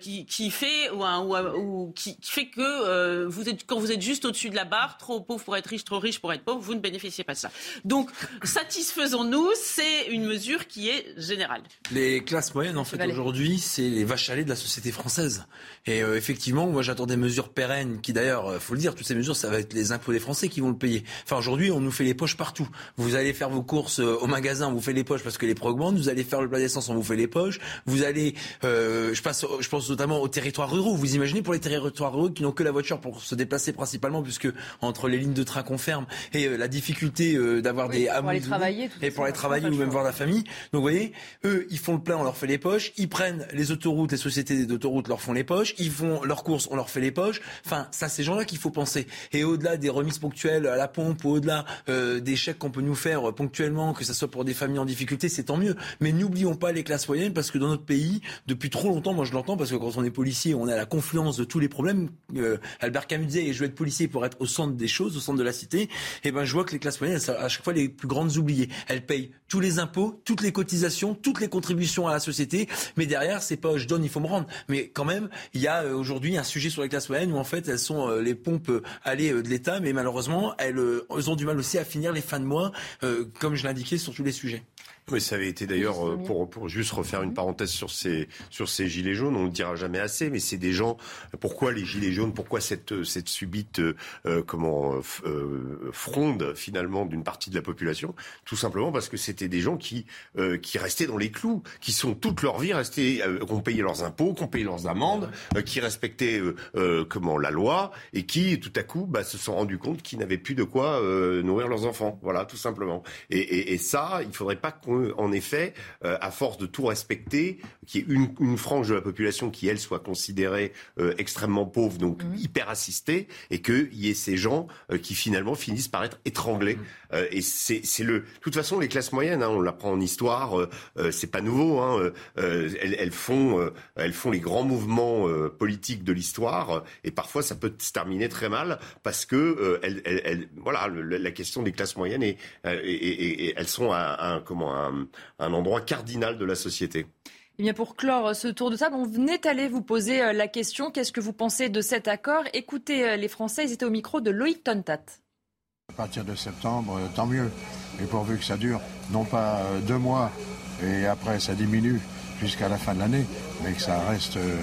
qui, qui, fait ou, un, ou, ou qui, qui, fait que vous êtes quand vous êtes juste au-dessus de la barre, trop pauvre pour être riche, trop riche pour être pauvre, vous ne bénéficiez pas de ça. Donc satisfaisons-nous, c'est une mesure qui est générale. Les classes moyennes, en fait, aujourd'hui, c'est les vaches à lait de la société française. Et effectivement, moi, j'attends des mesures pérennes qui, d'ailleurs, faut le dire, toutes ces mesures, ça va être les impôts des Français qui vont le payer. Enfin, aujourd'hui, on nous fait les poches partout. Vous allez faire vos courses euh, au magasin, on vous fait les poches parce que les prix augmentent. Vous allez faire le plat d'essence, on vous fait les poches. Vous allez, euh, je, passe, je pense notamment aux territoires ruraux. Vous imaginez pour les territoires ruraux qui n'ont que la voiture pour se déplacer principalement, puisque entre les lignes de train qu'on ferme et euh, la difficulté d'avoir des pour aller travailler, et pour aller travailler ou même voir la famille. Donc, vous voyez, eux, ils font le plein, on leur fait les poches. Ils prennent les autoroutes, les sociétés d'autoroutes leur font les poches. Ils font leurs courses, on leur fait les poches. Enfin, ça, ces gens-là qu'il faut penser. Et au-delà des remises ponctuelles à la pompe ou au-delà euh, des chèques qu'on peut nous faire ponctuellement, que ce soit pour des familles en difficulté, c'est tant mieux. Mais n'oublions pas les classes moyennes parce que dans notre pays, depuis trop longtemps, moi je l'entends parce que quand on est policier, on est à la confluence de tous les problèmes. Euh, Albert Camus disait, je veux être policier pour être au centre des choses, au centre de la cité. Et eh ben je vois que les classes moyennes, elles à chaque fois les plus grandes oubliées. Elles payent tous les impôts, toutes les cotisations, toutes les contributions à la société. Mais derrière, c'est pas je donne, il faut me rendre. Mais quand même, il y a euh, aujourd'hui un sujet sur les classes moyennes où en fait elles sont les pompes allées de l'État, mais malheureusement, elles, euh, ont du mal aussi à finir les fins de mois, euh, comme je l'indiquais, sur tous les sujets. Oui, ça avait été d'ailleurs, euh, pour, pour juste refaire une parenthèse sur ces, sur ces gilets jaunes, on ne le dira jamais assez, mais c'est des gens, pourquoi les gilets jaunes, pourquoi cette, cette subite euh, comment, euh, fronde finalement d'une partie de la population? Tout simplement parce que c'était des gens qui, qui restaient dans les clous, qui sont toute leur vie restés, qui ont payé leurs impôts, qui ont payé leurs amendes, qui respectaient comment, la loi, et qui tout à coup bah, se sont rendus compte qu'ils n'avaient plus de quoi nourrir leurs enfants. Voilà, tout simplement. Et, et, et ça, il faudrait pas qu'on en effet, euh, à force de tout respecter, qu'il y ait une, frange de la population qui, elle, soit considérée euh, extrêmement pauvre, donc mmh. hyper assistée, et qu'il y ait ces gens euh, qui finalement finissent par être étranglés. Mmh. et c'est le. De toute façon, les classes moyennes, hein, on l'apprend en histoire, c'est pas nouveau. Hein, elles, font, elles font les grands mouvements politiques de l'histoire, et parfois ça peut se terminer très mal parce que elles, voilà, la question des classes moyennes et, et, elles sont à, un comment un, un endroit cardinal de la société. Eh bien, pour clore ce tour de table, on venait aller vous poser la question qu'est-ce que vous pensez de cet accord? Écoutez les Français, ils étaient au micro de Loïc Tontat. À partir de septembre, tant mieux. Et pourvu que ça dure, non pas deux mois et après ça diminue jusqu'à la fin de l'année, mais que ça reste euh,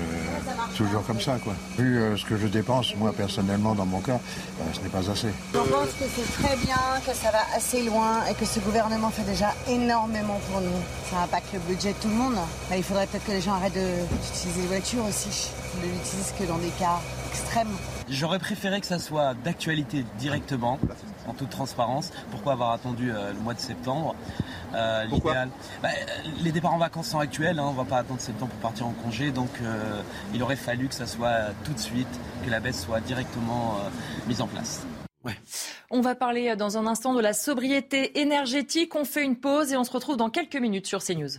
toujours comme ça. Quoi. Vu euh, ce que je dépense, moi personnellement, dans mon cas, euh, ce n'est pas assez. Je pense que c'est très bien, que ça va assez loin et que ce gouvernement fait déjà énormément pour nous. Ça impacte le budget de tout le monde. il faudrait peut-être que les gens arrêtent d'utiliser les voitures aussi. Ils ne l'utilisent que dans des cas extrêmes. J'aurais préféré que ça soit d'actualité directement, en toute transparence. Pourquoi avoir attendu le mois de septembre? Euh, l'idéal. Bah, les départs en vacances sont actuels, hein, on ne va pas attendre septembre pour partir en congé, donc euh, il aurait fallu que ça soit tout de suite, que la baisse soit directement euh, mise en place. On va parler dans un instant de la sobriété énergétique. On fait une pause et on se retrouve dans quelques minutes sur CNews.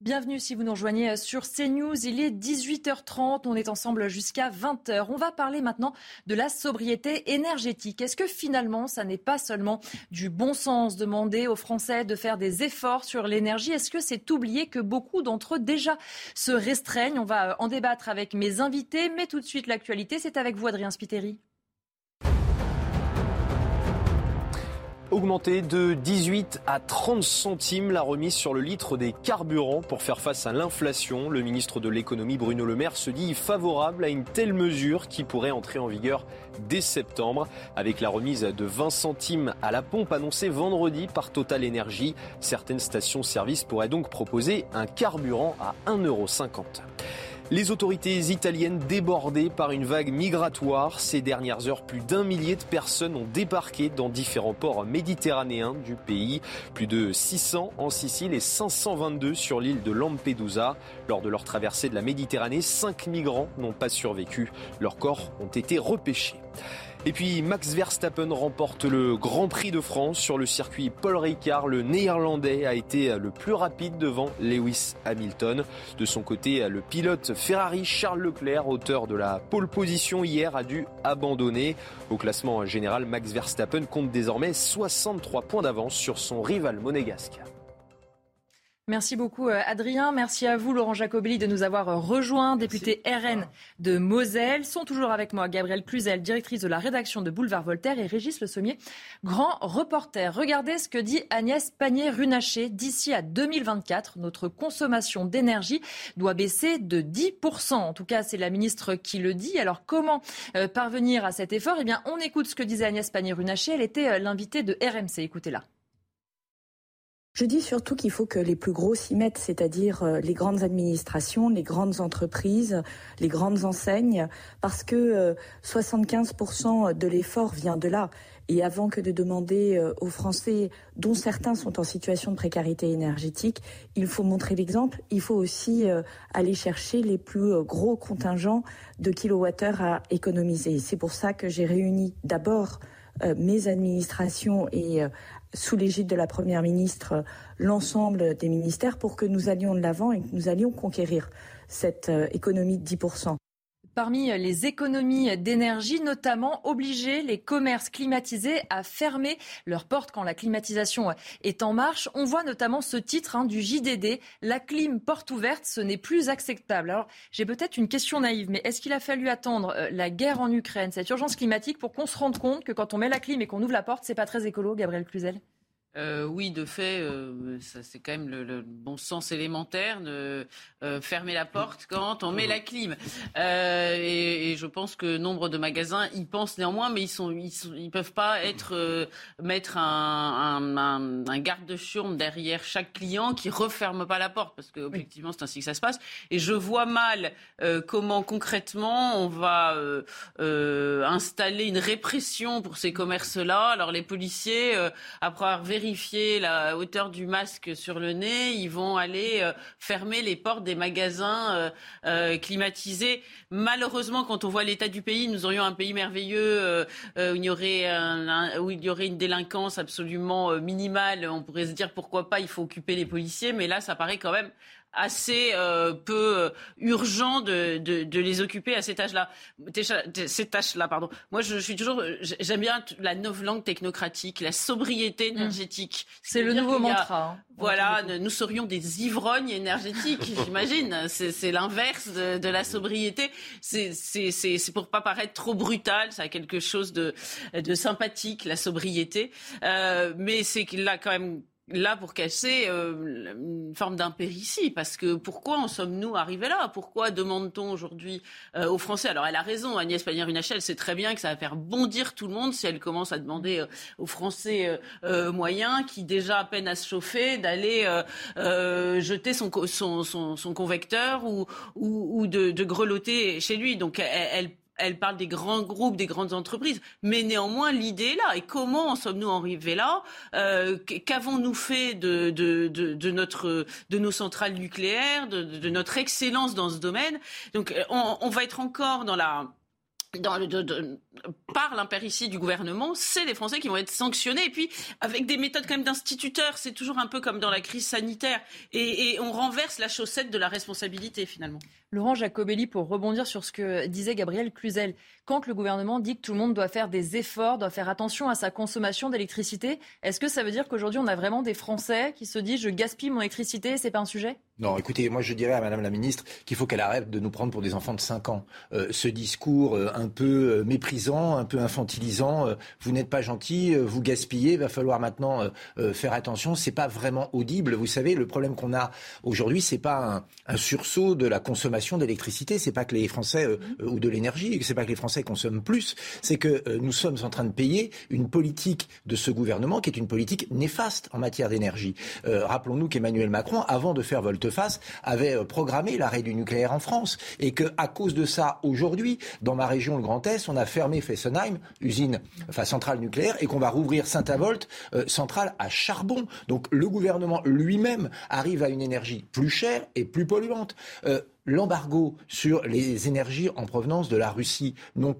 Bienvenue si vous nous rejoignez sur CNews. Il est 18h30. On est ensemble jusqu'à 20h. On va parler maintenant de la sobriété énergétique. Est-ce que finalement, ça n'est pas seulement du bon sens demander aux Français de faire des efforts sur l'énergie? Est-ce que c'est oublier que beaucoup d'entre eux déjà se restreignent? On va en débattre avec mes invités. Mais tout de suite, l'actualité, c'est avec vous, Adrien Spiteri. Augmenter de 18 à 30 centimes la remise sur le litre des carburants pour faire face à l'inflation. Le ministre de l'économie Bruno Le Maire se dit favorable à une telle mesure qui pourrait entrer en vigueur dès septembre. Avec la remise de 20 centimes à la pompe annoncée vendredi par Total Energy, certaines stations-service pourraient donc proposer un carburant à 1,50 euro. Les autorités italiennes débordées par une vague migratoire. Ces dernières heures, plus d'un millier de personnes ont débarqué dans différents ports méditerranéens du pays. Plus de 600 en Sicile et 522 sur l'île de Lampedusa. Lors de leur traversée de la Méditerranée, cinq migrants n'ont pas survécu. Leurs corps ont été repêchés. Et puis Max Verstappen remporte le Grand Prix de France sur le circuit Paul Ricard. Le néerlandais a été le plus rapide devant Lewis Hamilton. De son côté, le pilote Ferrari Charles Leclerc, auteur de la pole position hier, a dû abandonner. Au classement général, Max Verstappen compte désormais 63 points d'avance sur son rival monégasque. Merci beaucoup euh, Adrien. Merci à vous Laurent Jacobelli de nous avoir euh, rejoints, député RN de Moselle. Sont toujours avec moi Gabrielle Cluzel, directrice de la rédaction de Boulevard Voltaire et Régis Le Sommier, grand reporter. Regardez ce que dit Agnès Pannier-Runacher. D'ici à 2024, notre consommation d'énergie doit baisser de 10%. En tout cas, c'est la ministre qui le dit. Alors comment euh, parvenir à cet effort? Eh bien, on écoute ce que disait Agnès Pannier-Runacher. Elle était l'invitée de RMC. Écoutez-la. Je dis surtout qu'il faut que les plus gros s'y mettent, c'est-à-dire euh, les grandes administrations, les grandes entreprises, les grandes enseignes, parce que 75% euh, de l'effort vient de là. Et avant que de demander euh, aux Français, dont certains sont en situation de précarité énergétique, il faut montrer l'exemple. Il faut aussi aller chercher les plus gros contingents de kilowattheures à économiser. C'est pour ça que j'ai réuni d'abord mes administrations et sous l'égide de la Première ministre l'ensemble des ministères pour que nous allions de l'avant et que nous allions conquérir cette euh, économie de 10%. Parmi les économies d'énergie, notamment obliger les commerces climatisés à fermer leurs portes quand la climatisation est en marche. On voit notamment ce titre hein, du JDD, la clim porte ouverte, ce n'est plus acceptable. Alors j'ai peut-être une question naïve, mais est-ce qu'il a fallu attendre euh, la guerre en Ukraine, cette urgence climatique, pour qu'on se rende compte que quand on met la clim et qu'on ouvre la porte, c'est pas très écolo, Gabriel Cluzel? Euh, oui, de fait, euh, c'est quand même le, bon sens élémentaire de euh, fermer la porte quand on met la clim. Et, je pense que nombre de magasins y pensent néanmoins, mais ils sont, ils, peuvent pas être mettre un, garde de chiourme derrière chaque client qui referme pas la porte, parce que objectivement c'est ainsi que ça se passe. Et je vois mal comment concrètement on va installer une répression pour ces commerces-là. Alors les policiers, après avoir vérifier la hauteur du masque sur le nez, ils vont aller euh, fermer les portes des magasins euh, euh, climatisés. Malheureusement, quand on voit l'état du pays, nous aurions un pays merveilleux où, où il y aurait une délinquance absolument minimale. On pourrait se dire pourquoi pas, il faut occuper les policiers, mais là, ça paraît quand même assez euh, peu euh, urgent de, de, de, les occuper à cet âge-là, ces tâches-là, pardon. Moi, je, je suis toujours, j'aime bien la langue technocratique, la sobriété mmh. énergétique. C'est le nouveau mantra. Hein. Voilà, nous serions des ivrognes énergétiques, j'imagine. C'est l'inverse de, de, la sobriété. C'est pour pas paraître trop brutal, ça a quelque chose de, de sympathique, la sobriété. Euh, mais c'est qu'il a quand même là pour casser euh, une forme d'impéritie. Parce que pourquoi en sommes-nous arrivés là? Pourquoi demande-t-on aujourd'hui euh, aux Français? Alors elle a raison, Agnès Pannier-Runacher, sait très bien que ça va faire bondir tout le monde si elle commence à demander euh, aux Français moyens qui déjà peine à se chauffer d'aller jeter son, son, son, son, convecteur ou, ou, ou de, de, grelotter chez lui. Donc elle, elle elle parle des grands groupes, des grandes entreprises, mais néanmoins l'idée est là. Et comment en sommes-nous arrivés là? Euh, Qu'avons-nous fait de, notre, de nos centrales nucléaires, de, notre excellence dans ce domaine? Donc on, on va être encore dans la dans de, par l'impéritie du gouvernement, c'est les Français qui vont être sanctionnés. Et puis, avec des méthodes quand même d'instituteurs, c'est toujours un peu comme dans la crise sanitaire. Et, et, on renverse la chaussette de la responsabilité, finalement. Laurent Jacobelli, pour rebondir sur ce que disait Gabriel Cluzel, quand le gouvernement dit que tout le monde doit faire des efforts, doit faire attention à sa consommation d'électricité, est-ce que ça veut dire qu'aujourd'hui, on a vraiment des Français qui se disent je gaspille mon électricité, c'est pas un sujet? Non, écoutez, moi je dirais à Madame la Ministre qu'il faut qu'elle arrête de nous prendre pour des enfants de 5 ans. Euh, ce discours euh, un peu euh, un peu infantilisant, vous n'êtes pas gentil, vous gaspillez, va falloir maintenant faire attention. C'est pas vraiment audible. Vous savez, le problème qu'on a aujourd'hui, c'est pas un, sursaut de la consommation d'électricité, c'est pas que les Français ou de l'énergie, c'est pas que les Français consomment plus, c'est que nous sommes en train de payer une politique de ce gouvernement qui est une politique néfaste en matière d'énergie. Rappelons-nous qu'Emmanuel Macron, avant de faire volte face avait euh, programmé l'arrêt du nucléaire en France et que à cause de ça, aujourd'hui, dans ma région, le Grand Est, on a fermé Fessenheim, usine, enfin centrale nucléaire, et qu'on va rouvrir Saint-Avold, euh, centrale à charbon. Donc le gouvernement lui-même arrive à une énergie plus chère et plus polluante. Euh, l'embargo sur les énergies en provenance de la Russie n'ont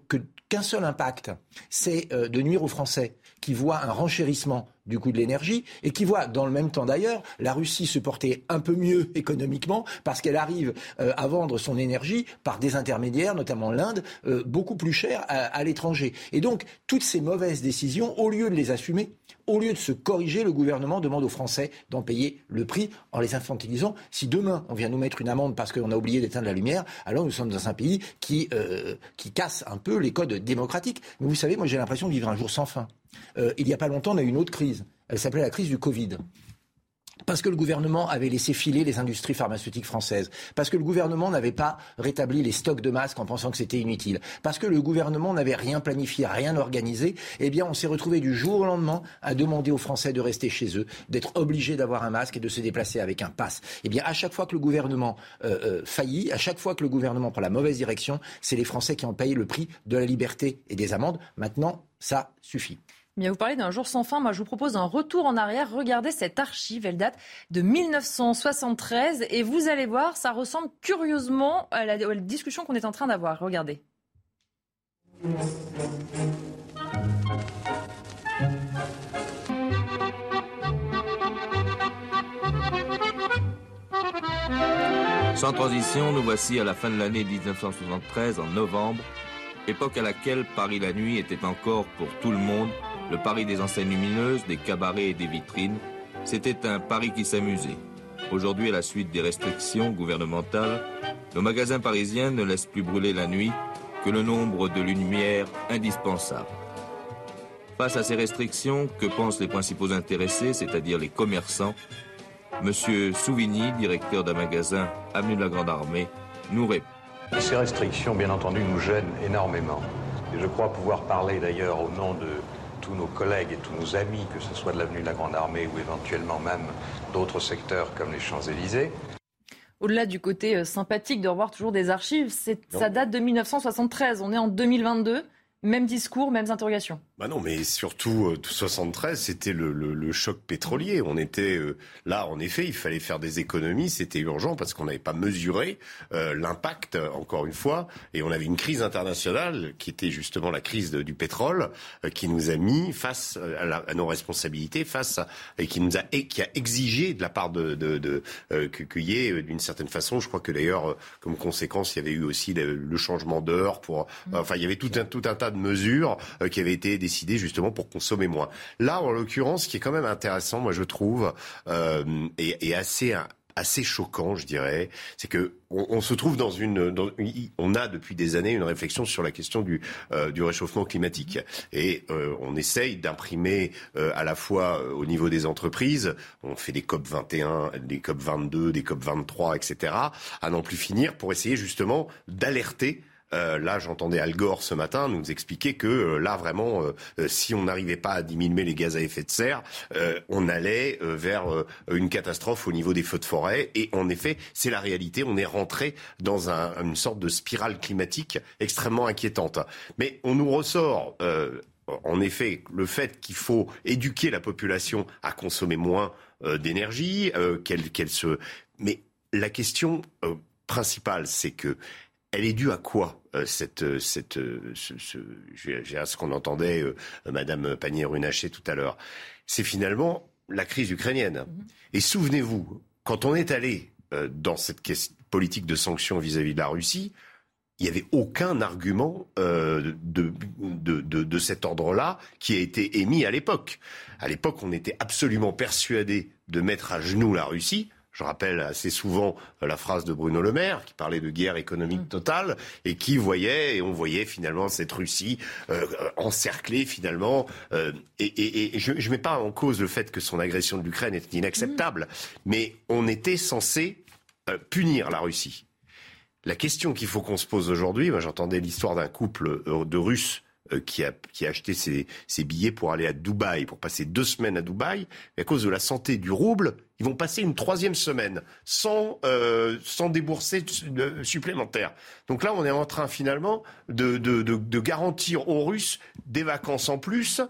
qu'un seul impact, c'est de nuire aux Français qui voient un renchérissement du coût de l'énergie et qui voit, dans le même temps d'ailleurs, la Russie se porter un peu mieux économiquement parce qu'elle arrive euh, à vendre son énergie par des intermédiaires, notamment l'Inde, euh, beaucoup plus cher à, l'étranger. Et donc, toutes ces mauvaises décisions, au lieu de les assumer, au lieu de se corriger, le gouvernement demande aux Français d'en payer le prix en les infantilisant. Si demain on vient nous mettre une amende parce qu'on a oublié d'éteindre la lumière, alors nous sommes dans un pays qui, euh, qui casse un peu les codes démocratiques. Mais vous savez, moi j'ai l'impression de vivre un jour sans fin. Il n'y a pas longtemps, on a eu une autre crise. Elle s'appelait la crise du Covid parce que le gouvernement avait laissé filer les industries pharmaceutiques françaises, parce que le gouvernement n'avait pas rétabli les stocks de masques en pensant que c'était inutile, parce que le gouvernement n'avait rien planifié, rien organisé, eh bien on s'est retrouvé du jour au lendemain à demander aux Français de rester chez eux, d'être obligés d'avoir un masque et de se déplacer avec un pass. Eh bien à chaque fois que le gouvernement euh, euh, faillit, à chaque fois que le gouvernement prend la mauvaise direction, c'est les Français qui en payent le prix de la liberté et des amendes. Maintenant, ça suffit vous parlez d'un jour sans fin. Moi, je vous propose un retour en arrière. Regardez cette archive. Elle date de 1973. Et vous allez voir, ça ressemble curieusement à la, discussion qu'on est en train d'avoir. Regardez. Sans transition, nous voici à la fin de l'année 1973, en novembre, époque à laquelle Paris la nuit était encore pour tout le monde le Paris des enseignes lumineuses, des cabarets et des vitrines, c'était un Paris qui s'amusait. Aujourd'hui, à la suite des restrictions gouvernementales, nos magasins parisiens ne laissent plus brûler la nuit que le nombre de lumières indispensables. Face à ces restrictions, que pensent les principaux intéressés, c'est-à-dire les commerçants Monsieur Souvigny, directeur d'un magasin avenue de la Grande Armée, nous répond. Ces restrictions, bien entendu, nous gênent énormément. Et je crois pouvoir parler d'ailleurs au nom de tous nos collègues et tous nos amis, que ce soit de l'avenue de la Grande Armée ou éventuellement même d'autres secteurs comme les Champs-Élysées. Au-delà du côté euh, sympathique de revoir toujours des archives, ça date de 1973. On est en 2022. Même discours, mêmes interrogations. Bah non, mais surtout, 73, euh, c'était le, le, le, choc pétrolier. On était euh, là, en effet, il fallait faire des économies, c'était urgent parce qu'on n'avait pas mesuré euh, l'impact, encore une fois, et on avait une crise internationale qui était justement la crise du pétrole, qui nous a mis face à, la, à, nos responsabilités, face à, et qui nous a et qui a exigé de la part de, de, de qu'il y ait d'une certaine façon, je crois que d'ailleurs, comme conséquence, il y avait eu aussi le, le changement d'heure pour, mmh. enfin, il y avait tout un tout un tas de mesures qui avaient été décidé justement pour consommer moins. Là, en l'occurrence, ce qui est quand même intéressant, moi je trouve, euh, et, assez assez choquant, je dirais, c'est que on, se trouve dans une, on a depuis des années une réflexion sur la question du, euh, du réchauffement climatique, et euh, on essaye d'imprimer à la fois au niveau des entreprises, on fait des COP 21, des COP 22, des COP 23, etc., à n'en plus finir pour essayer justement d'alerter euh, là, j'entendais Al Gore ce matin nous expliquer que euh, là, vraiment, euh, si on n'arrivait pas à diminuer les gaz à effet de serre, on allait vers une catastrophe au niveau des feux de forêt. Et en effet, c'est la réalité. On est rentré dans un, une sorte de spirale climatique extrêmement inquiétante. Mais on nous ressort en effet, le fait qu'il faut éduquer la population à consommer moins d'énergie, qu'elle se. Mais la question principale, c'est que elle est due à quoi? Cette, euh, cette, euh, ce, ce, ce qu'on entendait Madame Pannier-Runacher tout à l'heure C'est finalement la crise ukrainienne. Mhm. Et souvenez-vous, quand on est allé dans cette politique de sanctions vis-à-vis de la Russie, il n'y avait aucun argument de, de, de, de, cet ordre-là qui a été émis à l'époque. À l'époque, on était absolument persuadé de mettre à genoux la Russie je rappelle assez souvent euh, la phrase de Bruno Le Maire qui parlait de guerre économique mm. totale et qui voyait et on voyait finalement cette Russie euh, encerclée finalement. Euh, et, je ne mets pas en cause le fait que son agression de l'Ukraine est inacceptable, mm. mais on était censé punir la Russie. La question qu'il faut qu'on se pose aujourd'hui, moi j'entendais l'histoire d'un couple de Russes qui a, qui a acheté ses, ses, billets pour aller à Dubaï, pour passer deux semaines à Dubaï, mais à cause de la santé du rouble, ils vont passer une troisième semaine sans, euh, sans débourser supplémentaire. Donc là, on est en train finalement de, de, de, de garantir aux Russes des vacances en plus.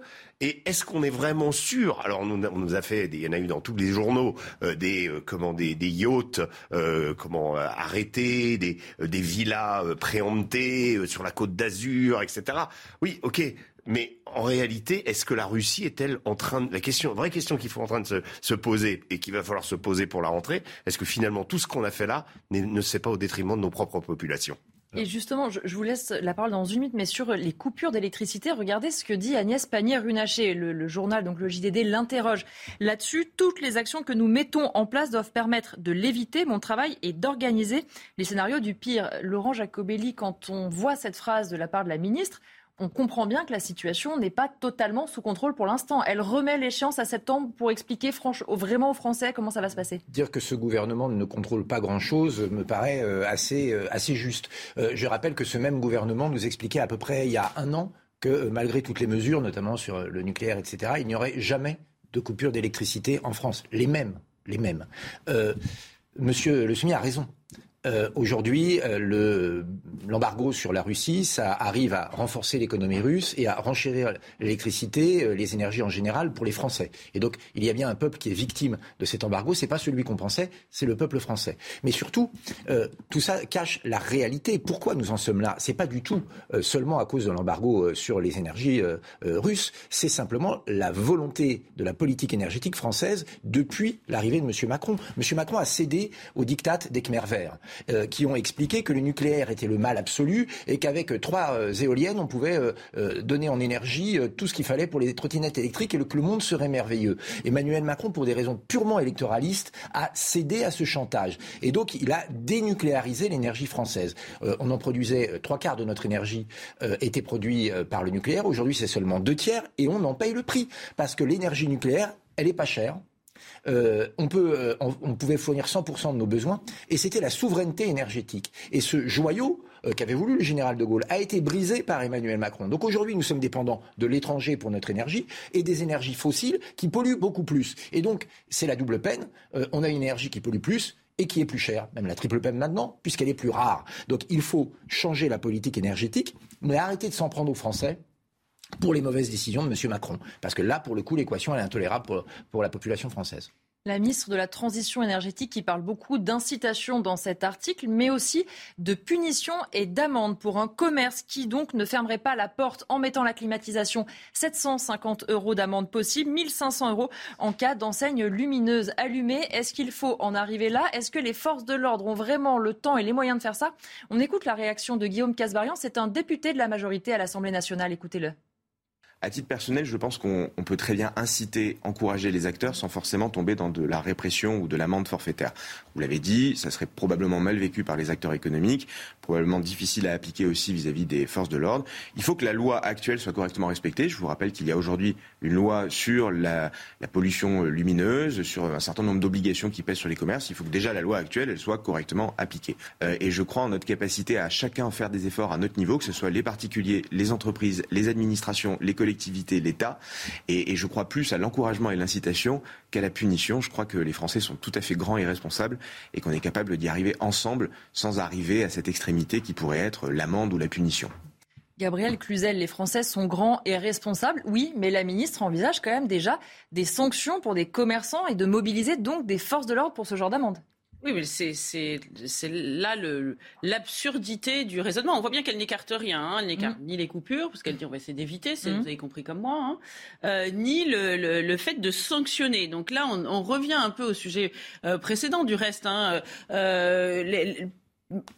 Et est-ce qu'on est vraiment sûr? Alors on nous, a fait, il y en a eu dans tous les journaux euh, des euh, comment des, des yachts euh, comment euh, arrêtés, des, des villas préemptées sur la côte d'Azur, etc. Oui, ok, mais en réalité, est-ce que la Russie est-elle en train de... La question, vraie question qu'il faut en train de se, se poser et qu'il va falloir se poser pour la rentrée, est-ce que finalement tout ce qu'on a fait là ne s'est pas au détriment de nos propres populations? Et justement, je, vous laisse la parole dans une minute, mais sur les coupures d'électricité, regardez ce que dit Agnès Pannier-Runacher. Le, le, journal, donc le JDD, l'interroge là-dessus. Toutes les actions que nous mettons en place doivent permettre de l'éviter. Mon travail est d'organiser les scénarios du pire. Laurent Jacobelli, quand on voit cette phrase de la part de la ministre, on comprend bien que la situation n'est pas totalement sous contrôle pour l'instant. Elle remet l'échéance à septembre pour expliquer vraiment aux Français comment ça va se passer. Dire que ce gouvernement ne contrôle pas grand-chose me paraît euh, assez, euh, assez juste. Euh, je rappelle que ce même gouvernement nous expliquait à peu près il y a un an que malgré toutes les mesures, notamment sur le nucléaire, etc., il n'y aurait jamais de coupure d'électricité en France. Les mêmes. Les mêmes. Monsieur Le Semi a raison. Euh, aujourd'hui, euh, l'embargo sur la Russie, ça arrive à renforcer l'économie russe et à renchérir l'électricité, euh, les énergies en général pour les Français. Et donc, il y a bien un peuple qui est victime de cet embargo. C'est pas celui qu'on pensait, c'est le peuple français. Mais surtout, tout ça cache la réalité. Pourquoi nous en sommes là? C'est pas du tout seulement à cause de l'embargo sur les énergies russes. C'est simplement la volonté de la politique énergétique française depuis l'arrivée de M. Macron. M. Macron a cédé au diktat des Khmer verts. Euh, qui ont expliqué que le nucléaire était le mal absolu et qu'avec trois euh, éoliennes, on pouvait euh, donner en énergie tout ce qu'il fallait pour les trottinettes électriques et que le monde serait merveilleux. Emmanuel Macron, pour des raisons purement électoralistes, a cédé à ce chantage. Et donc, il a dénucléarisé l'énergie française. on en produisait trois quarts de notre énergie était produit par le nucléaire. Aujourd'hui, c'est seulement deux tiers et on en paye le prix parce que l'énergie nucléaire, elle est pas chère. Euh, euh, on, pouvait fournir 100% de nos besoins, et c'était la souveraineté énergétique. Et ce joyau euh, qu'avait voulu le général de Gaulle a été brisé par Emmanuel Macron. Donc aujourd'hui, nous sommes dépendants de l'étranger pour notre énergie et des énergies fossiles qui polluent beaucoup plus. Et donc, c'est la double peine. on a une énergie qui pollue plus et qui est plus chère, même la triple peine maintenant, puisqu'elle est plus rare. Donc il faut changer la politique énergétique, mais arrêter de s'en prendre aux Français pour les mauvaises décisions de M. Macron. Parce que là, pour le coup, l'équation, est intolérable pour la population française la ministre de la Transition énergétique qui parle beaucoup d'incitation dans cet article, mais aussi de punition et d'amende pour un commerce qui donc ne fermerait pas la porte en mettant la climatisation. 750 euros d'amende possible, 1500 euros en cas d'enseigne lumineuse allumée. Est-ce qu'il faut en arriver là? Est-ce que les forces de l'ordre ont vraiment le temps et les moyens de faire ça? On écoute la réaction de Guillaume Casbarian. C'est un député de la majorité à l'Assemblée nationale. Écoutez-le. À titre personnel, je pense qu'on peut très bien inciter, encourager les acteurs sans forcément tomber dans de la répression ou de l'amende forfaitaire. Vous l'avez dit, ça serait probablement mal vécu par les acteurs économiques, probablement difficile à appliquer aussi vis-à-vis des forces de l'ordre. Il faut que la loi actuelle soit correctement respectée. Je vous rappelle qu'il y a aujourd'hui une loi sur la, pollution lumineuse, sur un certain nombre d'obligations qui pèsent sur les commerces. Il faut que déjà la loi actuelle elle soit correctement appliquée. Euh, et je crois en notre capacité à chacun faire des efforts à notre niveau, que ce soit les particuliers, les entreprises, les administrations, les collectivités l'État. Et, je crois plus à l'encouragement et l'incitation qu'à la punition. Je crois que les Français sont tout à fait grands et responsables et qu'on est capable d'y arriver ensemble sans arriver à cette extrémité qui pourrait être l'amende ou la punition. Gabriel Cluzel, les Français sont grands et responsables, oui, mais la ministre envisage quand même déjà des sanctions pour des commerçants et de mobiliser donc des forces de l'ordre pour ce genre d'amende. Oui, mais c'est là l'absurdité du raisonnement. On voit bien qu'elle n'écarte rien, hein. elle n'écarte mm. ni les coupures, parce qu'elle dit on va essayer d'éviter, mm. vous avez compris comme moi, hein. euh, ni le, le, fait de sanctionner. Donc là, on, on, revient un peu au sujet euh, précédent du reste. Hein. Euh, les,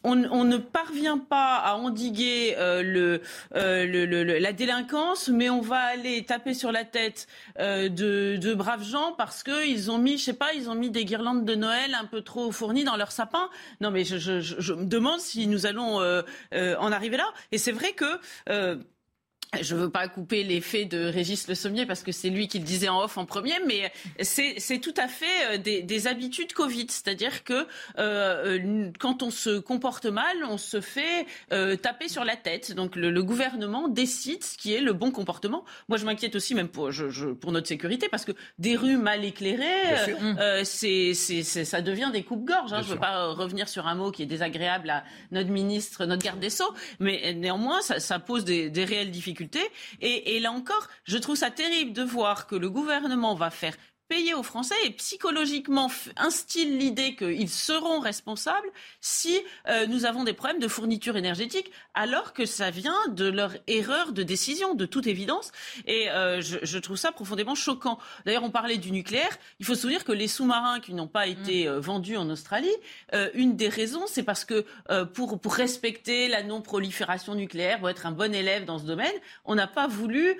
on, ne parvient pas à endiguer euh, euh, la délinquance, mais on va aller taper sur la tête euh, de, braves gens parce qu'ils ont mis, je sais pas, ils ont mis des guirlandes de Noël un peu trop fournies dans leur sapin. Non, mais je me demande si nous allons en arriver là. Et c'est vrai que je ne veux pas couper l'effet de Régis Le Sommier parce que c'est lui qui le disait en off en premier, mais c'est tout à fait euh, des, des habitudes Covid. C'est-à-dire que euh, quand on se comporte mal, on se fait euh, taper sur la tête. Donc le, le, gouvernement décide ce qui est le bon comportement. Moi, je m'inquiète aussi même pour, je, je, pour notre sécurité parce que des rues mal éclairées, euh, c'est ça devient des coupes-gorges. Hein. Je ne veux pas revenir sur un mot qui est désagréable à notre ministre, notre garde des Sceaux, mais néanmoins, ça, ça pose des, des réelles difficultés et, là encore, je trouve ça terrible de voir que le gouvernement va faire payer aux Français et psychologiquement instille l'idée qu'ils seront responsables si euh, nous avons des problèmes de fourniture énergétique, alors que ça vient de leur erreur de décision, de toute évidence. Et euh, je, je, trouve ça profondément choquant. D'ailleurs, on parlait du nucléaire. Il faut se souvenir que les sous-marins qui n'ont pas été mmh. euh, vendus en Australie, une des raisons, c'est parce que pour, pour respecter la non-prolifération nucléaire, pour être un bon élève dans ce domaine, on n'a pas voulu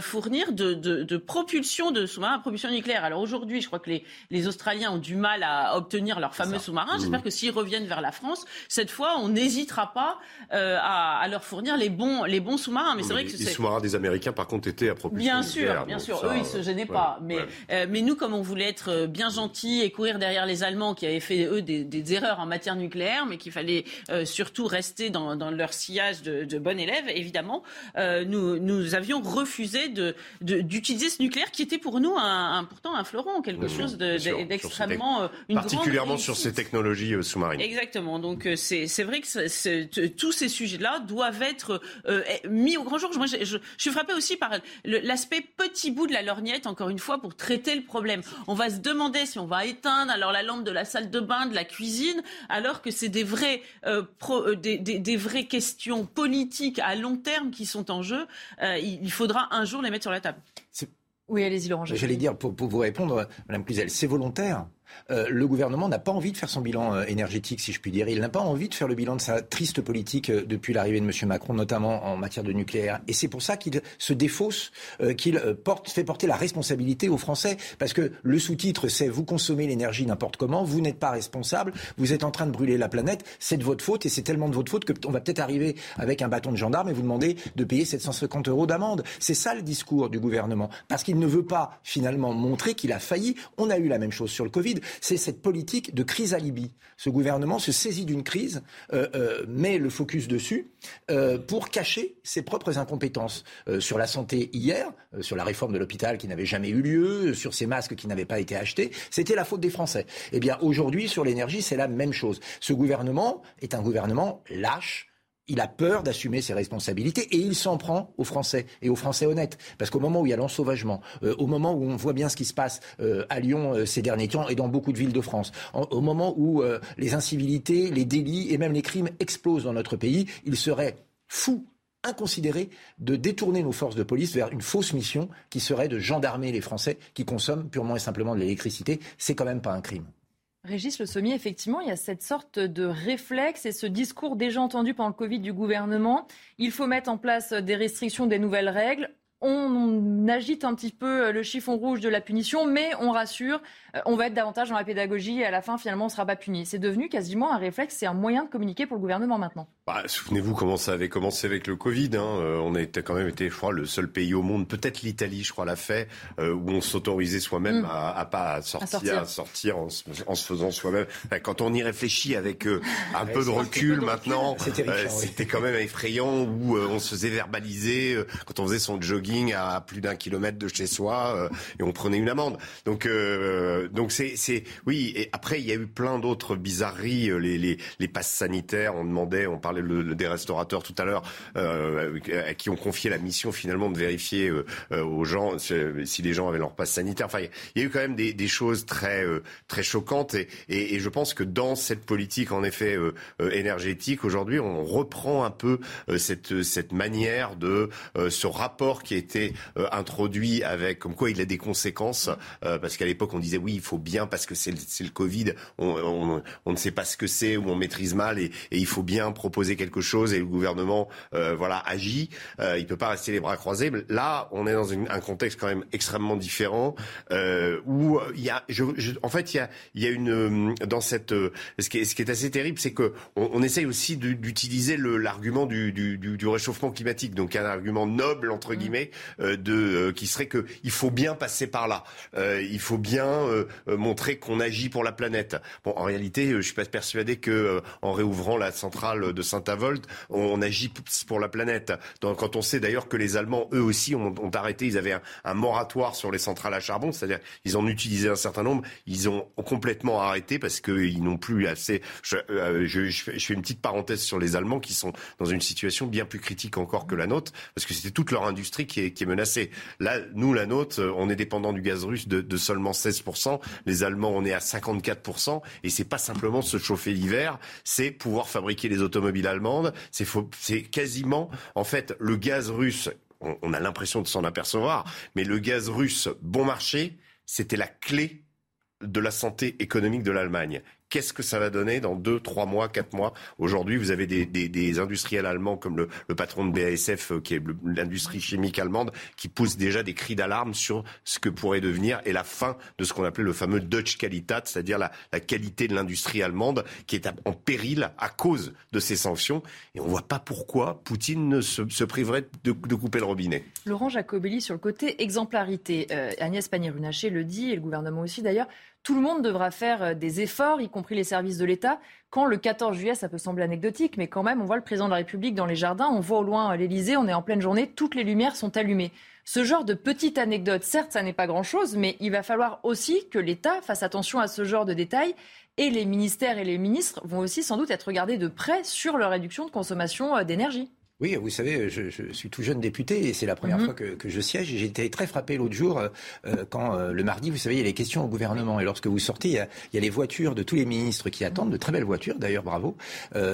fournir de, de, de propulsion de sous-marins à propulsion nucléaire. Alors aujourd'hui, je crois que les, Australiens ont du mal à obtenir leur fameux sous-marin. Mmh. J'espère que s'ils reviennent vers la France, cette fois, on n'hésitera pas euh, à, leur fournir les bons, les bons sous-marins. Mais c'est vrai que les sous-marins des Américains, par contre, étaient à propulsion Bien sûr, bien sûr. Eux, ils se gênaient pas. Mais, euh, mais nous, comme on voulait être euh, bien gentils et courir derrière les Allemands qui avaient fait eux des, erreurs en matière nucléaire, mais qu'il fallait surtout rester dans, leur sillage de, de bons élèves, évidemment, nous, nous avions refusé de, d'utiliser ce nucléaire qui était pour nous un, pourtant un fleuron, quelque chose d'extrêmement... Euh, particulièrement sur ces technologies euh, sous-marines. Exactement. Donc euh, c'est vrai que tous ces sujets-là doivent être mis au grand jour. Moi, je, je, suis frappée aussi par l'aspect petit bout de la lorgnette, encore une fois, pour traiter le problème. On va se demander si on va éteindre alors la lampe de la salle de bain, de la cuisine, alors que c'est des, vrais, des, des, des, vraies questions politiques à long terme qui sont en jeu. il faudra un jour les mettre sur la table. Oui, allez-y, Laurent. J'allais dire, pour, pour, vous répondre, Madame Cluzel, c'est volontaire. Euh, le gouvernement n'a pas envie de faire son bilan euh, énergétique, si je puis dire. Il n'a pas envie de faire le bilan de sa triste politique euh, depuis l'arrivée de M. Macron, notamment en matière de nucléaire. Et c'est pour ça qu'il se défausse, qu'il porte, fait porter la responsabilité aux Français. Parce que le sous-titre, c'est vous consommez l'énergie n'importe comment, vous n'êtes pas responsable, vous êtes en train de brûler la planète, c'est de votre faute et c'est tellement de votre faute qu'on va peut-être arriver avec un bâton de gendarme et vous demander de payer 750 euros d'amende. C'est ça le discours du gouvernement. Parce qu'il ne veut pas finalement montrer qu'il a failli. On a eu la même chose sur le Covid c'est cette politique de crise alibi. Ce gouvernement se saisit d'une crise, euh, euh, met le focus dessus euh, pour cacher ses propres incompétences. sur la santé hier, sur la réforme de l'hôpital qui n'avait jamais eu lieu, sur ces masques qui n'avaient pas été achetés, c'était la faute des Français. Eh bien aujourd'hui, sur l'énergie, c'est la même chose. Ce gouvernement est un gouvernement lâche, il a peur d'assumer ses responsabilités et il s'en prend aux Français et aux Français honnêtes. Parce qu'au moment où il y a l'ensauvagement, euh, au moment où on voit bien ce qui se passe euh, à Lyon euh, ces derniers temps et dans beaucoup de villes de France, au moment où les incivilités, les délits et même les crimes explosent dans notre pays, il serait fou inconsidéré de détourner nos forces de police vers une fausse mission qui serait de gendarmer les Français qui consomment purement et simplement de l'électricité. C'est quand même pas un crime. Régis Le Sommier, effectivement, il y a cette sorte de réflexe et ce discours déjà entendu pendant le Covid du gouvernement. Il faut mettre en place des restrictions, des nouvelles rèles on agite un petit peu le chiffon rouge de la punition, mais on rassure, euh, on va être davantage dans la pédagogie et à la fin, finalement, on ne sera pas puni. C'est devenu quasiment un réflexe, c'est un moyen de communiquer pour le gouvernement maintenant. Bah, Souvenez-vous comment ça avait commencé avec le Covid. Hein. Euh, on a quand même été, je crois, le seul pays au monde, peut-être l'Italie, je crois, l'a fait, euh, où on s'autorisait soi-même mm. à, à, pas sortir, à sortir, en, se faisant soi-même. Quand on y réfléchit avec un peu de recul maintenant, c'était quand même effrayant où on se faisait verbaliser quand on faisait son jogging à plus d'un kilomètre de chez soi et on prenait une amende. Donc donc c'est, c'est, oui. Et après, il y a eu plein d'autres bizarreries. Euh, les, les, les passes sanitaires, on demandait, on parlait des restaurateurs tout à l'heure, euh, à qui ont confié la mission finalement de vérifier euh, euh aux gens si les gens avaient leur passe sanitaire. Enfin, il y a eu quand même des, des choses très, très choquantes. Et, et, je pense que dans cette politique, en effet, énergétique, aujourd'hui, on reprend un peu cette, cette manière de ce rapport qui a été introduit avec, comme quoi il a des conséquences, parce qu'à l'époque on disait oui il faut bien parce que c'est le, Covid, on, ne sait pas ce que c'est ou on maîtrise mal et, il faut bien proposer quelque chose et le gouvernement euh, voilà agit. Euh, il peut pas rester les bras croisés. Là, on est dans un contexte quand même extrêmement différent euh, où il y a, en fait, il y a, une dans cette ce qui est, assez terrible, c'est que on, essaye aussi d'utiliser l'argument du, réchauffement climatique, donc un argument noble entre mmh. Guillemets de qui serait que il faut bien passer par là, il faut bien euh, montrer qu'on agit pour la planète. Bon, en réalité, euh, je suis pas persuadé que euh, en réouvrant la centrale de Saint-Avold, on, agit pour la planète. Donc, quand on sait d'ailleurs que les Allemands, eux aussi, ont, arrêté, ils avaient un, moratoire sur les centrales à charbon, c'est-à-dire ils en utilisaient un certain nombre, ils ont complètement arrêté parce qu'ils n'ont plus assez. Je, je, fais une petite parenthèse sur les Allemands qui sont dans une situation bien plus critique encore que la nôtre, parce que c'était toute leur industrie qui qui est menacée. Là, nous, la nôtre, on est dépendant du gaz russe de, de seulement 16%. Les Allemands, on est à 54%. Et c'est pas simplement se chauffer l'hiver, c'est pouvoir fabriquer les automobiles allemandes. C'est quasiment, en fait, le gaz russe. on a l'impression de s'en apercevoir, mais le gaz russe bon marché, c'était la clé de la santé économique de l'Allemagne qu'est-ce que ça va donner dans deux, trois mois, quatre mois? Aujourd'hui, vous avez des, industriels allemands comme le, patron de BASF, euh, qui est l'industrie chimique allemande, qui pousse déjà des cris d'alarme sur ce que pourrait devenir et la fin de ce qu'on appelait le fameux Deutsche Qualität, c'est-à-dire la, qualité de l'industrie allemande qui est en péril à cause de ces sanctions. Et on ne voit pas pourquoi Poutine ne se, priverait de, de, couper le robinet. Laurent Jacobelli sur le côté exemplarité. Euh, Agnès Pannier-Runacher le dit, et le gouvernement aussi d'ailleurs tout le monde devra faire euh, des efforts, y compris les services de l'État. Quand le 14 juillet, ça peut sembler anecdotique, mais quand même, on voit le président de la République dans les jardins, on voit au loin euh, l'Élysée, on est en pleine journée, toutes les lumières sont allumées. Ce genre de petite anecdote, certes, ça n'est pas grand-chose, mais il va falloir aussi que l'État fasse attention à ce genre de détails. Et les ministères et les ministres vont aussi sans doute être regardés de près sur leur réduction de consommation euh, d'énergie. Oui, vous savez, je, je, suis tout jeune député et c'est la première mhm. fois que, que, je siège. J'ai été très frappé l'autre jour euh, euh, quand euh, le mardi, vous savez, il y a les questions au gouvernement et lorsque vous sortez, il y, a, il y a les voitures de tous les ministres qui attendent, de très belles voitures d'ailleurs, bravo.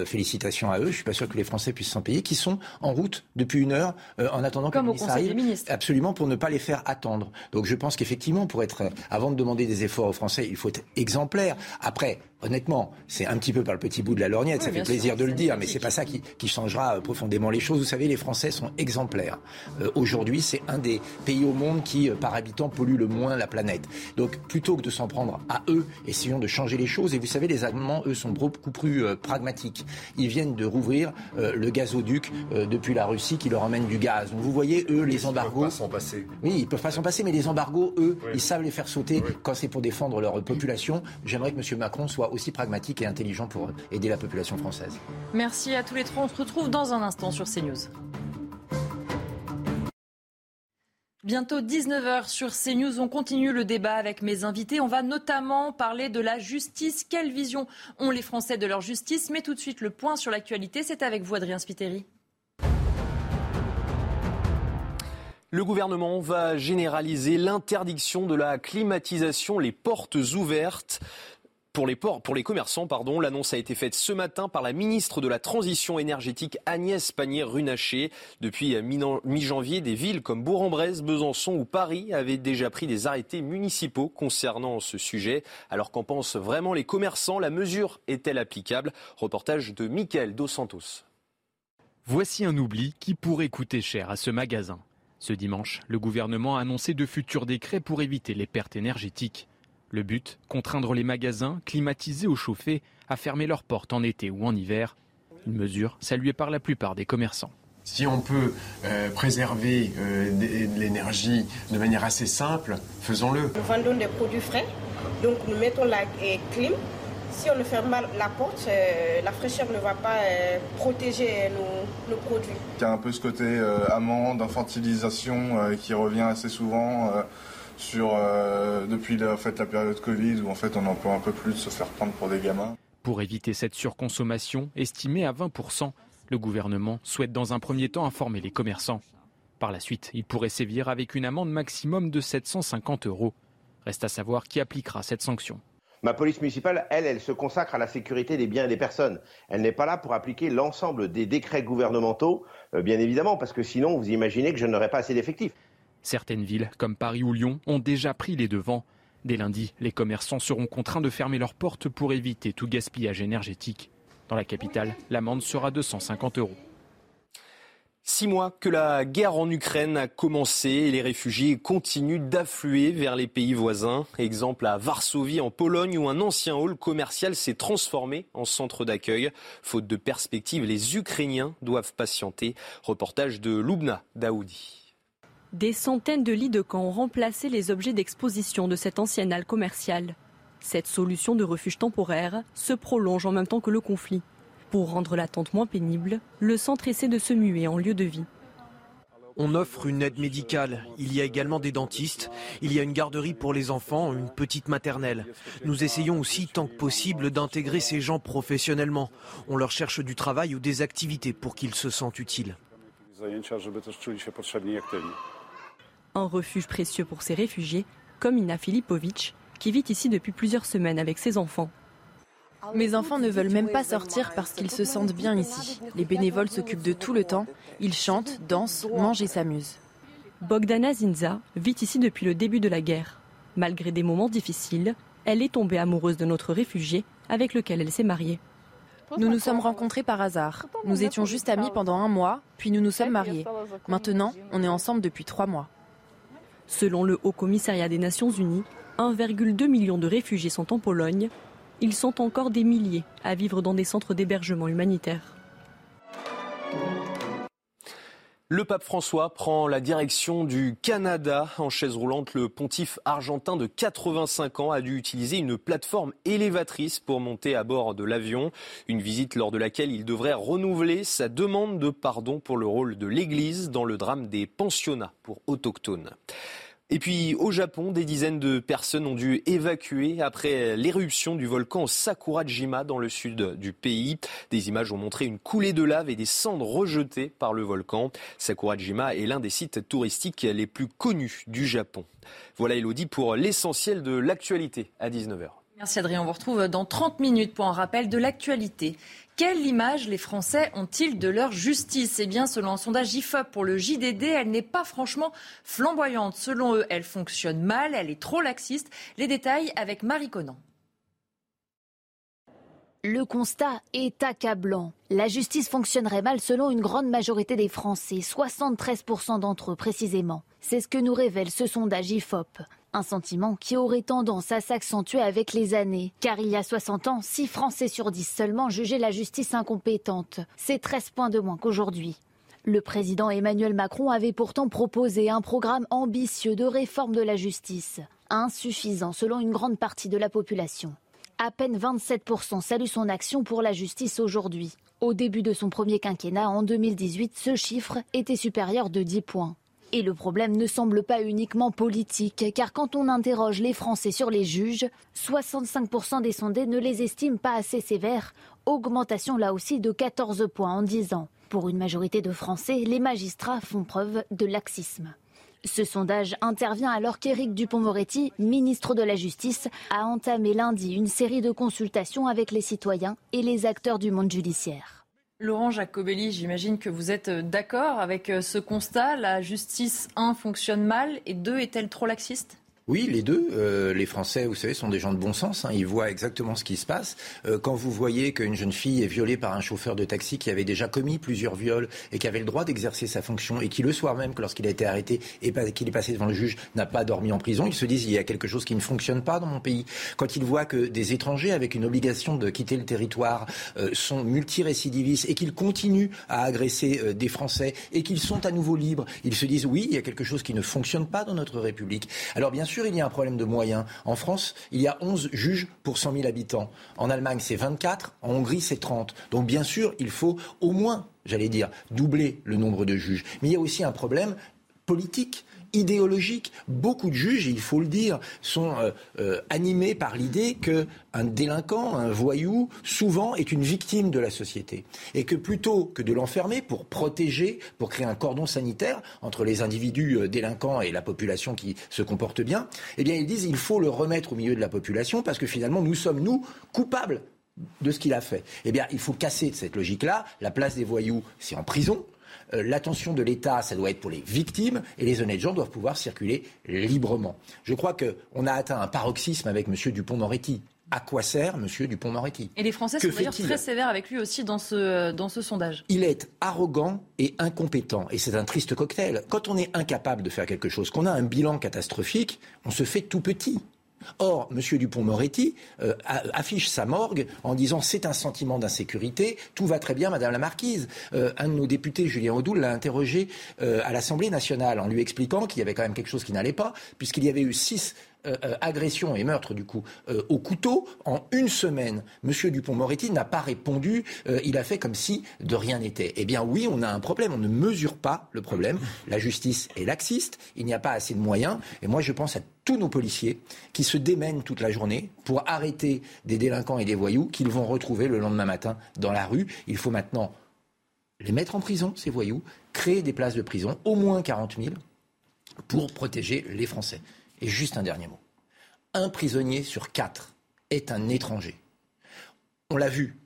félicitations à eux. Je suis pas sûr que les Français puissent s'en payer, qui sont en route depuis une heure en attendant Comme que le ministre arrive. Absolument, pour ne pas les faire attendre. Donc je pense qu'effectivement, pour être, avant de demander des efforts aux Français, il faut être exemplaire. Après, honnêtement, c'est un petit peu par le petit bout de la lorgnette, ça fait plaisir de le dire, mais c'est pas ça qui, qui, changera euh, profondément les choses. Vous savez, les Français sont exemplaires. Euh, aujourd'hui, c'est un des pays au monde qui, euh, par habitant, pollue le moins la planète. Donc, plutôt que de s'en prendre à eux, essayons de changer les choses. Et vous savez, les Allemands, eux, sont beaucoup plus pragmatiques. Ils viennent de rouvrir le gazoduc depuis la Russie qui leur emmène du gaz. Donc, vous voyez, eux, les embargos. Ils peuvent pas s'en passer. Oui, ils peuvent pas s'en passer, mais les embargos, eux, ils savent les faire sauter quand c'est pour défendre leur population. J'aimerais que M. Macron soit aussi pragmatique et intelligent pour aider la population française. Merci à tous les trois. On se retrouve dans un instant sur CNews. Bientôt 19h sur CNews. On continue le débat avec mes invités. On va notamment parler de la justice. Quelle vision ont les Français de leur justice? Mais tout de suite, le point sur l'actualité, c'est avec vous, Adrien Spiteri. Le gouvernement va généraliser l'interdiction de la climatisation, les portes ouvertes. Pour les, commerçants, pardon, l'annonce a été faite ce matin par la ministre de la Transition énergétique Agnès Pannier-Runacher. Depuis mi-janvier, des villes comme Bourg-en-Bresse, Besançon ou Paris avaient déjà pris des arrêtés municipaux concernant ce sujet. Alors qu'en pensent vraiment les commerçants? La mesure est-elle applicable? Reportage de Mickaël Dos Santos. Voici un oubli qui pourrait coûter cher à ce magasin. Ce dimanche, le gouvernement a annoncé de futurs décrets pour éviter les pertes énergétiques. Le but, contraindre les magasins, climatisés ou chauffés, à fermer leurs portes en été ou en hiver. Une mesure saluée par la plupart des commerçants. Si on peut euh, préserver euh, de l'énergie de manière assez simple, faisons-le. Nous vendons des produits frais, donc nous mettons la clim. Si on ne ferme pas la porte, euh, la fraîcheur ne va pas protéger nos, nos, produits. Il y a un peu ce côté amande, infantilisation qui revient assez souvent sur, euh, depuis la, fait, la période Covid où en fait on en peut un peu plus se faire prendre pour des gamins. Pour éviter cette surconsommation, estimée à 20%, le gouvernement souhaite dans un premier temps informer les commerçants. Par la suite, il pourrait sévir avec une amende maximum de 750 euros. Reste à savoir qui appliquera cette sanction. Ma police municipale, elle, elle se consacre à la sécurité des biens et des personnes. Elle n'est pas là pour appliquer l'ensemble des décrets gouvernementaux, euh, bien évidemment, parce que sinon, vous imaginez que je n'aurais pas assez d'effectifs. Certaines villes, comme Paris ou Lyon, ont déjà pris les devants. Dès lundi, les commerçants seront contraints de fermer leurs portes pour éviter tout gaspillage énergétique. Dans la capitale, l'amende sera de 150 euros. Six mois que la guerre en Ukraine a commencé et les réfugiés continuent d'affluer vers les pays voisins. Exemple à Varsovie en Pologne où un ancien hall commercial s'est transformé en centre d'accueil. Faute de perspective, les Ukrainiens doivent patienter. Reportage de Lubna Daoudi. Des centaines de lits de camp ont remplacé les objets d'exposition de cette ancienne halle commerciale. Cette solution de refuge temporaire se prolonge en même temps que le conflit. Pour rendre l'attente moins pénible, le centre essaie de se muer en lieu de vie. On offre une aide médicale. Il y a également des dentistes. Il y a une garderie pour les enfants, une petite maternelle. Nous essayons aussi, tant que possible, d'intégrer ces gens professionnellement. On leur cherche du travail ou des activités pour qu'ils se sentent utiles. Un refuge précieux pour ces réfugiés, comme Ina Filipovic, qui vit ici depuis plusieurs semaines avec ses enfants. Mes enfants ne veulent même pas sortir parce qu'ils se sentent bien ici. Les bénévoles s'occupent de tout le temps. Ils chantent, dansent, mangent et s'amusent. Bogdana Zinza vit ici depuis le début de la guerre. Malgré des moments difficiles, elle est tombée amoureuse de notre réfugié avec lequel elle s'est mariée. Nous nous sommes rencontrés par hasard. Nous étions juste amis pendant un mois, puis nous nous sommes mariés. Maintenant, on est ensemble depuis trois mois. Selon le Haut Commissariat des Nations Unies, 1,2 million de réfugiés sont en Pologne. Ils sont encore des milliers à vivre dans des centres d'hébergement humanitaire. Le pape François prend la direction du Canada. En chaise roulante, le pontife argentin de 85 ans a dû utiliser une plateforme élévatrice pour monter à bord de l'avion. Une visite lors de laquelle il devrait renouveler sa demande de pardon pour le rôle de l'Église dans le drame des pensionnats pour autochtones. Et puis au Japon, des dizaines de personnes ont dû évacuer après l'éruption du volcan Sakurajima dans le sud du pays. Des images ont montré une coulée de lave et des cendres rejetées par le volcan. Sakurajima est l'un des sites touristiques les plus connus du Japon. Voilà Elodie pour l'essentiel de l'actualité à 19h. Merci Adrien, on vous retrouve dans 30 minutes pour un rappel de l'actualité. Quelle image les Français ont-ils de leur justice? Eh bien, selon un sondage IFOP pour le JDD, elle n'est pas franchement flamboyante. Selon eux, elle fonctionne mal, elle est trop laxiste. Les détails avec Marie Conan. Le constat est accablant. La justice fonctionnerait mal selon une grande majorité des Français, 73% d'entre eux précisément. C'est ce que nous révèle ce sondage IFOP. Un sentiment qui aurait tendance à s'accentuer avec les années. Car il y a 60 ans, 6 Français sur 10 seulement jugeaient la justice incompétente. C'est 13 points de moins qu'aujourd'hui. Le président Emmanuel Macron avait pourtant proposé un programme ambitieux de réforme de la justice, insuffisant selon une grande partie de la population. À peine 27% saluent son action pour la justice aujourd'hui. Au début de son premier quinquennat en 2018, ce chiffre était supérieur de 10 points. Et le problème ne semble pas uniquement politique, car quand on interroge les Français sur les juges, 65% des sondés ne les estiment pas assez sévères, augmentation là aussi de 14 points en 10 ans. Pour une majorité de Français, les magistrats font preuve de laxisme. Ce sondage intervient alors qu'Éric Dupont-Moretti, ministre de la Justice, a entamé lundi une série de consultations avec les citoyens et les acteurs du monde judiciaire. Laurent Jacobelli, j'imagine que vous êtes d'accord avec euh, ce constat. La justice, un, fonctionne mal et deux, est-elle trop laxiste? Oui, les deux. Euh, les Français, vous savez, sont des gens de bon sens. Hein. Ils voient exactement ce qui se passe. Euh, quand vous voyez qu'une jeune fille est violée par un chauffeur de taxi qui avait déjà commis plusieurs viols et qui avait le droit d'exercer sa fonction et qui, le soir même, lorsqu'il a été arrêté et qu'il est passé devant le juge, n'a pas dormi en prison, ils se disent il y a quelque chose qui ne fonctionne pas dans mon pays. Quand ils voient que des étrangers avec une obligation de quitter le territoire euh, sont multirécidivistes et qu'ils continuent à agresser euh, des Français et qu'ils sont à nouveau libres, ils se disent oui, il y a quelque chose qui ne fonctionne pas dans notre République. Sûr, il y a un problème de moyens. En France, il y a 11 juges pour 100 000 habitants. En Allemagne, c'est 24. En Hongrie, c'est 30. Donc, bien sûr, il faut au moins, j'allais dire, doubler le nombre de juges. Mais il y a aussi un problème politique idéologique. Beaucoup de juges, il faut le dire, sont euh, euh, animés par l'idée qu'un délinquant, un voyou, souvent est une victime de la société. Et que plutôt que de l'enfermer pour protéger, pour créer un cordon sanitaire entre les individus euh, délinquants et la population qui se comporte bien, eh bien ils disent il faut le remettre au milieu de la population parce que finalement nous sommes, nous, coupables de ce qu'il a fait. Eh bien, il faut casser cette logique-là. La place des voyous, c'est en prison. Euh, l'attention de l'État, ça doit être pour les victimes et les honnêtes gens doivent pouvoir circuler librement. Je crois qu'on a atteint un paroxysme avec M. Dupont-Moretti. À quoi sert M. Dupont-Moretti Et les Français sont d'ailleurs très sévères avec lui aussi dans ce, dans ce sondage. Il est arrogant et incompétent. Et c'est un triste cocktail. Quand on est incapable de faire quelque chose, qu'on a un bilan catastrophique, on se fait tout petit. Or, M. Dupont-Moretti euh, affiche sa morgue en disant c'est un sentiment d'insécurité, tout va très bien, Madame la Marquise. Euh, un de nos députés, Julien Audoul, l'a interrogé euh, à l'Assemblée nationale en lui expliquant qu'il y avait quand même quelque chose qui n'allait pas, puisqu'il y avait eu six euh, euh, agression et meurtre du coup euh, au couteau en une semaine. Monsieur Dupont-Moretti n'a pas répondu. il a fait comme si de rien n'était. Eh bien oui, on a un problème. On ne mesure pas le problème. La justice est laxiste. Il n'y a pas assez de moyens. Et moi, je pense à tous nos policiers qui se démènent toute la journée pour arrêter des délinquants et des voyous qu'ils vont retrouver le lendemain matin dans la rue. Il faut maintenant les mettre en prison, ces voyous, créer des places de prison, au moins 40 000, pour protéger les Français. Et juste un dernier mot. Un prisonnier sur quatre est un étranger. On l'a vu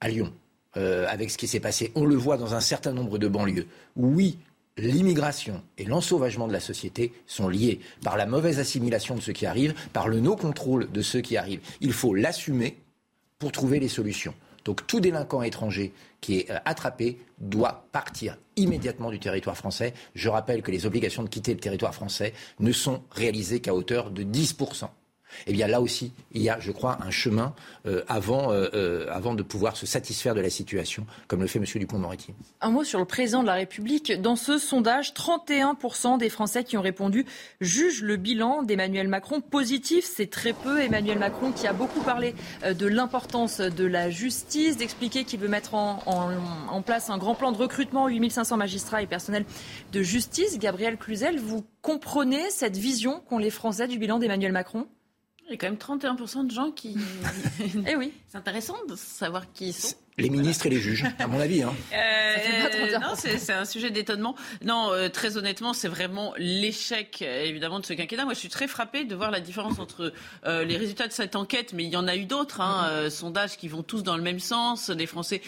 à Lyon, euh, avec ce qui s'est passé. On le voit dans un certain nombre de banlieues. Oui, l'immigration et l'ensauvagement de la société sont liés par la mauvaise assimilation de ceux qui arrivent, par le no-contrôle de ceux qui arrivent. Il faut l'assumer pour trouver les solutions. Donc tout délinquant étranger qui est euh, attrapé doit partir immédiatement du territoire français. Je rappelle que les obligations de quitter le territoire français ne sont réalisées qu'à hauteur de 10% eh bien là aussi, il y a, je crois, un chemin euh, avant, euh, euh, avant de pouvoir se satisfaire de la situation, comme le fait M. Dupont-Moretti. Un mot sur le président de la République. Dans ce sondage, 31% des Français qui ont répondu jugent le bilan d'Emmanuel Macron positif. C'est très peu. Emmanuel Macron qui a beaucoup parlé de l'importance de la justice, d'expliquer qu'il veut mettre en, en, place un grand plan de recrutement, 8500 magistrats et personnels de justice. Gabriel Cluzel, vous comprenez cette vision qu'ont les Français du bilan d'Emmanuel Macron? Il y a quand même 31% de gens qui. eh oui. C'est intéressant de savoir qui ils sont. Les ministres et les juges, à mon avis. Hein. Euh, non, c'est un sujet d'étonnement. Non, euh, très honnêtement, c'est vraiment l'échec, évidemment, de ce quinquennat. Moi, je suis très frappée de voir la différence entre euh, les résultats de cette enquête, mais il y en a eu d'autres, hein, sondages qui vont tous dans le même sens. Les Français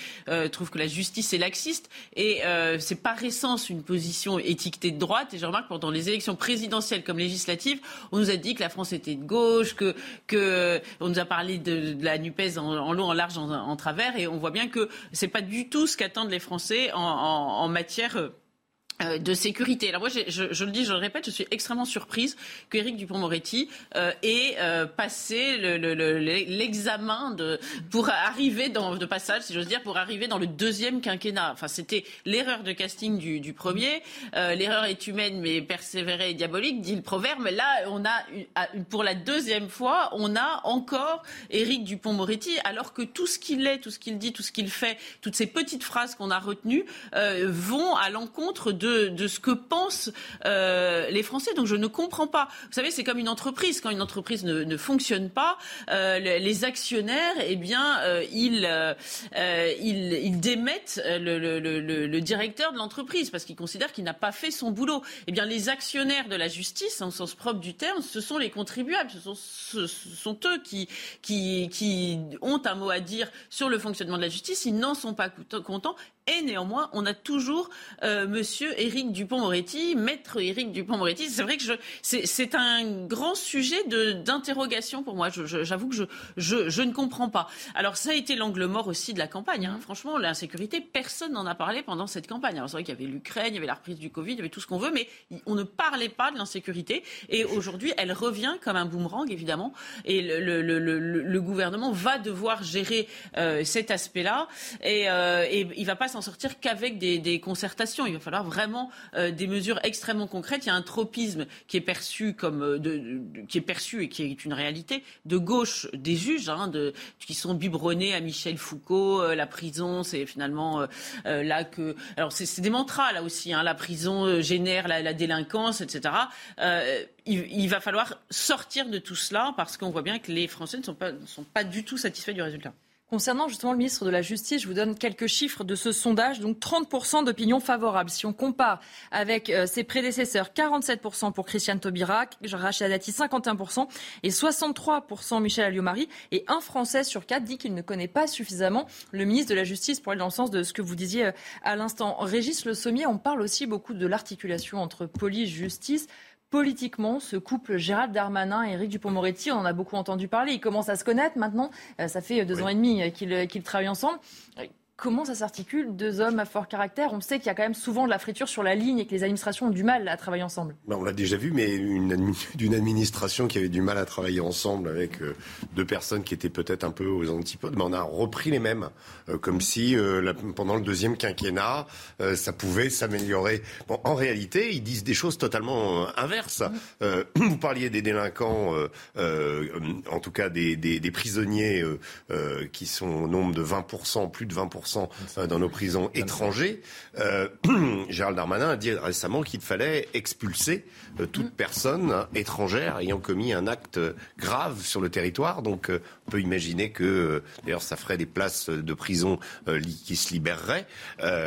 trouvent que la justice est laxiste. Et c'est pas récent, une position étiquetée de droite. Et je remarque, pendant les élections présidentielles comme législatives, on nous a dit que la France était de gauche, que, que on nous a parlé de, la NUPES en, en long, en large, en, en travers. Et on voit bien que ce n'est pas du tout ce qu'attendent les Français en matière euh, de sécurité. Alors moi, je, le dis, je le répète, je suis extrêmement surprise que Éric Dupont-Moretti euh, ait euh, passé l'examen pour arriver de passage, si j'ose dire, pour arriver dans le deuxième quinquennat. Enfin, c'était l'erreur de casting du, premier. L'erreur est humaine, mais persévérée et diabolique, dit le proverbe. Là, on a pour la deuxième fois, on a encore Éric Dupont-Moretti, alors que tout ce qu'il est, tout ce qu'il dit, tout ce qu'il fait, toutes ces petites phrases qu'on a retenues vont à l'encontre de de, ce que pensent euh, les Français. Donc je ne comprends pas. Vous savez, c'est comme une entreprise. Quand une entreprise ne, ne fonctionne pas, euh, les actionnaires, eh bien, euh, ils, démettent le, directeur de l'entreprise parce qu'ils considèrent qu'il n'a pas fait son boulot. Eh bien, les actionnaires de la justice, en sens propre du terme, ce sont les contribuables. Ce sont, eux qui, qui ont un mot à dire sur le fonctionnement de la justice. Ils n'en sont pas contents et néanmoins, on a toujours euh, Monsieur Éric Dupont-Moretti, maître Éric Dupont-Moretti. C'est vrai que c'est un grand sujet d'interrogation pour moi. J'avoue que je, je, ne comprends pas. Alors ça a été l'angle mort aussi de la campagne. Hein. Franchement, l'insécurité, personne n'en a parlé pendant cette campagne. Alors c'est vrai qu'il y avait l'Ukraine, il y avait la reprise du Covid, il y avait tout ce qu'on veut, mais on ne parlait pas de l'insécurité. Et aujourd'hui, elle revient comme un boomerang, évidemment. Et le, le gouvernement va devoir gérer euh, cet aspect-là. Et, euh, et il va pas s'en sortir qu'avec des, concertations. Il va falloir vraiment euh, des mesures extrêmement concrètes. Il y a un tropisme qui est perçu comme euh, qui est perçu et qui est une réalité de gauche des juges, hein, qui sont biberonnés à Michel Foucault. Euh, la prison, c'est finalement là que. Alors c'est des mantras là aussi. Hein, la prison génère la, délinquance, etc. Il, va falloir sortir de tout cela parce qu'on voit bien que les Français ne sont pas du tout satisfaits du résultat. Concernant justement le ministre de la Justice, je vous donne quelques chiffres de ce sondage. Donc 30% d'opinion favorable. Si on compare avec euh, ses prédécesseurs, 47% pour Christiane Taubira, Rachida Dati 51% et 63% Michel Alliot-Marie. Et un Français sur quatre dit qu'il ne connaît pas suffisamment le ministre de la Justice pour aller dans le sens de ce que vous disiez euh, à l'instant. Régis Le Sommier, on parle aussi beaucoup de l'articulation entre police, justice politiquement, ce couple Gérald Darmanin et Éric Dupont-Moretti, on en a beaucoup entendu parler. Ils commencent à se connaître maintenant. Euh, ça fait deux ans et demi qu'ils travaillent ensemble comment ça s'articule Deux hommes à fort caractère? On sait qu'il y a quand même souvent de la friture sur la ligne et que les administrations ont du mal à travailler ensemble. Ben, on l'a déjà vu, mais d'une administration qui avait du mal à travailler ensemble avec euh, deux personnes qui étaient peut-être un peu aux antipodes. Mais on a repris les mêmes, euh, comme si euh, pendant le deuxième quinquennat, ça pouvait s'améliorer. Bon, en réalité, ils disent des choses totalement inverses. vous parliez des délinquants, en tout cas des, des, des prisonniers qui sont au nombre de 20%, plus de 20% euh, dans nos prisons étrangères. Euh, Gérald Darmanin a dit récemment qu'il fallait expulser euh, toute mm. personne étrangère ayant commis un acte grave sur le territoire. Donc on peut imaginer que, d'ailleurs, ça ferait des places de prison qui se libéreraient,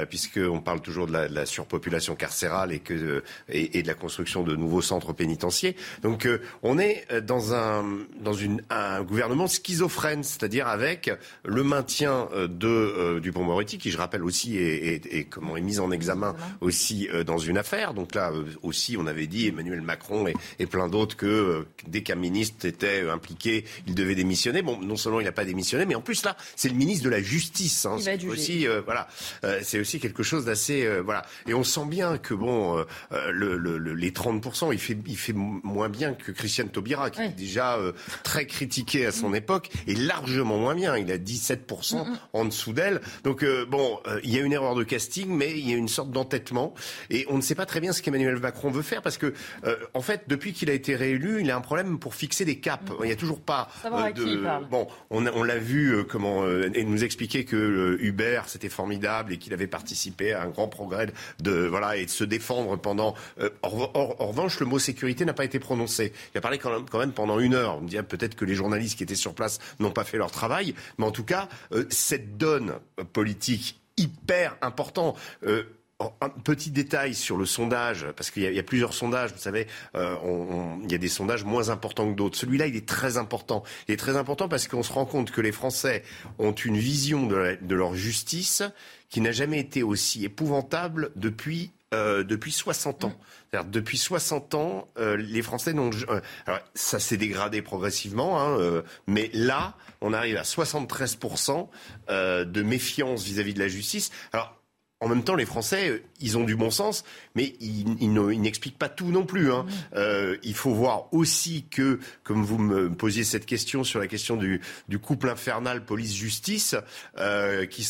puisqu'on parle toujours de la, surpopulation carcérale et, que, et, de la construction de nouveaux centres pénitentiaires. Donc on est dans un, dans une, un gouvernement schizophrène, c'est-à-dire avec le maintien de, Dupont-Moretti, qui je rappelle aussi est, comment, est mise en examen aussi euh, dans une affaire. Donc là euh, aussi, on avait dit Emmanuel Macron et, plein d'autres que euh, dès qu'un ministre était impliqué, il devait démissionner. Bon, non seulement il n'a pas démissionné, mais en plus là, c'est le ministre de la Justice. Hein. C'est aussi voilà, c'est aussi quelque chose d'assez voilà. Et on sent bien que bon, le, le, les 30 il fait il fait moins bien que Christiane Taubira, qui est déjà très critiqué à son mm. époque, et largement moins bien. Il a 17 mm, mm. en dessous d'elle. Donc euh, bon, euh, il y a une erreur de casting, mais il y a une sorte d'entêtement, et on ne sait pas très bien ce qu'Emmanuel Macron veut faire, parce que euh, en fait, depuis qu'il a été réélu, il a un problème pour fixer des caps. Il n'y a toujours pas de. Bon, on, on l'a vu comment et nous expliquer que Uber c'était formidable et qu'il avait participé à un grand progrès de voilà et de se défendre pendant. En, revanche, le mot sécurité n'a pas été prononcé. Il a parlé quand même, quand même pendant une heure. On me dit peut-être que les journalistes qui étaient sur place n'ont pas fait leur travail, mais en tout cas, cette donne politique hyper important. Euh, un petit détail sur le sondage, parce qu'il y, a plusieurs sondages, vous savez, euh, il y a des sondages moins importants que d'autres. Celui-là, il est très important. Il est très important parce qu'on se rend compte que les Français ont une vision de, leur justice qui n'a jamais été aussi épouvantable depuis euh, depuis 60 ans. Depuis 60 ans, les Français n'ont. alors, ça s'est dégradé progressivement, hein, mais là, on arrive à 73% euh, de méfiance vis-à-vis de la justice. Alors, en même temps, les Français, euh, ils ont du bon sens, mais ils, n'expliquent pas tout non plus. Hein. Euh, il faut voir aussi que, comme vous me posiez cette question sur la question du, couple infernal police-justice, qui,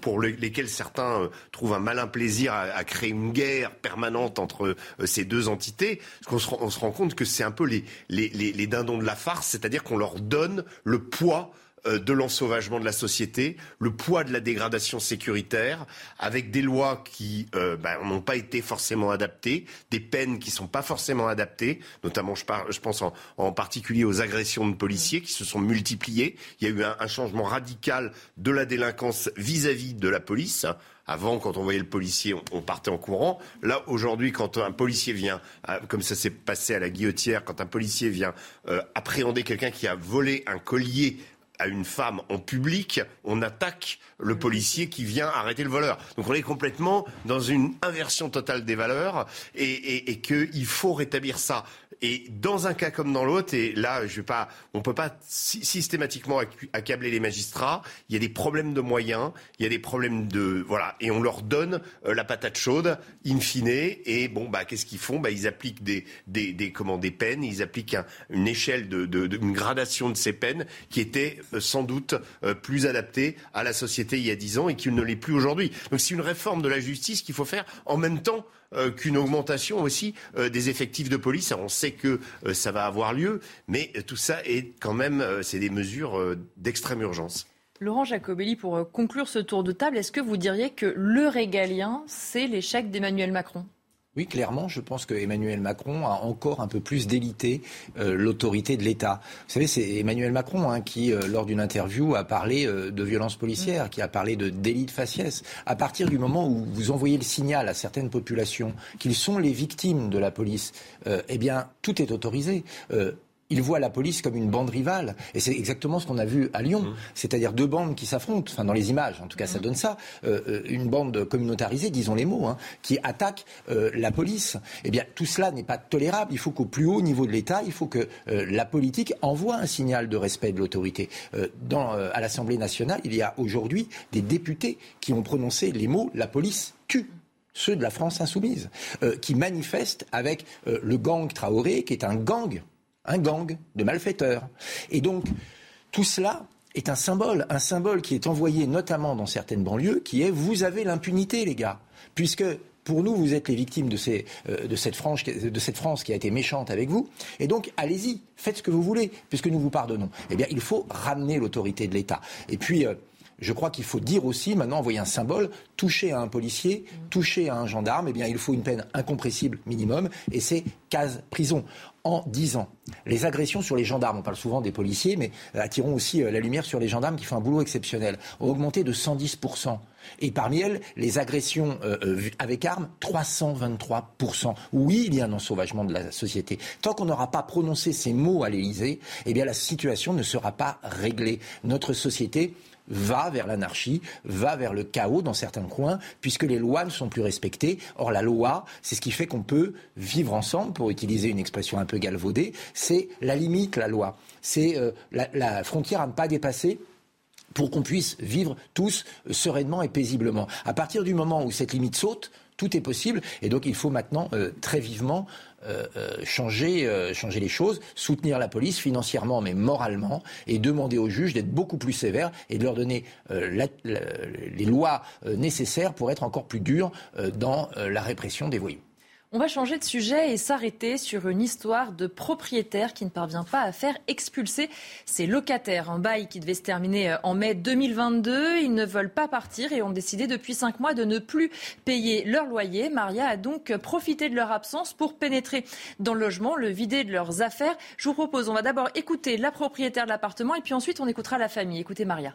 pour lesquels certains trouvent un malin plaisir à, créer une guerre permanente entre ces deux entités, qu'on se, on se rend compte que c'est un peu les, les, les dindons de la farce, c'est-à-dire qu'on leur donne le poids euh, de l'ensauvagement de la société, le poids de la dégradation sécuritaire, avec des lois qui euh, ben, n'ont pas été forcément adaptées, des peines qui sont pas forcément adaptées, notamment je, je pense en, en, particulier aux agressions de policiers qui se sont multipliées. Il y a eu un, un changement radical de la délinquance vis-à-vis -vis de la police. Avant, quand on voyait le policier, on, partait en courant. Là, aujourd'hui, quand un policier vient, euh, comme ça s'est passé à la guillotière, quand un policier vient euh, appréhender quelqu'un qui a volé un collier à une femme en public, on attaque le policier qui vient arrêter le voleur. Donc on est complètement dans une inversion totale des valeurs et, et, et qu'il faut rétablir ça. Et dans un cas comme dans l'autre, et là, je vais pas, on peut pas systématiquement accabler les magistrats. Il y a des problèmes de moyens, il y a des problèmes de voilà, et on leur donne euh, la patate chaude, in fine. Et bon, bah, qu'est-ce qu'ils font? Bah, ils appliquent des, des, des comment, des peines. Ils appliquent une échelle de, de, de, une gradation de ces peines qui était euh, sans doute euh, plus adaptée à la société il y a dix ans et qui ne l'est plus aujourd'hui. Donc, c'est une réforme de la justice qu'il faut faire en même temps qu'une augmentation aussi euh, des effectifs de police. on sait que euh, ça va avoir lieu, mais tout ça est quand même, c'est des mesures d'extrême urgence. Laurent Jacobelli, pour conclure ce tour de table, est-ce que vous diriez que le régalien, c'est l'échec d'Emmanuel Macron? Oui, clairement, je pense que Emmanuel Macron a encore un peu plus délité euh, l'autorité de l'État. Vous savez, c'est Emmanuel Macron hein, qui, euh, lors d'une interview, a parlé euh, de violence policière, qui a parlé de délit de faciès. À partir du moment où vous envoyez le signal à certaines populations qu'ils sont les victimes de la police, eh bien, tout est autorisé il voit la police comme une bande rivale. Et c'est exactement ce qu'on a vu à Lyon. Mmh. C'est-à-dire deux bandes qui s'affrontent, enfin dans les images, en tout cas ça mmh. donne ça. Euh, euh, une bande communautarisée, disons les mots, hein, qui attaque euh, la police. Eh bien, tout cela n'est pas tolérable. Il faut qu'au plus haut niveau de l'État, il faut que la politique envoie un signal de respect de l'autorité. dans, à l'Assemblée nationale, il y a aujourd'hui des députés qui ont prononcé les mots « la police tue » ceux de la France insoumise, qui manifestent avec le gang Traoré, qui est un gang un gang de malfaiteurs. Et donc, tout cela est un symbole, un symbole qui est envoyé notamment dans certaines banlieues, qui est vous avez l'impunité, les gars. Puisque pour nous, vous êtes les victimes de, ces, euh, de, cette France, de, cette France, qui a été méchante avec vous. Et donc, allez-y, faites ce que vous voulez, puisque nous vous pardonnons. Eh bien, il faut ramener l'autorité de l'État. Et puis, euh, je crois qu'il faut dire aussi, maintenant, envoyer un symbole, toucher à un policier, toucher à un gendarme, eh bien, il faut une peine incompressible minimum, et c'est case prison en 10 ans. Les agressions sur les gendarmes, on parle souvent des policiers, mais euh, attirons aussi euh, la lumière sur les gendarmes qui font un boulot exceptionnel, ont augmenté de 110%. Et parmi elles, les agressions euh, avec armes, 323%. Oui, il y a un ensauvagement de la société. Tant qu'on n'aura pas prononcé ces mots à l'Élysée, eh bien la situation ne sera pas réglée. Notre société va vers l'anarchie, va vers le chaos dans certains coins, puisque les lois ne sont plus respectées. Or, la loi, c'est ce qui fait qu'on peut vivre ensemble, pour utiliser une expression un peu galvaudée, c'est la limite, la loi. C'est euh, la, frontière à ne pas dépasser pour qu'on puisse vivre tous sereinement et paisiblement. À partir du moment où cette limite saute, tout est possible. Et donc, il faut maintenant euh, très vivement euh, euh, changer, changer les choses, soutenir la police financièrement, mais moralement, et demander aux juges d'être beaucoup plus sévères et de leur donner les lois nécessaires pour être encore plus durs dans la répression des voyous. On va changer de sujet et s'arrêter sur une histoire de propriétaire qui ne parvient pas à faire expulser ses locataires. Un bail qui devait se terminer euh, en mai 2022. Ils ne veulent pas partir et ont décidé depuis cinq mois de ne plus payer leur loyer. Maria a donc profité de leur absence pour pénétrer dans le logement, le vider de leurs affaires. Je vous propose, on va d'abord écouter la propriétaire de l'appartement et puis ensuite on écoutera la famille. Écoutez Maria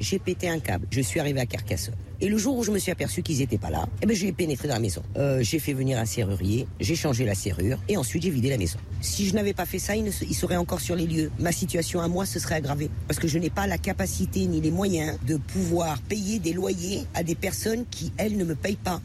j'ai pété un câble. Je suis arrivé à Carcassonne. Et le jour où je me suis aperçu qu'ils n'étaient pas là, eh ben, j'ai pénétré dans la maison. Euh, j'ai fait venir un serrurier, j'ai changé la serrure et ensuite j'ai vidé la maison. Si je n'avais pas fait ça, ils, seraient encore sur les lieux. Ma situation à moi se serait aggravée parce que je n'ai pas la capacité ni les moyens de pouvoir payer des loyers à des personnes qui, elles, ne me payent pas.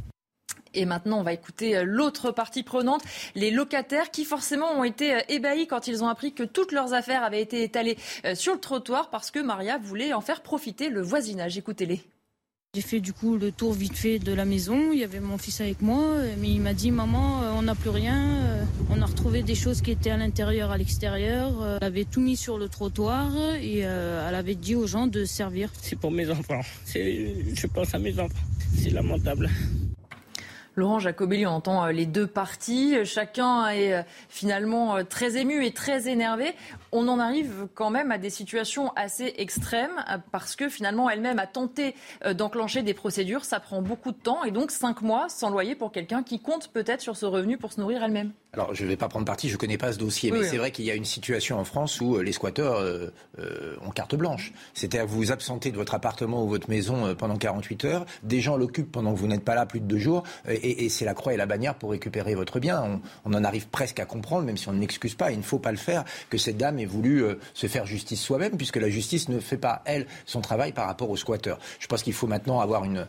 Et maintenant, on va écouter euh, l'autre partie prenante, les locataires qui forcément ont été euh, ébahis quand ils ont appris que toutes leurs affaires avaient été étalées euh, sur le trottoir parce que Maria voulait en faire profiter le voisinage. Écoutez-les. J'ai fait du coup le tour vite fait de la maison. Il y avait mon fils avec moi, mais il m'a dit Maman, on n'a plus rien. On a retrouvé des choses qui étaient à l'intérieur, à l'extérieur. Elle avait tout mis sur le trottoir et elle avait dit aux gens de servir. C'est pour mes enfants. Je pense à mes enfants. C'est lamentable. Laurent Jacobelli, entend les deux parties. Chacun est finalement très ému et très énervé. On en arrive quand même à des situations assez extrêmes parce que finalement elle-même a tenté d'enclencher des procédures. Ça prend beaucoup de temps et donc cinq mois sans loyer pour quelqu'un qui compte peut-être sur ce revenu pour se nourrir elle-même. Alors, je ne vais pas prendre parti, je ne connais pas ce dossier, mais c'est vrai qu'il y a une situation en France où euh, les squatteurs euh, euh, ont carte blanche. C'est-à-dire vous vous absentez de votre appartement ou votre maison pendant 48 heures, des gens l'occupent pendant que vous n'êtes pas là plus de deux jours, et, c'est la croix et la bannière pour récupérer votre bien. On, en arrive presque à comprendre, même si on ne l'excuse pas, il ne faut pas le faire, que cette dame ait voulu se faire justice soi-même, puisque la justice ne fait pas, elle, son travail par rapport aux squatteurs. Je pense qu'il faut maintenant avoir une,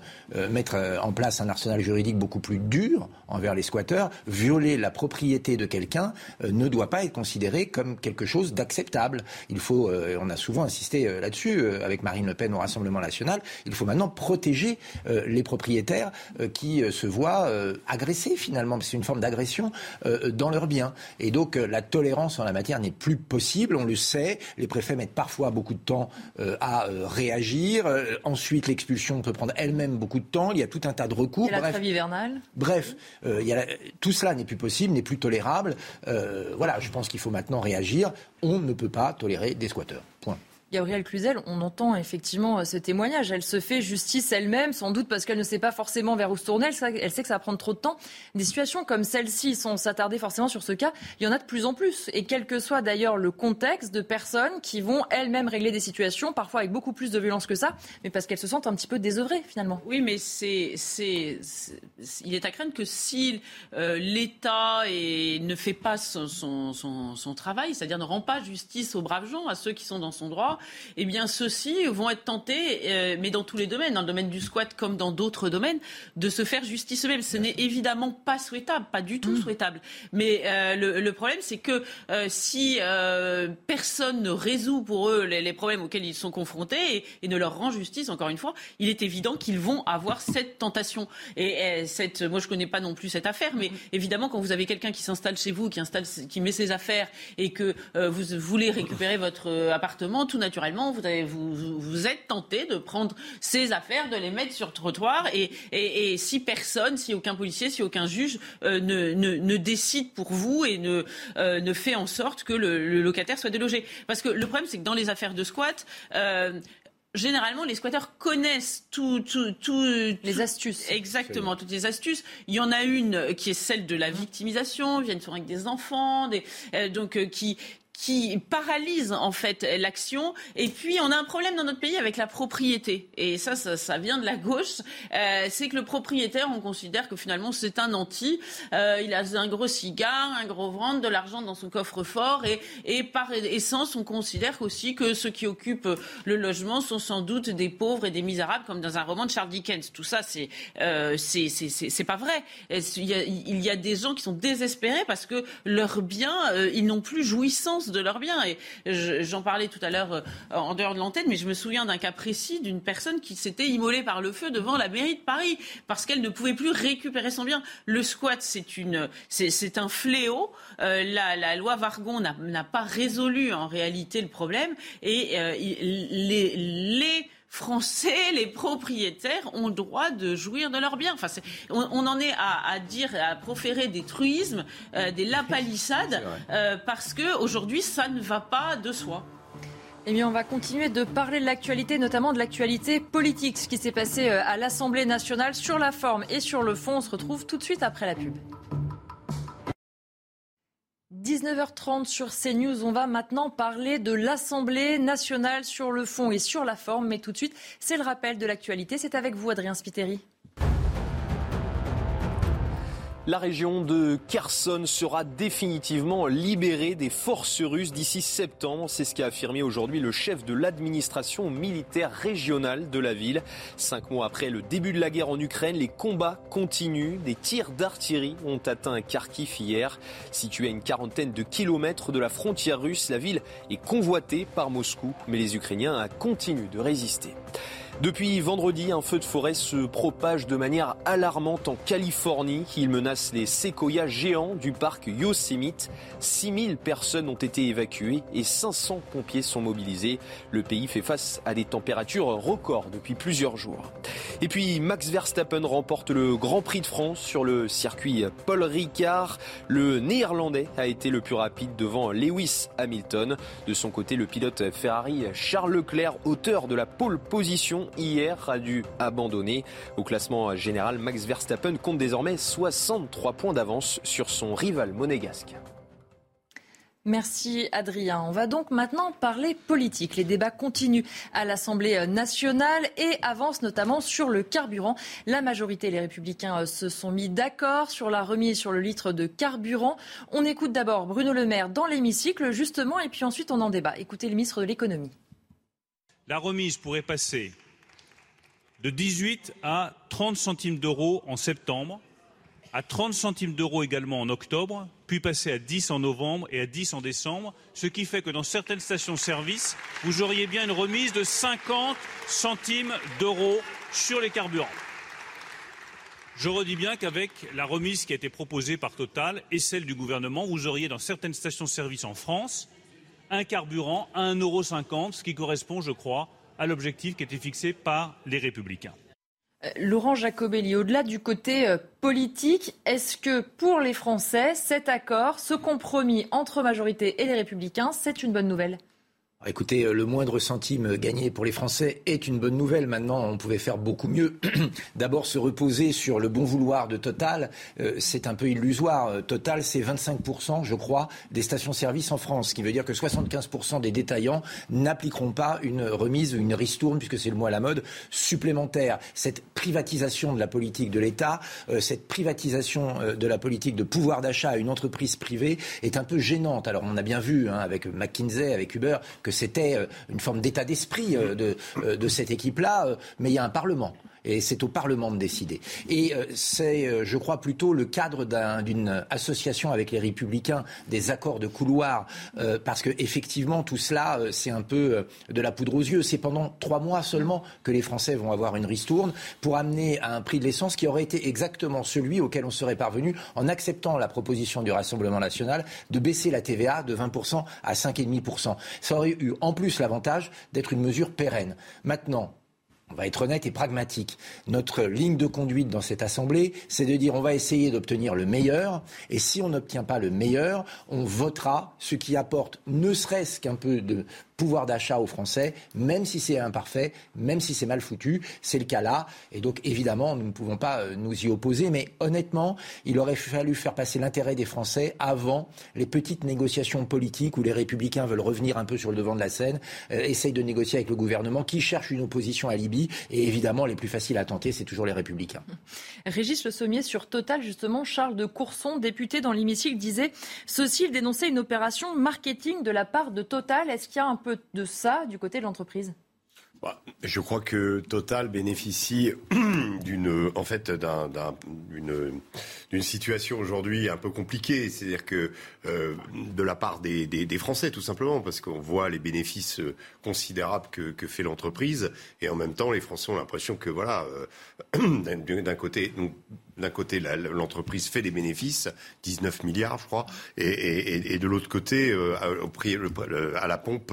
mettre en place un arsenal juridique beaucoup plus dur envers les squatteurs, violer la propriété de quelqu'un euh, ne doit pas être considéré comme quelque chose d'acceptable. Il faut, euh, on a souvent insisté euh, là-dessus avec Marine Le Pen au Rassemblement national, il faut maintenant protéger les propriétaires qui se voient agressés finalement, c'est une forme d'agression dans leurs biens. Et donc la tolérance en la matière n'est plus possible, on le sait. Les préfets mettent parfois beaucoup de temps à réagir. ensuite, l'expulsion peut prendre elle-même beaucoup de temps. Il y a tout un tas de recours. Il y a la trêve hivernale? Bref, il y a tout cela n'est plus possible, n'est plus tolérable. Euh, voilà, je pense qu'il faut maintenant réagir. On ne peut pas tolérer des squatteurs. Point. Gabrielle Cluzel, on entend effectivement euh, ce témoignage. Elle se fait justice elle-même, sans doute parce qu'elle ne sait pas forcément vers où se tourner. Elle sait que ça va prendre trop de temps. Des situations comme celle-ci, sans s'attarder forcément sur ce cas, il y en a de plus en plus. Et quel que soit d'ailleurs le contexte de personnes qui vont elles-mêmes régler des situations, parfois avec beaucoup plus de violence que ça, mais parce qu'elles se sentent un petit peu désœuvrées finalement. Oui, mais c'est, c'est, il est à craindre que si euh, l'État ne fait pas son, son, travail, c'est-à-dire ne rend pas justice aux braves gens, à ceux qui sont dans son droit, eh bien ceux-ci vont être tentés, euh, mais dans tous les domaines, dans le domaine du squat comme dans d'autres domaines, de se faire justice eux-mêmes. Ce n'est évidemment pas souhaitable, pas du tout mmh. souhaitable. Mais euh, le, problème, c'est que euh, si personne ne résout pour eux les, problèmes auxquels ils sont confrontés et, ne leur rend justice, encore une fois, il est évident qu'ils vont avoir cette tentation. Et, cette, moi, je connais pas non plus cette affaire, mais mmh. évidemment, quand vous avez quelqu'un qui s'installe chez vous, qui installe, qui met ses affaires et que vous voulez récupérer votre appartement, tout naturellement, vous, avez, vous, vous, êtes tenté de prendre ces affaires, de les mettre sur le trottoir. Et, et, et si personne, si aucun policier, si aucun juge euh, ne, ne, ne, décide pour vous et ne, euh, ne fait en sorte que le, le, locataire soit délogé. Parce que le problème, c'est que dans les affaires de squat, euh, généralement, les squatteurs connaissent tout, tout, tout, les astuces. Exactement, toutes les astuces. Il y en a une qui est celle de la victimisation, viennent souvent avec des enfants, des, donc qui qui paralyse en fait l'action. Et puis on a un problème dans notre pays avec la propriété. Et ça, ça, vient de la gauche. Euh, c'est que le propriétaire, on considère que finalement c'est un anti. Euh, il a un gros cigare, un gros ventre, de l'argent dans son coffre-fort. Et, par essence, on considère aussi que ceux qui occupent le logement sont sans doute des pauvres et des misérables, comme dans un roman de Charles Dickens. Tout ça, c'est euh, pas vrai. Il y, a, il y, a, des gens qui sont désespérés parce que leurs biens, euh, ils n'ont plus jouissance de leurs biens. Et j'en parlais tout à l'heure euh, en dehors de l'antenne, mais je me souviens d'un cas précis d'une personne qui s'était immolée par le feu devant la mairie de Paris parce qu'elle ne pouvait plus récupérer son bien. Le squat, c'est une, c'est un fléau. Euh, la, la, loi Vargon n'a pas résolu en réalité le problème et euh, les, les Français, les propriétaires ont le droit de jouir de leurs biens. Enfin, on, on, en est à, à, dire, à proférer des truismes, euh, des lapalissades, euh, parce que aujourd'hui, ça ne va pas de soi. Eh bien, on va continuer de parler de l'actualité, notamment de l'actualité politique, ce qui s'est passé euh, à l'Assemblée nationale sur la forme et sur le fond. On se retrouve tout de suite après la pub. 19h30 sur CNews, on va maintenant parler de l'Assemblée nationale sur le fond et sur la forme. Mais tout de suite, c'est le rappel de l'actualité. C'est avec vous, Adrien Spiteri. La région de Kherson sera définitivement libérée des forces russes d'ici septembre. C'est ce qu'a affirmé aujourd'hui le chef de l'administration militaire régionale de la ville. Cinq mois après le début de la guerre en Ukraine, les combats continuent. Des tirs d'artillerie ont atteint Kharkiv hier. Située à une quarantaine de kilomètres de la frontière russe, la ville est convoitée par Moscou, mais les Ukrainiens continuent de résister. Depuis vendredi, un feu de forêt se propage de manière alarmante en Californie. Il menace les séquoias géants du parc Yosemite. 6000 personnes ont été évacuées et 500 pompiers sont mobilisés. Le pays fait face à des températures records depuis plusieurs jours. Et puis Max Verstappen remporte le Grand Prix de France sur le circuit Paul Ricard. Le néerlandais a été le plus rapide devant Lewis Hamilton. De son côté, le pilote Ferrari Charles Leclerc, auteur de la pole position hier, a dû abandonner. Au classement général, Max Verstappen compte désormais 63 points d'avance sur son rival monégasque. Merci Adrien. On va donc maintenant parler politique. Les débats continuent à l'Assemblée nationale et avancent notamment sur le carburant. La majorité, les républicains, euh, se sont mis d'accord sur la remise sur le litre de carburant. On écoute d'abord Bruno Le Maire dans l'hémicycle, justement, et puis ensuite on en débat. Écoutez le ministre de l'économie. La remise pourrait passer de 18 à 30 centimes d'euros en septembre, à 30 centimes d'euros également en octobre, puis passer à 10 en novembre et à 10 en décembre, ce qui fait que dans certaines stations-service, vous auriez bien une remise de 50 centimes d'euros sur les carburants. Je redis bien qu'avec la remise qui a été proposée par Total et celle du gouvernement, vous auriez dans certaines stations-service en France un carburant à 1,50 euro, ce qui correspond, je crois, à l'objectif qui était fixé par les Républicains. Euh, Laurent Jacobelli, au-delà du côté euh, politique, est-ce que pour les Français, cet accord, ce compromis entre majorité et les Républicains, c'est une bonne nouvelle? Écoutez, euh, le moindre centime gagné pour les Français est une bonne nouvelle. Maintenant, on pouvait faire beaucoup mieux. D'abord, se reposer sur le bon vouloir de Total, euh, c'est un peu illusoire. Euh, Total, c'est 25%, je crois, des stations-service en France, ce qui veut dire que 75% des détaillants n'appliqueront pas une remise ou une ristourne, puisque c'est le mot à la mode, supplémentaire. Cette privatisation de la politique de l'État, cette privatisation de la politique de pouvoir d'achat à une entreprise privée est un peu gênante. Alors, on a bien vu hein, avec McKinsey, avec Uber, que c'était euh, une forme d'état d'esprit euh, de, euh, de cette équipe-là, mais il y a un Parlement et c'est au Parlement de décider. Et euh, c'est, euh, je crois, plutôt le cadre d'une association avec les Républicains, des accords de couloir, euh, parce que effectivement tout cela, c'est un peu de la poudre aux yeux. C'est pendant trois mois seulement que les Français vont avoir une ristourne pour amener à un prix de l'essence qui aurait été exactement celui auquel on serait parvenu en acceptant la proposition du Rassemblement national de baisser la TVA de 20% à 5,5%. Ça aurait eu en plus l'avantage d'être une mesure pérenne. Maintenant, on va être honnête et pragmatique. Notre ligne de conduite dans cette Assemblée, c'est de dire on va essayer d'obtenir le meilleur, et si on n'obtient pas le meilleur, on votera ce qui apporte ne serait-ce qu'un peu de pouvoir d'achat aux Français, même si c'est imparfait, même si c'est mal foutu. C'est le cas là. Et donc, évidemment, nous ne pouvons pas euh, nous y opposer. Mais honnêtement, il aurait fallu faire passer l'intérêt des Français avant les petites négociations politiques où les républicains veulent revenir un peu sur le devant de la scène, euh, essayent de négocier avec le gouvernement qui cherche une opposition à Libye. Et évidemment, les plus faciles à tenter, c'est toujours les républicains. Régis Le Sommier sur Total, justement, Charles de Courson, député dans l'hémicycle, disait ceci, il dénonçait une opération marketing de la part de Total. Est-ce qu'il y a un peu de ça du côté de l'entreprise bah, je crois que Total bénéficie d'une, en fait, d'une situation aujourd'hui un peu compliquée. C'est-à-dire que euh, de la part des, Français, tout simplement, parce qu'on voit les bénéfices euh, considérables que, fait l'entreprise, et en même temps, les Français ont l'impression que voilà, euh, d'un côté, d'un côté, l'entreprise fait des bénéfices, 19 milliards, je crois, et, de l'autre côté, au prix, à la pompe,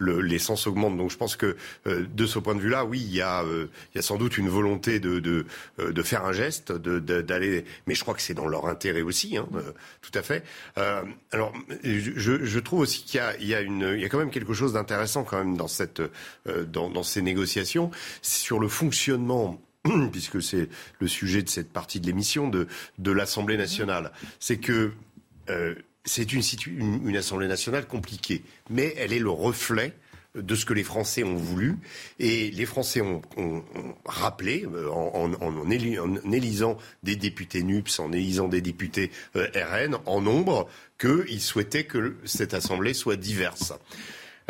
l'essence augmente. Donc je pense que de ce point de vue-là, oui, il y, a, il y a sans doute une volonté de, de, faire un geste, mais je crois que c'est dans leur intérêt aussi, hein, tout à fait. alors, je, trouve aussi qu'il y, a y quand même quelque chose d'intéressant quand même dans cette, dans, dans ces négociations. Sur le fonctionnement puisque c'est le sujet de cette partie de l'émission de, de l'Assemblée nationale, c'est que euh, c'est une, une, Assemblée nationale compliquée, mais elle est le reflet de ce que les Français ont voulu. Et les Français ont, rappelé, euh, en, élisant des députés NUPS, en élisant des députés euh, RN, en nombre, qu'ils souhaitaient que cette Assemblée soit diverse.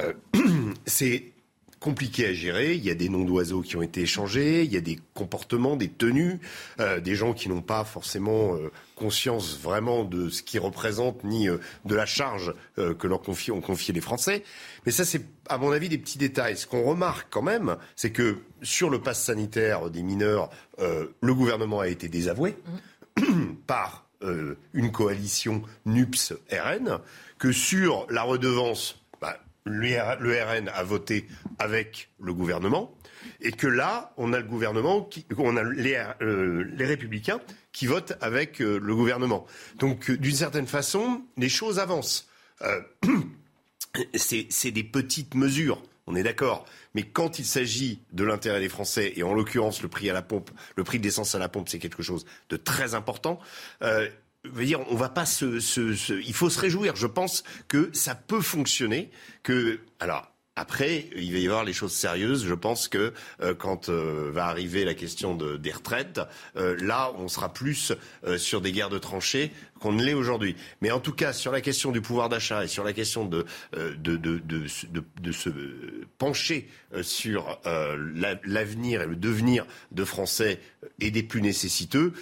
Euh, c'est compliqué à gérer. Il y a des noms d'oiseaux qui ont été échangés, il y a des comportements, des tenues, des gens qui n'ont pas forcément conscience vraiment de ce qu'ils représentent ni euh, de la charge que leur confie, ont confié les Français. Mais ça, c'est à mon avis des petits détails. Ce qu'on remarque quand même, c'est que sur le pass sanitaire des mineurs, le gouvernement a été désavoué mmh. par une coalition NUPS-RN, que sur la redevance le RN a voté avec le gouvernement, et que là, on a le gouvernement, qui, on a les, euh, républicains qui votent avec euh, le gouvernement. Donc, euh, d'une certaine façon, les choses avancent. c'est des petites mesures, on est d'accord. Mais quand il s'agit de l'intérêt des Français, et en l'occurrence le prix à la pompe, le prix de l'essence à la pompe, c'est quelque chose de très important veut dire, on va pas se, se, il faut se réjouir. Je pense que ça peut fonctionner. Que alors après, il va y avoir les choses sérieuses. Je pense que euh, quand euh, va arriver la question de, des retraites, euh, là, on sera plus sur des guerres de tranchées qu'on ne l'est aujourd'hui. Mais en tout cas, sur la question du pouvoir d'achat et sur la question de, se pencher sur l'avenir et le devenir de Français et des plus nécessiteux,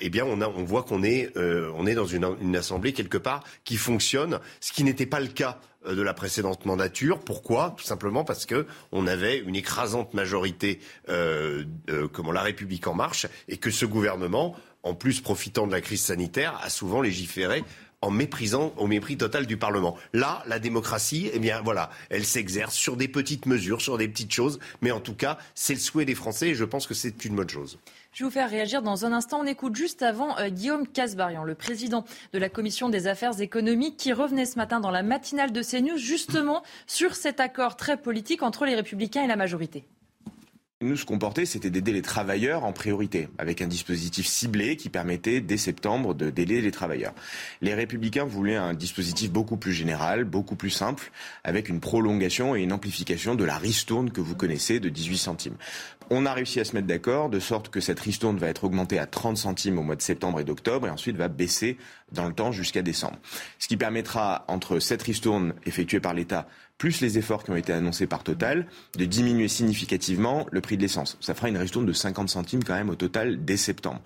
eh bien, on, voit qu'on est, dans une, assemblée quelque part qui fonctionne, ce qui n'était pas le cas de la précédente mandature. Pourquoi? Tout simplement parce que on avait une écrasante majorité, euh, euh, comment la République en marche, et que ce gouvernement, en plus profitant de la crise sanitaire, a souvent légiféré en méprisant au mépris total du Parlement. Là, la démocratie, eh bien voilà, elle s'exerce sur des petites mesures, sur des petites choses, mais en tout cas, c'est le souhait des Français et je pense que c'est une bonne chose. Je vais vous faire réagir dans un instant. On écoute juste avant euh, Guillaume Casbarian, le président de la Commission des affaires économiques, qui revenait ce matin dans la matinale de CNews justement sur cet accord très politique entre les républicains et la majorité nous, ce qu'on portait, c'était d'aider les travailleurs en priorité, avec un dispositif ciblé qui permettait, dès septembre, de d'aider les travailleurs. Les républicains voulaient un dispositif beaucoup plus général, beaucoup plus simple, avec une prolongation et une amplification de la ristourne que vous connaissez de 18 centimes. On a réussi à se mettre d'accord, de sorte que cette ristourne va être augmentée à 30 centimes au mois de septembre et d'octobre, et ensuite va baisser dans le temps jusqu'à décembre. Ce qui permettra, entre cette ristourne effectuée par l'État plus les efforts qui ont été annoncés par Total, de diminuer significativement le prix de l'essence. Ça fera une ristourne de 50 centimes quand même au total dès septembre.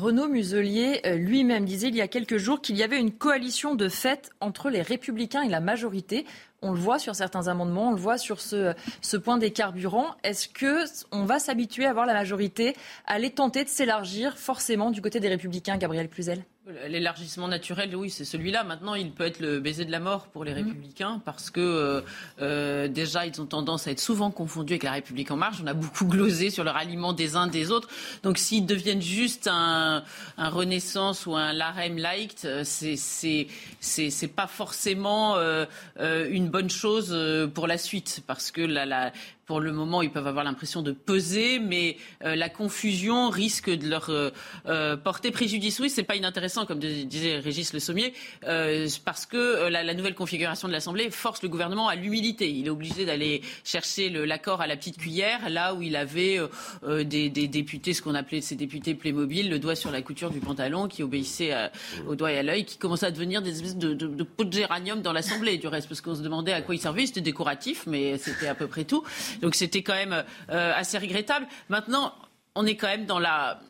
Renaud Muselier euh, lui-même disait il y a quelques jours qu'il y avait une coalition de fait entre les républicains et la majorité. On le voit sur certains amendements, on le voit sur ce, ce point des carburants. Est-ce que on va s'habituer à voir la majorité aller tenter de s'élargir forcément du côté des républicains, Gabriel Cluzel? L'élargissement naturel, oui, c'est celui-là. Maintenant, il peut être le baiser de la mort pour les mmh. républicains parce que euh, euh, déjà, ils ont tendance à être souvent confondus avec la République en marche. On a beaucoup glosé sur le ralliement des uns des autres. Donc, s'ils deviennent juste un, un Renaissance ou un Larem light, euh, c'est c'est pas forcément euh, une bonne chose pour la suite parce que la, la, pour le moment, ils peuvent avoir l'impression de peser, mais euh, la confusion risque de leur euh, euh, porter préjudice. Oui, c'est pas inintéressant, comme disait Régis Le Sommier, parce que la, nouvelle configuration de l'Assemblée force le gouvernement à l'humilité. Il est obligé d'aller chercher l'accord à la petite cuillère, là où il avait des, députés, ce qu'on appelait ces députés Playmobil, le doigt sur la couture du pantalon, qui obéissaient au doigt et à l'œil, qui commençaient à devenir des espèces de, pots de géranium dans l'Assemblée, du reste, parce qu'on se demandait à quoi ils servaient. C'était décoratif, mais c'était à peu près tout. Donc c'était quand même euh, assez regrettable. Maintenant, on est quand même dans la,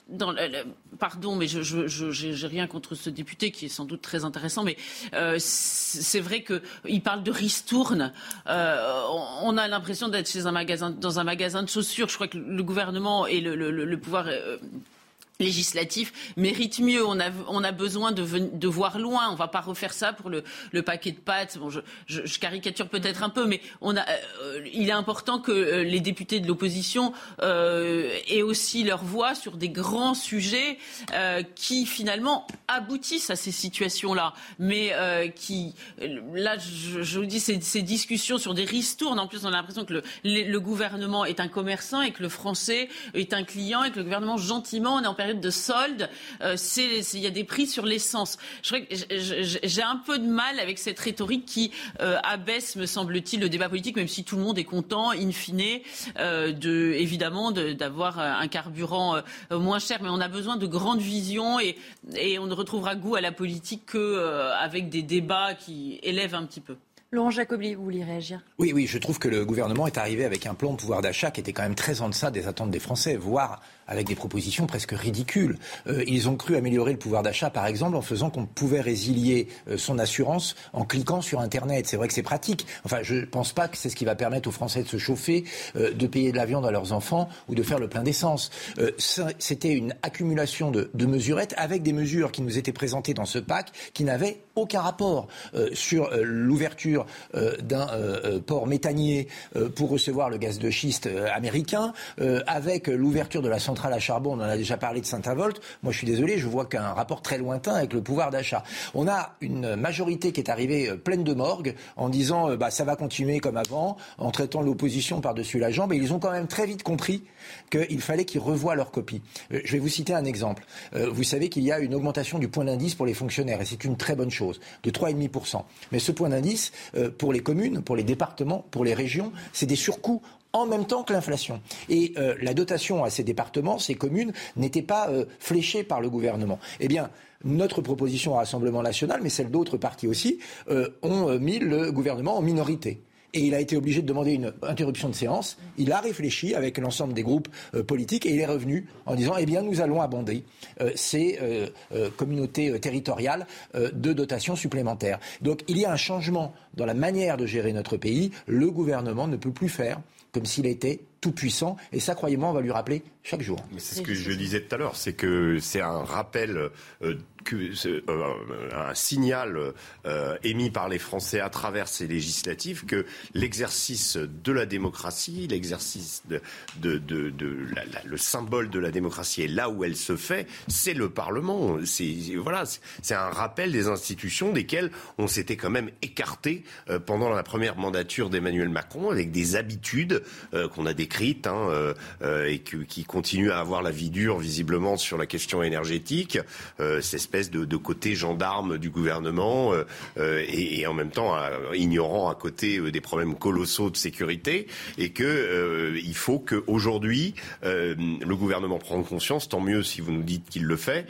pardon, mais je, je, rien contre ce député qui est sans doute très intéressant, mais euh, c'est vrai qu'il parle de ristourne. Euh, on, a l'impression d'être dans un magasin de chaussures. Je crois que le gouvernement et le, le pouvoir législatif mérite mieux. On a, on a besoin de, de voir loin. On va pas refaire ça pour le, le paquet de pâtes. Bon, je, je, caricature peut-être un peu, mais on a, euh, il est important que euh, les députés de l'opposition euh, aient aussi leur voix sur des grands sujets qui finalement aboutissent à ces situations-là. Mais qui, là, je, vous dis, ces, discussions sur des ristournes. En plus, on a l'impression que le, le, gouvernement est un commerçant et que le français est un client et que le gouvernement gentiment on est en période de solde, euh, il y a des prix sur l'essence. J'ai un peu de mal avec cette rhétorique qui euh, abaisse, me semble-t-il, le débat politique, même si tout le monde est content, in fine, euh, de, évidemment, d'avoir un carburant moins cher. Mais on a besoin de grandes visions et, et on ne retrouvera goût à la politique qu'avec des débats qui élèvent un petit peu. Laurent Jacobi, vous voulez réagir Oui, oui, je trouve que le gouvernement est arrivé avec un plan de pouvoir d'achat qui était quand même très en deçà des attentes des Français, voire avec des propositions presque ridicules. Euh, ils ont cru améliorer le pouvoir d'achat, par exemple, en faisant qu'on pouvait résilier euh, son assurance en cliquant sur Internet. C'est vrai que c'est pratique. Enfin, je ne pense pas que c'est ce qui va permettre aux Français de se chauffer, euh, de payer de la viande à leurs enfants ou de faire le plein d'essence. C'était une accumulation de, de, mesurettes avec des mesures qui nous étaient présentées dans ce pack qui n'avaient aucun rapport sur l'ouverture d'un port méthanier pour recevoir le gaz de schiste américain, avec l'ouverture de la centrale à charbon, on en a déjà parlé de Saint-Avold. Moi, je suis désolé, je vois qu'un rapport très lointain avec le pouvoir d'achat. On a une majorité qui est arrivée euh, pleine de morgue en disant euh, bah, ça va continuer comme avant, en traitant l'opposition par-dessus la jambe. Et ils ont quand même très vite compris qu'il fallait qu'ils revoient leur copie. Euh, je vais vous citer un exemple. Vous savez qu'il y a une augmentation du point d'indice pour les fonctionnaires, et c'est une très bonne chose, de 3,5%. Mais ce point d'indice, pour les communes, pour les départements, pour les régions, c'est des surcoûts en même temps que l'inflation. Et euh, la dotation à ces départements, ces communes, n'était pas euh, fléchée par le gouvernement. Eh bien, notre proposition au Rassemblement national, mais celle d'autres partis aussi, euh, ont mis le gouvernement en minorité et il a été obligé de demander une interruption de séance. Il a réfléchi avec l'ensemble des groupes politiques et il est revenu en disant eh bien nous allons abonder ces communautés territoriales de dotations supplémentaires. Donc il y a un changement dans la manière de gérer notre pays. Le gouvernement ne peut plus faire comme s'il était tout puissant. Et ça, croyez-moi, on va lui rappeler chaque jour. C'est ce que je disais tout à l'heure, c'est que c'est un rappel euh, que, euh, un signal euh, émis par les Français à travers ces législatives que l'exercice de la démocratie, l'exercice de, de, de, le symbole de la démocratie est là où elle se fait, c'est le Parlement. C'est voilà, c'est un rappel des institutions desquelles on s'était quand même écarté euh, pendant la première mandature d'Emmanuel Macron avec des habitudes qu'on a décrites hein, et qui continuent à avoir la vie dure visiblement sur la question énergétique. c'est espèce de, côté gendarme du gouvernement euh, euh, et, en même temps ignorant à côté euh, des problèmes colossaux de sécurité et que il faut qu'aujourd'hui le gouvernement prenne conscience, tant mieux si vous nous dites qu'il le fait,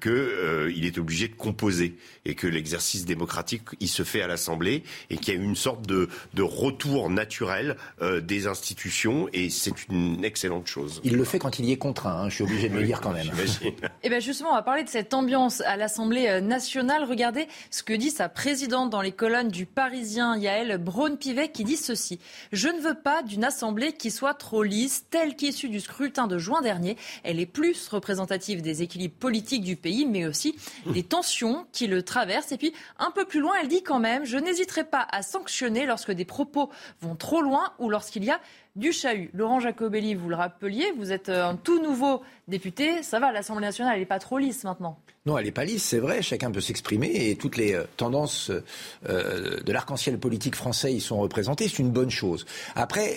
qu'il est obligé de composer et que l'exercice démocratique il se fait à l'Assemblée et qu'il y a une sorte de, retour naturel des institutions et c'est une excellente chose. Il le fait quand il y est contraint, hein, je suis obligé de le dire quand même. Et eh bien justement, on va parler de cette ambiance à l'Assemblée euh, nationale. Regardez ce que dit sa présidente dans les colonnes du Parisien, Yael Braun-Pivet, qui dit ceci. Je ne veux pas d'une Assemblée qui soit trop lisse, telle qu'issue du scrutin de juin dernier. Elle est plus représentative des équilibres politiques du pays, mais aussi des tensions qui le traversent. Et puis, un peu plus loin, elle dit quand même, je n'hésiterai pas à sanctionner lorsque des propos vont trop loin ou lorsqu'il y a du chahut. Laurent Jacobelli, vous le rappeliez, vous êtes euh, un tout nouveau député. Ça va, l'Assemblée nationale, elle n'est pas trop lisse maintenant. Non, elle n'est pas lisse, c'est vrai. Chacun peut s'exprimer et toutes les euh, tendances euh, de l'arc-en-ciel politique français y sont représentées. C'est une bonne chose. Après,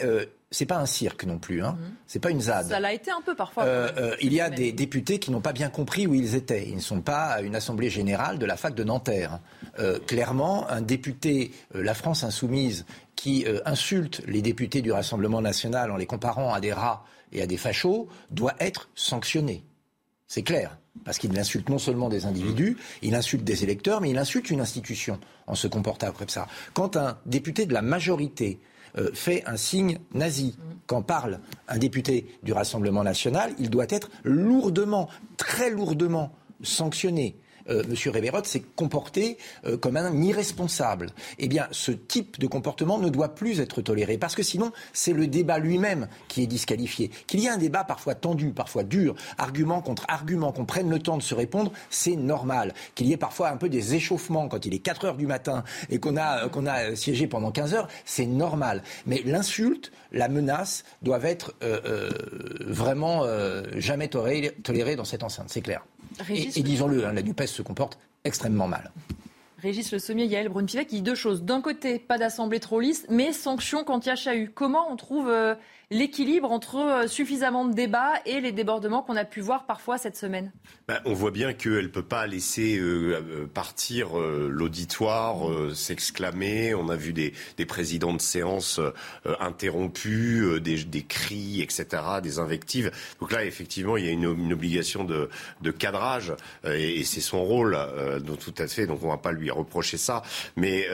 c'est pas un cirque non plus, hein. Mhm. C'est pas une ZAD. Ça l'a été un peu parfois. il y a des députés qui n'ont pas bien compris où ils étaient. Ils ne sont pas à une assemblée générale de la fac de Nanterre. clairement, un député, la France insoumise, qui euh, insulte les députés du Rassemblement national en les comparant à des rats et à des fachos doit être sanctionné. C'est clair. Parce qu'il insulte non seulement des individus, il insulte des électeurs, mais il insulte une institution en se comportant comme ça. Quand un député de la majorité euh, fait un signe nazi, quand parle un député du Rassemblement national, il doit être lourdement, très lourdement sanctionné. Euh, M. Révérotte s'est comporté euh, comme un irresponsable. Eh bien, ce type de comportement ne doit plus être toléré, parce que sinon, c'est le débat lui-même qui est disqualifié. Qu'il y ait un débat parfois tendu, parfois dur, argument contre argument, qu'on prenne le temps de se répondre, c'est normal. Qu'il y ait parfois un peu des échauffements quand il est 4 heures du matin et qu'on a, euh, qu'on a siégé pendant 15 heures, c'est normal. Mais l'insulte, la menace doivent être vraiment jamais tolérées dans cette enceinte, c'est clair et, disons-le, hein, la NUPES se comporte extrêmement mal. Régis Le Sommier, Yael Brune-Pivet qui dit deux choses. D'un côté, pas d'assemblée trop lisse, mais sanctions quand il y a chahut. Comment on trouve euh, l'équilibre entre suffisamment de débats et les débordements qu'on a pu voir parfois cette semaine? Ben, On voit bien qu'elle ne peut pas laisser partir l'auditoire, s'exclamer. On a vu des, présidents de séance interrompus, des, cris, etc., des invectives. Donc là, effectivement, il y a une, obligation de, cadrage et, c'est son rôle, tout à fait. Donc on ne va pas lui reprocher ça. Mais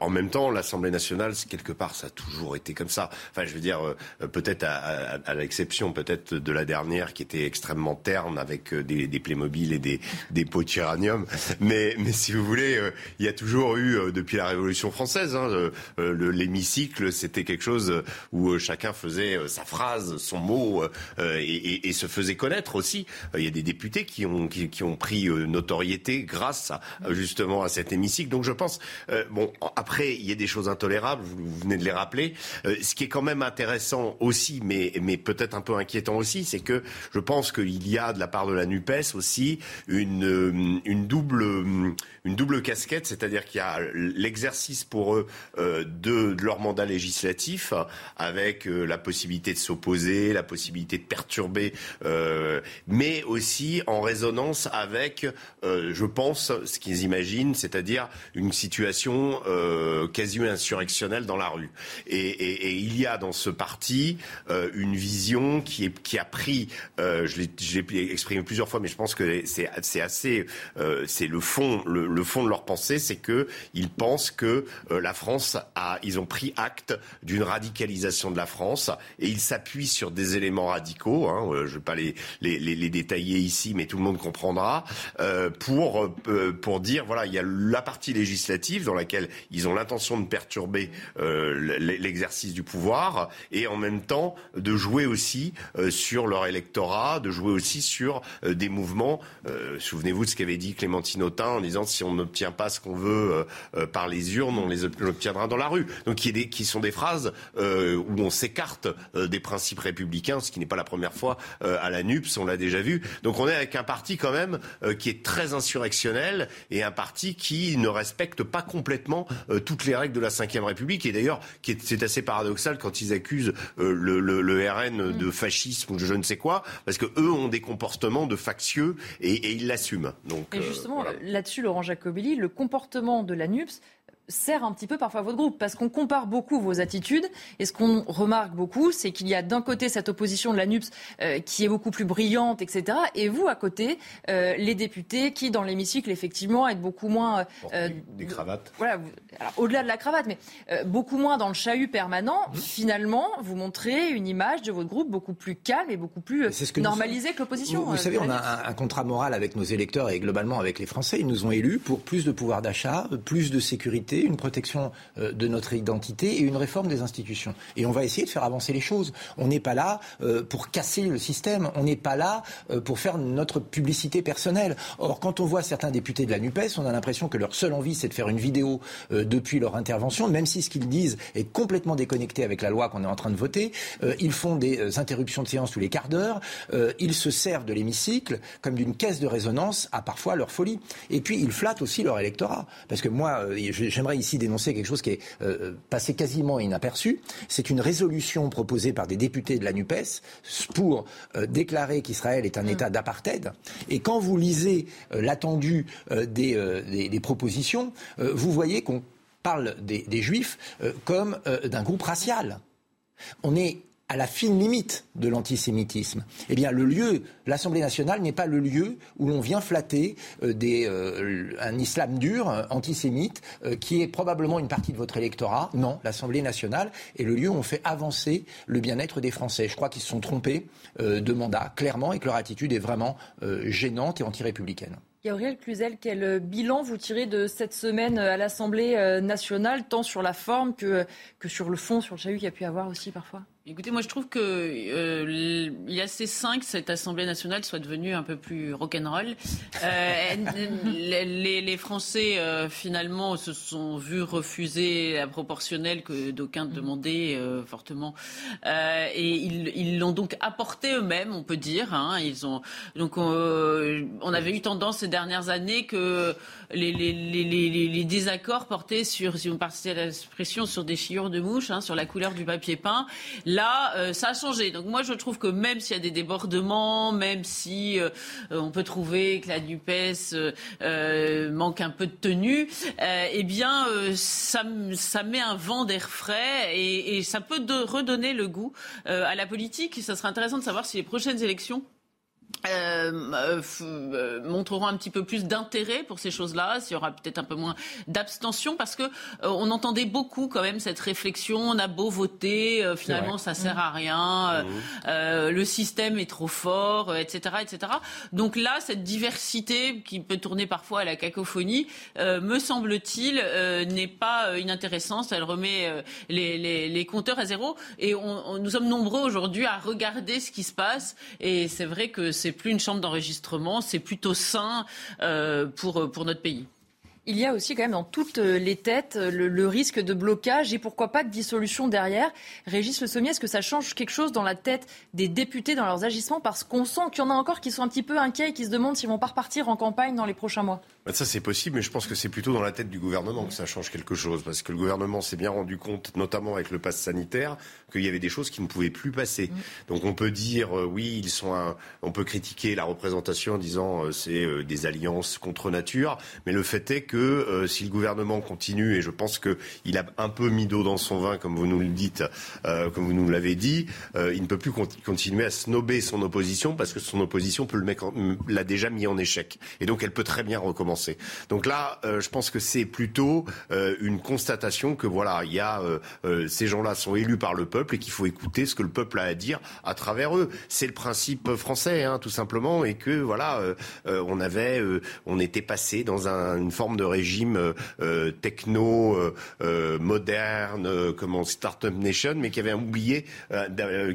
en même temps, l'Assemblée nationale, quelque part, ça a toujours été comme ça. Enfin, je veux dire, euh, peut-être à, l'exception peut-être de la dernière qui était extrêmement terne avec euh, des, des Playmobil et des, pots de Mais, mais si vous voulez, euh, il y a toujours eu, depuis la Révolution française, hein, l'hémicycle, c'était quelque chose où chacun faisait sa phrase, son mot, et, se faisait connaître aussi. Il y a des députés qui ont, qui, ont pris notoriété grâce justement à cet Donc je pense, bon, après, il y a des choses intolérables, vous, venez de les rappeler. Euh, ce qui est quand même intéressant aussi, mais, mais peut-être un peu inquiétant aussi, c'est que je pense qu'il y a de la part de la NUPES aussi une, euh, une, double, une double casquette, c'est-à-dire qu'il y a l'exercice pour eux euh, de, de, leur mandat législatif, avec la possibilité de s'opposer, la possibilité de perturber, mais aussi en résonance avec, je pense, ce qu'ils imaginent, c'est-à-dire une situation quasi insurrectionnelle dans la rue. Et, il y a dans ce parti euh, une vision qui, est, qui a pris, euh, je l'ai exprimé plusieurs fois, mais je pense que c'est assez, euh, c'est le fond, le, fond de leur pensée, c'est que ils pensent que euh, la France a, ils ont pris acte d'une radicalisation de la France et ils s'appuient sur des éléments radicaux. Hein, euh, je ne vais pas les, les, détailler ici, mais tout le monde comprendra pour pour dire voilà, il y a la partie législative dans laquelle ils ont l'intention de perturber euh, l'exercice du pouvoir et en même temps de jouer aussi euh, sur leur électorat, de jouer aussi sur euh, des mouvements. Souvenez-vous de ce qu'avait dit Clémentine Autain en disant si on n'obtient pas ce qu'on veut par les urnes, on les obtiendra dans la rue. Donc qui, qui sont des phrases où on s'écarte des principes républicains, ce qui n'est pas la première fois à la NUPS, on l'a déjà vu. Donc on est avec un parti quand même qui est très insurrectionnel et un parti qui ne respecte pas complètement toutes les règles de la Ve République. Et d'ailleurs, c'est assez paradoxal quand ils accusent euh, le, le, le, RN de mm. fascisme ou je ne sais quoi, parce que eux ont des comportements de factieux et, et ils l'assument. Donc, et euh, justement, là-dessus, Laurent Jacobelli, le comportement de la NUPS sert un petit peu parfois votre groupe parce qu'on compare beaucoup vos attitudes et ce qu'on remarque beaucoup, c'est qu'il y a d'un côté cette opposition de la NUPS euh, qui est beaucoup plus brillante, etc. Et vous, à côté, euh, les députés qui, dans l'hémicycle, effectivement, êtes beaucoup moins... Euh, des cravates. Voilà, au-delà de la cravate, mais beaucoup moins dans le chahut permanent. Mmh. Finalement, vous montrez une image de votre groupe beaucoup plus calme et beaucoup plus normalisée que l'opposition. Vous, savez, on a un, un, contrat moral avec nos électeurs et globalement avec les Français. Ils nous ont élus pour plus de pouvoir d'achat, plus de sécurité une protection euh, de notre identité et une réforme des institutions. Et on va essayer de faire avancer les choses. On n'est pas là euh, pour casser le système. On n'est pas là euh, pour faire notre publicité personnelle. Or, quand on voit certains députés de la NUPES, on a l'impression que leur seule envie, c'est de faire une vidéo depuis leur intervention, même si ce qu'ils disent est complètement déconnecté avec la loi qu'on est en train de voter. Ils font des interruptions de séance tous les quarts d'heure. Ils se servent de l'hémicycle comme d'une caisse de résonance à parfois leur folie. Et puis, ils flattent aussi leur électorat. Parce que moi, j'aimerais ici dénoncer quelque chose qui est euh, passé quasiment inaperçu. C'est une résolution proposée par des députés de la NUPES pour euh, déclarer qu'Israël est un mm. État d'apartheid. Et quand vous lisez euh, l'attendu des, des, propositions, vous voyez qu'on parle des, des Juifs comme d'un groupe racial. On est à la fine limite de l'antisémitisme. Eh bien, le lieu, l'Assemblée nationale n'est pas le lieu où l'on vient flatter euh, euh, un islam dur, euh, antisémite, qui est probablement une partie de votre électorat. Non, l'Assemblée nationale est le lieu où on fait avancer le bien-être des Français. Je crois qu'ils se sont trompés de mandat, clairement, et que leur attitude est vraiment gênante et anti-républicaine. Gabriel Cluzel, quel bilan vous tirez de cette semaine à l'Assemblée nationale, tant sur la forme que, que sur le fond, sur le chahut qu'il y a pu avoir aussi parfois? Écoutez, moi je trouve que euh, il y a ces cinq, cette Assemblée nationale soit devenue un peu plus rock'n'roll. Euh, les, Français euh, finalement se sont vus refuser la proportionnelle que d'aucuns demandaient euh, fortement, et ils l'ont donc apporté eux-mêmes, on peut dire. Hein, ils ont donc on avait eu tendance ces dernières années que les, désaccords portaient sur, si on passait à l'expression, sur des chiures de mouches, hein, sur la couleur du papier peint Là, ça a changé. Donc moi, je trouve que même s'il y a des débordements, même si on peut trouver que la NUPES manque un peu de tenue, eh bien, ça, ça met un vent d'air frais et, et ça peut redonner le goût à la politique. Ça serait intéressant de savoir si les prochaines élections euh, euh, montreront un petit peu plus d'intérêt pour ces choses-là, s'il y aura peut-être un peu moins d'abstention, parce que euh, on entendait beaucoup quand même cette réflexion. On a beau voter, euh, finalement ça sert à rien, mmh. le système est trop fort, etc., etc. Donc là, cette diversité qui peut tourner parfois à la cacophonie, me semble-t-il, n'est pas inintéressante. Elle remet les, les, les, compteurs à zéro, et on, on, nous sommes nombreux aujourd'hui à regarder ce qui se passe, et c'est vrai que c'est plus une chambre d'enregistrement, c'est plutôt sain euh, pour, pour notre pays. Il y a aussi quand même dans toutes les têtes le, risque de blocage et pourquoi pas de dissolution derrière. Régis Le Sommier, est-ce que ça change quelque chose dans la tête des députés dans leurs agissements? Parce qu'on sent qu'il y en a encore qui sont un petit peu inquiets et qui se demandent s'ils vont pas repartir en campagne dans les prochains mois. Bah, ça c'est possible, mais je pense que c'est plutôt dans la tête du gouvernement que ça change quelque chose, parce que le gouvernement s'est bien rendu compte, notamment avec le pass sanitaire, qu'il y avait des choses qui ne pouvaient plus passer. Mm. Donc on peut dire euh, oui, ils sont, un... on peut critiquer la représentation en disant euh, c'est euh, des alliances contre nature, mais le fait est que si le gouvernement continue, et je pense qu'il a un peu mis d'eau dans son vin, comme vous nous le dites, comme vous nous l'avez dit, il ne peut plus continuer à snober son opposition parce que son opposition peut le l'a déjà mis en échec, et donc elle peut très bien recommencer. Donc là, euh, je pense que c'est plutôt euh, une constatation que voilà, il y a euh, ces gens-là sont élus par le peuple et qu'il faut écouter ce que le peuple a à dire à travers eux. C'est le principe français, hein, tout simplement, et que voilà, on avait, on était passé dans une forme de régime techno moderne, comme en Startup Nation, mais qui avait oublié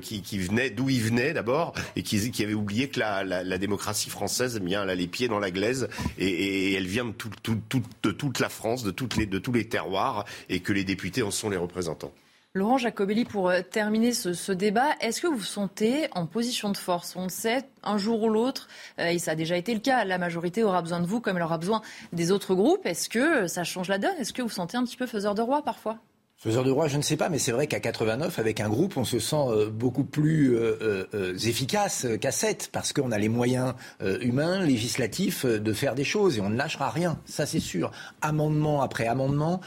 qui, venait d'où il venait d'abord et qui, avait oublié que la, démocratie française, eh bien, elle a les pieds dans la glaise et elle vient de, toute la France, de, tous les terroirs, et que les députés en sont les représentants. Laurent Jacobelli, pour euh, terminer ce, débat, est-ce que vous vous sentez en position de force? On sait, un jour ou l'autre, euh, et ça a déjà été le cas, la majorité aura besoin de vous comme elle aura besoin des autres groupes. Est-ce que ça change la donne? Est-ce que vous sentez un petit peu faiseur de roi parfois? Faiseur de roi, je ne sais pas, mais c'est vrai qu'à 89, avec un groupe, on se sent euh, beaucoup plus euh, euh, efficace qu'à 7, parce qu'on a les moyens humains, législatifs, de faire des choses, et on ne lâchera rien, ça c'est sûr. Amendement après amendement,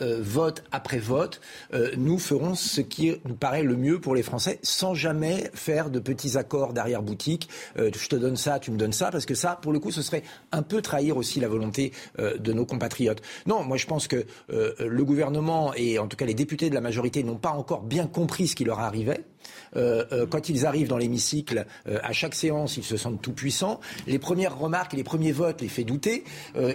vote après vote, nous ferons ce qui nous paraît le mieux pour les Français, sans jamais faire de petits accords d'arrière-boutique. je te donne ça, tu me donnes ça, parce que ça, pour le coup, ce serait un peu trahir aussi la volonté de nos compatriotes. Non, moi je pense que le gouvernement et en tout cas les députés de la majorité n'ont pas encore bien compris ce qui leur arrivait. Euh, euh, quand ils arrivent dans l'hémicycle, euh, à chaque séance, ils se sentent tout puissants. Les premières remarques les premiers votes les fait douter.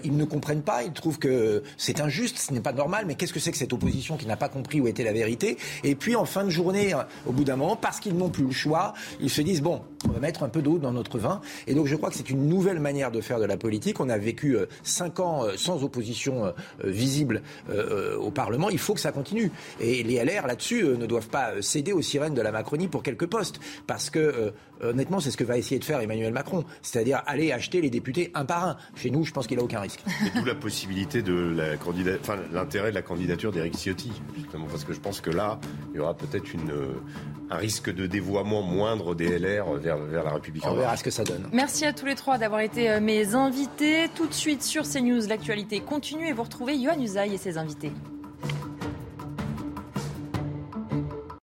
ils ne comprennent pas, ils trouvent que c'est injuste, ce n'est pas normal, mais qu'est-ce que c'est que cette opposition qui n'a pas compris où était la vérité? Et puis en fin de journée, au bout d'un moment, parce qu'ils n'ont plus le choix, ils se disent, bon, on va mettre un peu d'eau dans notre vin. Et donc je crois que c'est une nouvelle manière de faire de la politique. On a vécu cinq ans sans opposition visible au Parlement. Il faut que ça continue. Et les LR, là-dessus, ne doivent pas céder aux sirènes de la Macronie pour quelques postes. Parce que, euh, honnêtement, c'est ce que va essayer de faire Emmanuel Macron. C'est-à-dire aller acheter les députés un par un. Chez nous, je pense qu'il n'a aucun risque. Et d'où la possibilité de la candidature, enfin, l'intérêt de la candidature d'Éric Ciotti, justement. Parce que je pense que là, il y aura peut-être une, euh, un risque de dévoiement moindre des LR vers, vers la République. On verra ce que ça donne. Merci à tous les trois d'avoir été euh, mes invités. Tout de suite sur CNews, l'actualité continue et vous retrouvez Yohann Usaï et ses invités.